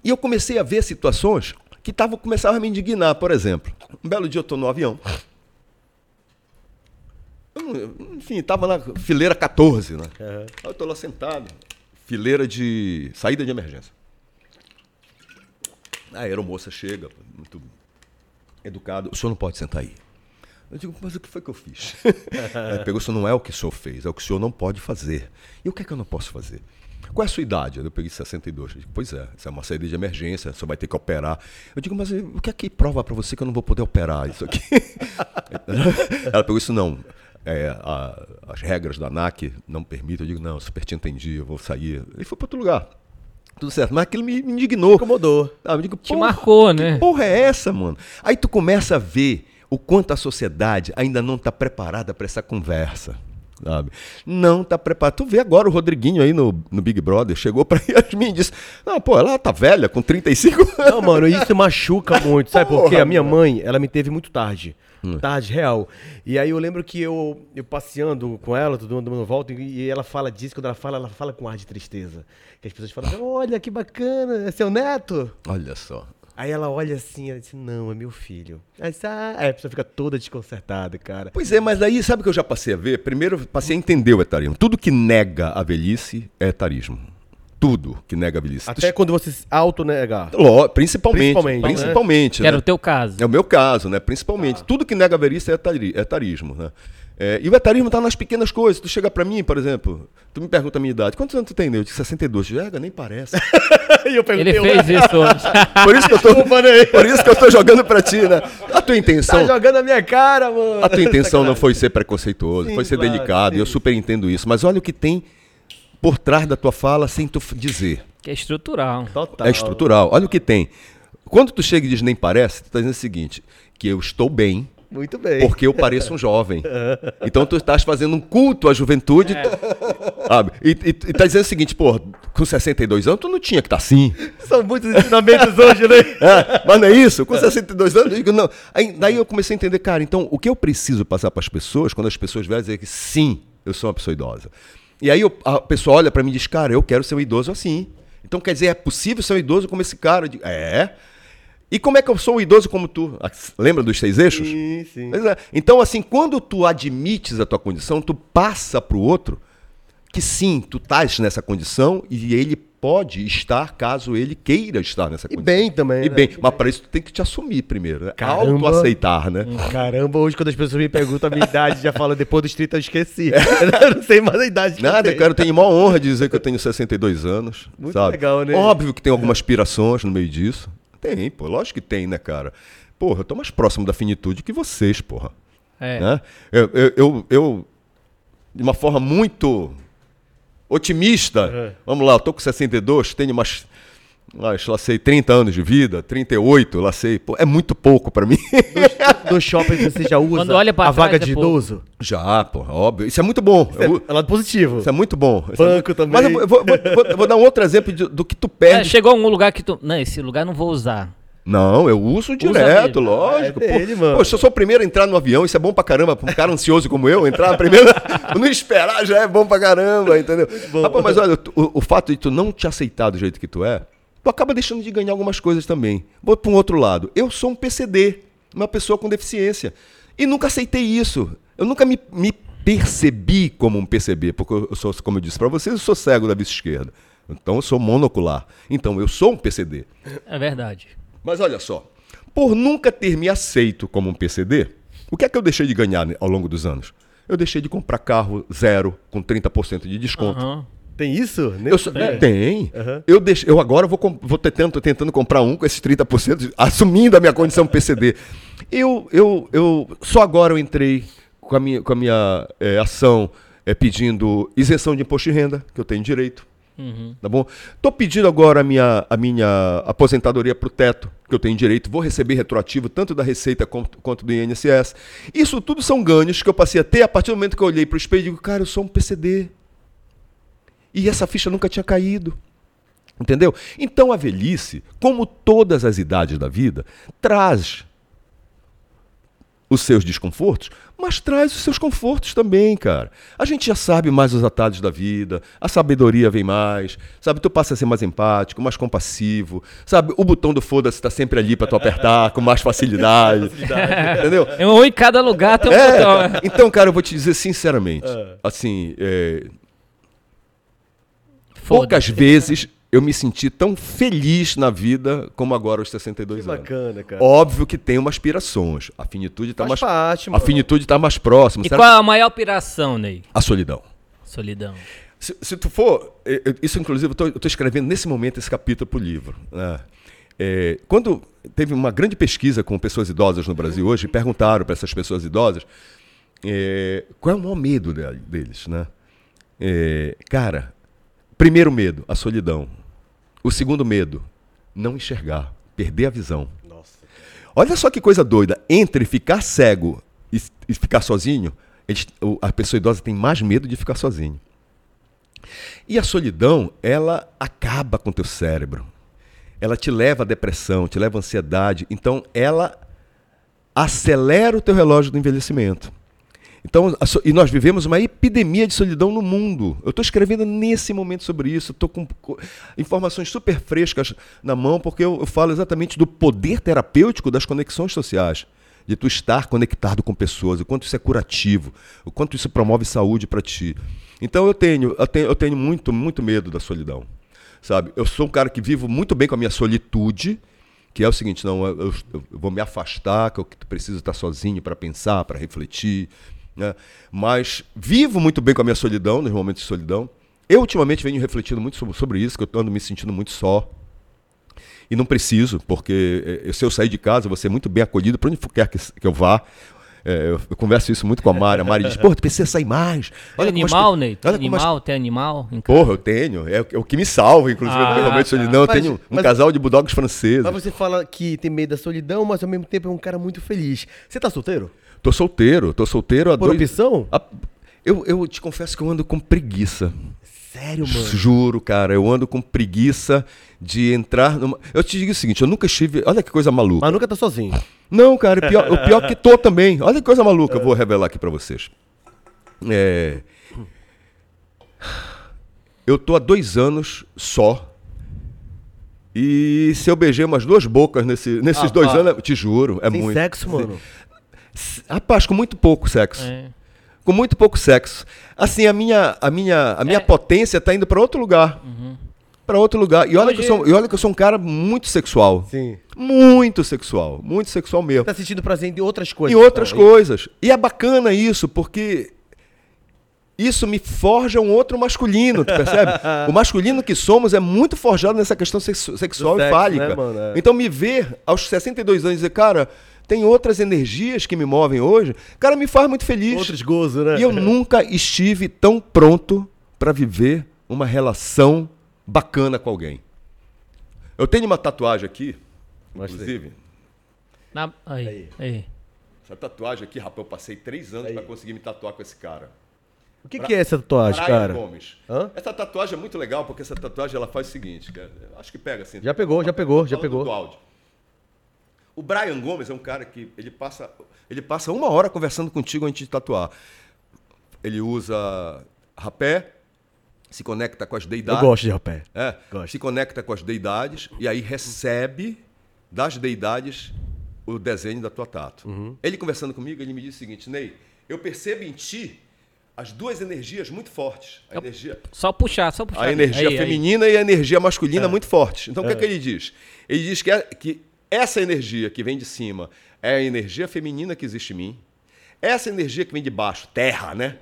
E eu comecei a ver situações que tavam, começavam a me indignar. Por exemplo, um belo dia eu estou no avião. Eu, enfim, estava na fileira 14, né? Uhum. Aí eu estou lá sentado, fileira de saída de emergência. A aeromoça chega, muito educado. O senhor não pode sentar aí. Eu digo, mas o que foi que eu fiz? *laughs* Ele pegou, isso não é o que o senhor fez, é o que o senhor não pode fazer. E o que é que eu não posso fazer? Qual é a sua idade? Eu peguei 62. Eu digo, pois é, isso é uma saída de emergência, você vai ter que operar. Eu digo, mas o que é que prova para você que eu não vou poder operar isso aqui? *laughs* Ela pegou isso, não. É, a, as regras da ANAC não permitem. Eu digo, não, super te entendi, eu vou sair. E foi para outro lugar. Tudo certo. Mas aquilo me, me indignou. Incomodou. Ah, eu digo, te marcou, né? Que porra é essa, mano? Aí tu começa a ver o quanto a sociedade ainda não está preparada para essa conversa sabe? Não tá preparado. Tu vê agora o Rodriguinho aí no, no Big Brother, chegou pra *laughs* Yasmin e disse: Não, pô, ela tá velha, com 35 anos. Não, mano, isso machuca muito, sabe por quê? A minha mãe, ela me teve muito tarde. Hum. Tarde, real. E aí eu lembro que eu, eu passeando com ela, todo mundo volta, e ela fala disso, quando ela fala, ela fala com ar de tristeza. Que as pessoas falam, olha que bacana, é seu neto. Olha só. Aí ela olha assim, ela diz, não, é meu filho. Aí, ah, aí a pessoa fica toda desconcertada, cara. Pois é, mas aí sabe o que eu já passei a ver? Primeiro, passei a entender o etarismo. Tudo que nega a velhice é etarismo. Tudo que nega a velhice. Até quando você se autonegar. Principalmente. Principalmente. Principalmente. Né? Que era o teu caso. É o meu caso, né? Principalmente. Ah. Tudo que nega a velhice é etarismo, né? É, e o etarismo está nas pequenas coisas. Tu chega para mim, por exemplo, tu me pergunta a minha idade. Quantos anos tu tem, Eu disse 62. Já nem parece. *laughs* eu Ele fez *laughs* isso hoje. por isso que eu tô, por isso que eu tô jogando para ti, né? A tua intenção... Tá jogando a minha cara, mano. A tua intenção não foi *laughs* ser preconceituoso, sim, foi ser claro, delicado. Sim. E eu super entendo isso. Mas olha o que tem por trás da tua fala sem tu dizer. Que é estrutural. Total. É estrutural. Olha o que tem. Quando tu chega e diz nem parece, tu tá dizendo o seguinte, que eu estou bem, Muito bem. porque eu pareço um jovem. *laughs* Então tu estás fazendo um culto à juventude, sabe? E, e, e tá dizendo o seguinte, pô, com 62 anos tu não tinha que estar assim. São muitos ensinamentos hoje, né? *laughs* É, mas não é isso? Com 62 anos, eu digo, não. Aí, daí eu comecei a entender, cara, então o que eu preciso passar para as pessoas, quando as pessoas vêm dizer que sim, eu sou uma pessoa idosa. E aí eu- a pessoa olha para mim e diz, cara, eu quero ser um idoso assim. Então quer dizer, é possível ser um idoso como esse cara? Eu digo, é. E como é que eu sou um idoso como tu? Ah, Lembra dos seis eixos? Sim, sim. É. Então, assim, quando tu admites a tua condição, tu passa pro outro que sim, tu estás nessa condição e ele pode estar caso ele queira estar nessa E condição. bem também, E né? bem, mas para isso tu tem que te assumir primeiro, né? Caramba. Auto-aceitar, né? Caramba, hoje quando as pessoas me perguntam a minha idade, já fala depois dos 30 eu esqueci. *laughs* eu não sei mais a idade Nada, eu tenho. cara, eu tenho maior honra de dizer que eu tenho 62 anos. Muito sabe? legal, né? Óbvio que tem algumas aspirações no meio disso. Tem, pô, lógico que tem, né, cara? Porra, eu tô mais próximo da finitude que vocês, porra. É. né? Eu, eu, eu, eu, de uma forma muito otimista, vamos lá, eu tô com 62, tenho umas, lá sei, 30 anos de vida, 38, lá sei, pô, é muito pouco pra mim. No *laughs* shopping você já usa Quando olha pra a vaga trás, de é pouco. idoso? Já, porra, óbvio. Isso é muito bom. Eu vou- É lado positivo. Isso é muito bom. É Banco muito- também. Mas eu vou, eu vou- vou- vou- eu vou dar um outro exemplo de- do que tu É, perde. chegou a um lugar que tu. Não, esse lugar não vou usar. Não, eu uso direto, lógico. Ah, é pô. dele, mano. Poxa, eu sou o primeiro a entrar no avião, isso é bom pra caramba. Pra um cara ansioso como eu, entrar primeiro, *laughs* não esperar já é bom pra caramba, entendeu? bom. Rapaz, mas olha, o, o fato de tu não te aceitar do jeito que tu é, tu acaba deixando de ganhar algumas coisas também. Vou pra um outro lado. Eu sou um PCD, uma pessoa com deficiência. E nunca aceitei isso. Eu nunca me, me percebi como um PCB, porque eu sou, como eu disse pra vocês, eu sou cego da vista esquerda. Então eu sou monocular. Então eu sou um PCD. É verdade. Mas olha só, por nunca ter me aceito como um PCD, o que é que eu deixei de ganhar ao longo dos anos? Eu deixei de comprar carro zero, com 30% de desconto. Aham. Tem isso? Nem Eu só- sei. Tem. Aham. Eu, deixei, eu agora vou, vou tentando, tentando comprar um com esses 30%, assumindo a minha condição PCD. Eu, eu, eu, só agora eu entrei com a minha, com a minha eh, ação eh, pedindo isenção de imposto de renda, que eu tenho direito. Uhum. Tá bom? Tô pedindo agora a minha, a minha aposentadoria pro teto, que eu tenho direito. Vou receber retroativo tanto da Receita quanto, quanto do INSS. Isso tudo são ganhos que eu passei a ter a partir do momento que eu olhei pro espelho e digo, cara, eu sou um PCD. E essa ficha nunca tinha caído. Entendeu? Então a velhice, como todas as idades da vida, traz os seus desconfortos, mas traz os seus confortos também, cara. A gente já sabe mais os atalhos da vida, a sabedoria vem mais, sabe? Tu passa a ser mais empático, mais compassivo, sabe? O botão do foda-se tá sempre ali pra tu apertar com mais facilidade. *laughs* entendeu? É um em cada lugar tem um É, botão. então, cara, eu vou te dizer sinceramente, É. assim, é. Poucas vezes eu me senti tão feliz na vida como agora aos 62 Que anos. bacana, cara. Óbvio que tem umas aspirações. A finitude está Faz mais parte, a finitude tá mais próxima. E Será qual é a maior piração, Ney? que- A solidão. Solidão. Se, se tu for, eh, eh, isso inclusive eu estou escrevendo nesse momento esse capítulo para o livro. né? Eh, quando teve uma grande pesquisa com pessoas idosas no Brasil hoje, perguntaram para essas pessoas idosas eh, qual é o maior medo de- deles, né? Eh, cara, primeiro medo, a solidão. O segundo medo, não enxergar, perder a visão. Nossa. Olha só que coisa doida. Entre ficar cego e, e ficar sozinho, eles- a pessoa idosa tem mais medo de ficar sozinho. E a solidão, ela acaba com o teu cérebro. Ela te leva à depressão, te leva à ansiedade. Então, ela acelera o teu relógio do envelhecimento. Então, e nós vivemos uma epidemia de solidão no mundo. Eu estou escrevendo nesse momento sobre isso. Estou com co- informações super frescas na mão, porque eu, eu falo exatamente do poder terapêutico das conexões sociais. De tu estar conectado com pessoas, o quanto isso é curativo, o quanto isso promove saúde para ti. Então eu tenho, eu tenho, eu tenho muito, muito medo da solidão. Sabe? Eu sou um cara que vivo muito bem com a minha solitude, que é o seguinte, não, eu- eu vou me afastar, que eu preciso estar sozinho para pensar, para refletir, né? Mas vivo muito bem com a minha solidão, nos momentos de solidão. Eu ultimamente venho refletindo muito sobre, sobre isso, que eu ando me sentindo muito só. E não preciso, porque eh, se eu sair de casa, eu vou ser muito bem acolhido para onde quer que, que eu vá. É, eu, eu converso isso muito com a Mari. A Mari diz, pô, tu precisa sair mais. Tem como as animal, pe- Ney? Tem olha como as- animal, tem animal em casa? Porra, eu tenho. É, o- é o que me salva, inclusive, Ah, momento de tá. solidão. Eu Mas- tenho um mas- casal de bulldogs franceses. Mas você fala que tem medo da solidão, mas ao mesmo tempo é um cara muito feliz. Você tá solteiro? Tô solteiro, tô solteiro há Por dois... opção? A- Eu, eu te confesso que eu ando com preguiça. Sério, mano? Juro, cara, eu ando com preguiça de entrar numa. Eu te digo o seguinte, eu nunca estive. Olha que coisa maluca. Mas nunca tá sozinho. Não, cara, o pior, o pior que tô também. Olha que coisa maluca, eu vou revelar aqui pra vocês. É. Eu tô há dois anos só. E se eu beijei umas duas bocas nesse- nesses Ah, dois ah. anos, eu te juro, é Tem muito. sexo, mano? Rapaz, com muito pouco sexo. É. Com muito pouco sexo. Assim, a minha, a minha, a minha É. potência tá indo pra outro lugar. Pra outro lugar. E olha, que eu Hoje- sou, e olha que eu sou um cara muito sexual. Sim. Muito sexual. Muito sexual mesmo. Tá sentindo prazer em outras Em coisas. outras então, coisas. E é bacana isso, porque isso me forja um outro masculino, tu percebe? *laughs* o masculino que somos é muito forjado nessa questão sexu- sexual Do e sexo, fálica. né, mano? É. Então me ver aos 62 anos e dizer, cara, tem outras energias que me movem hoje, cara, me faz muito feliz. Outros gozos, né? E eu nunca estive tão pronto para viver uma relação bacana com alguém. Eu tenho uma tatuagem aqui, Mostra aí. inclusive. Na- aí, Aí. aí. Essa tatuagem aqui, rapaz, eu passei três anos para conseguir me tatuar com esse cara. O que, que é essa tatuagem, Brian cara? Gomes. Hã? Essa tatuagem é muito legal porque essa tatuagem ela faz o seguinte, cara, acho que pega assim. Já pegou, já pegou, já pegou. do áudio. O Brian Gomes é um cara que ele passa, ele passa uma hora conversando contigo antes de tatuar. Ele usa rapé, se conecta com as Eu deidades. gosto de rapé. É, Gosto. se conecta com as deidades e aí recebe das deidades o desenho da tua tatu. Uhum. Ele conversando comigo, ele me disse o seguinte, Ney, eu percebo em ti as duas energias muito fortes. A energia, Só puxar, só puxar. a energia Aí, aí. feminina e a energia masculina muito fortes. Então o que é que ele diz? Ele diz que, é- que essa energia que vem de cima é a energia feminina que existe em mim. Essa energia que vem de baixo, terra, né?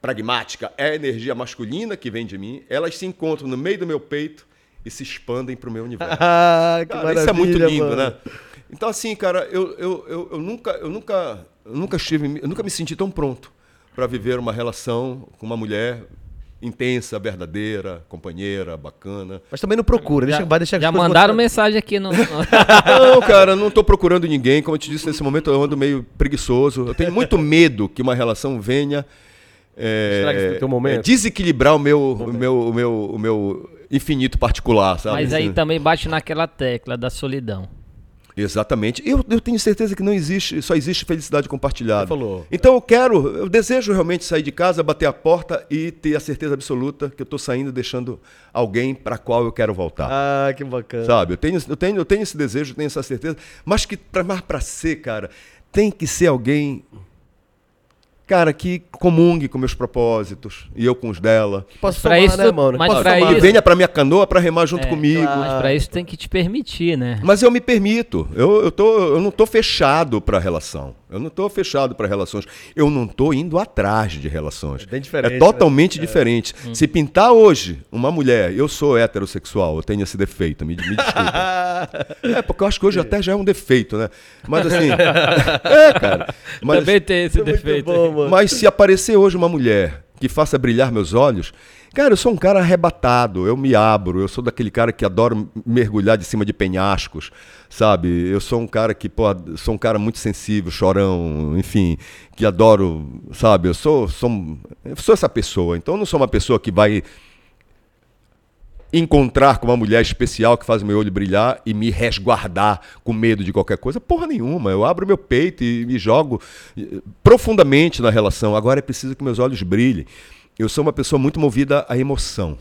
Pragmática, é a energia masculina que vem de mim. Elas se encontram no meio do meu peito e se expandem para o meu universo. *laughs* Ah, que Cara, isso é muito lindo, mano. né? Então, assim, cara, eu, eu, eu, eu nunca, eu nunca, eu nunca estive, eu nunca me senti tão pronto para viver uma relação com uma mulher intensa, verdadeira, companheira, bacana. Mas também não procura, deixa, Já, vai deixar já mandaram mostrar- mensagem aqui no. *laughs* Não, cara, não tô procurando ninguém. Como eu te disse, nesse momento eu ando meio preguiçoso. Eu tenho muito medo que uma relação venha é, é, desequilibrar o meu, o, meu, o, meu, o meu infinito particular, sabe? Mas aí também bate naquela tecla da solidão. Exatamente. Eu, eu tenho certeza que não existe, só existe felicidade compartilhada. Você falou. Então eu quero, eu desejo realmente sair de casa, bater a porta e ter a certeza absoluta que eu estou saindo deixando alguém para qual eu quero voltar. Ah, que bacana. Sabe? Eu tenho, eu, tenho, eu tenho esse desejo, eu tenho essa certeza, mas que pra ser, cara, tem que ser alguém, cara, que comungue com meus propósitos e eu com os dela. Posso Pra isso- né, mano? mas Posso pra isso- venha pra minha canoa pra remar junto É, comigo. Mas pra isso tem que te permitir, né? Mas eu me permito. Eu, eu, tô, eu não tô fechado para relação. Eu não tô fechado para relações. Eu não tô indo atrás de relações. É bem diferente, É totalmente né? diferente. Se pintar hoje uma mulher, eu sou heterossexual, eu tenho esse defeito, me, me desculpa. *laughs* é, porque eu acho que hoje até já é um defeito, né? Mas assim. *laughs* *laughs* é, cara. Mas, também tem esse é defeito. bom, mano. mas se aparecer hoje uma mulher que faça brilhar meus olhos, cara, eu sou um cara arrebatado, eu me abro, eu sou daquele cara que adoro mergulhar de cima de penhascos, sabe? Eu sou um cara que, pô, sou um cara muito sensível, chorão, enfim, que adoro, sabe? Eu sou, sou, eu sou essa pessoa, então eu não sou uma pessoa que vai encontrar com uma mulher especial que faz meu olho brilhar e me resguardar com medo de qualquer coisa. Porra nenhuma. Eu abro meu peito e me jogo eh, profundamente na relação. Agora é preciso que meus olhos brilhem. Eu sou uma pessoa muito movida à emoção.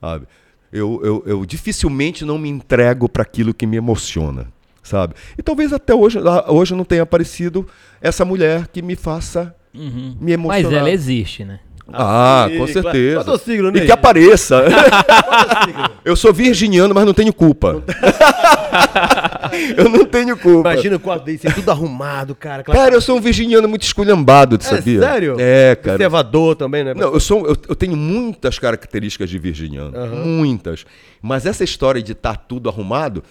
Sabe? Eu, eu, eu dificilmente não me entrego para aquilo que me emociona. Sabe? E talvez até hoje, ah, hoje não tenha aparecido essa mulher que me faça Uhum. me emocionar. Mas ela existe, né? Ah, Sim, com claro. certeza. Qual é o signo, e Ney? que apareça. *laughs* eu sou virginiano, mas não tenho culpa. *laughs* eu não tenho culpa. Imagina o quarto dele, ser tudo arrumado, cara. Cara, eu sou um virginiano muito esculhambado, tu É sabia? sério? É, cara. Conservador também, né? Não, eu, sou, eu, eu tenho muitas características de virginiano. Muitas. Mas essa história de estar tudo arrumado,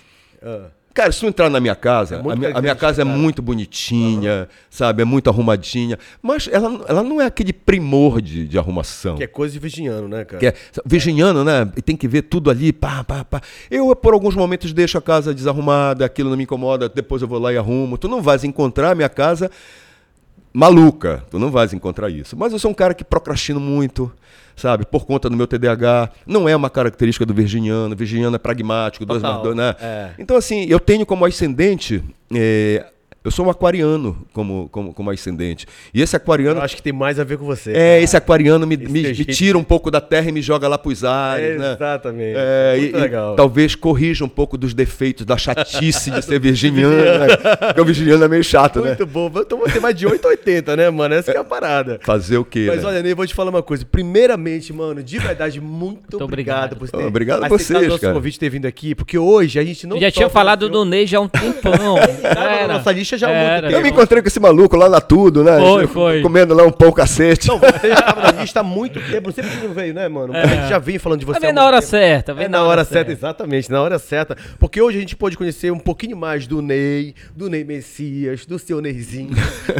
Ah. Cara, se tu entrar na minha casa, É a, minha, a minha casa é muito bonitinha, sabe? É muito arrumadinha. Mas ela, ela não é aquele primor de, de arrumação. Que é coisa de virginiano, né, cara? Que é virginiano, né? E tem que ver tudo ali, pá, pá, pá. Eu, por alguns momentos, deixo a casa desarrumada, aquilo não me incomoda, depois eu vou lá e arrumo. Tu não vais encontrar a minha casa maluca, tu não vais encontrar isso. Mas eu sou um cara que procrastino muito, sabe? Por conta do meu TDAH. Não é uma característica do virginiano. Virginiano é pragmático, dois mais dois, né? é. Então, assim, eu tenho como ascendente. eh, eu sou um aquariano como, como, como ascendente. E esse aquariano. Eu acho que tem mais a ver com você. É, esse aquariano me, Esse me- me tira um pouco da terra e me joga lá pros ares, né? Exatamente. É, Muito e, e legal. talvez corrija um pouco dos defeitos, da chatice de ser virginiano, né? *laughs* Porque o virginiano é meio chato, né? Muito bom. Então vou ter mais de 8 a 80, né, mano? Essa que é a parada. Fazer o quê, Mas né? olha, Ney, vou te falar uma coisa. Primeiramente, mano, de verdade, muito, Muito obrigado, obrigado. por ter Obrigado a vocês, nosso cara. convite ter vindo aqui, porque hoje a gente não já só tinha falado do Ney já há um tempão. *laughs* na nossa lista já há muito Era. tempo. Eu me encontrei com esse maluco lá na Tudo, né? Foi, foi. Comendo lá um pão cacete. Não, você já estava na lista há muito tempo. Não sei porque não veio, né, mano? A gente já vem falando de você. Vem há na hora tempo. certa, vem É na hora certa, exatamente, na hora certa. Porque hoje a gente pôde conhecer um pouquinho mais do Ney, do Ney Messias, do seu Neyzinho.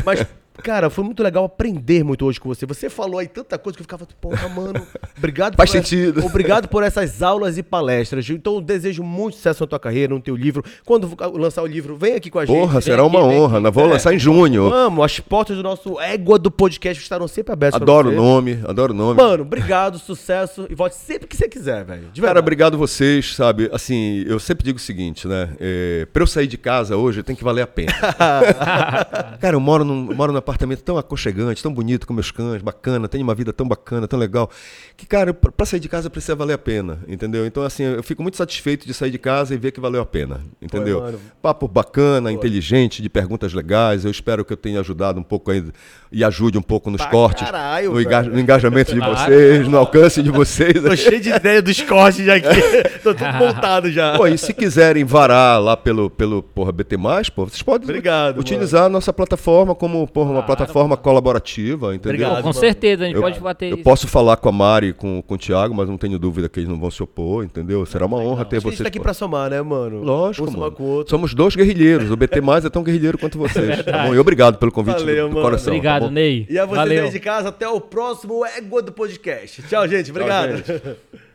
Mas, cara, foi muito legal aprender muito hoje com você. Você falou aí tanta coisa que eu ficava, porra, mano, obrigado *laughs* Faz por essa- sentido. *laughs* Obrigado por essas aulas e palestras. Então, eu desejo muito sucesso na tua carreira, no teu livro. Quando lançar o livro, vem aqui com a gente. Porra, será aqui, uma honra. Nós vamos É. lançar em junho. Vamos, as portas do nosso égua do podcast estarão sempre abertas Adoro o nome, adoro o nome. Mano, obrigado, sucesso e volte sempre que você quiser, velho. Cara, obrigado vocês, sabe? Assim, eu sempre digo o seguinte, né? É, pra eu sair de casa hoje tem que valer a pena. *laughs* Cara, eu moro num, moro num apartamento tão aconchegante, tão bonito com meus cães, bacana, tenho uma vida tão bacana, tão legal, que, cara, pra, pra sair de casa precisa valer a pena, entendeu? Então, assim, eu fico muito satisfeito de sair de casa e ver que valeu a pena, entendeu? mano. Papo bacana, inteligente, de perguntas legais. Eu espero que eu tenha ajudado um pouco aí e ajude um pouco nos Pra cortes, caralho, no, enga- no engajamento de Claro. vocês, no alcance de vocês. Tô cheio de ideia dos cortes já aqui. *laughs* Tô tudo montado já. Pô, e se quiserem varar lá pelo, pelo porra, BT, pô, vocês podem Obrigado, utilizar a nossa plataforma como porra, uma plataforma colaborativa, entendeu? Obrigado. Com mano. certeza, a gente Eu, pode bater eu isso. posso falar com a Mari e com, com o Thiago, mas não tenho dúvida que eles não vão se opor, entendeu? Será uma honra ter Acho que a gente vocês. tá aqui pô. pra somar, né, mano? Lógico, Um mano. Somos dois guerrilheiros. O BT mais é tão guerrilheiro quanto *laughs* vocês. tá bom? E obrigado pelo convite Valeu, do, do mano. coração. tá Obrigado? Ney. E a vocês Valeu. aí de casa, até o próximo Égua do Podcast. Tchau, gente. Obrigado. gente. *laughs*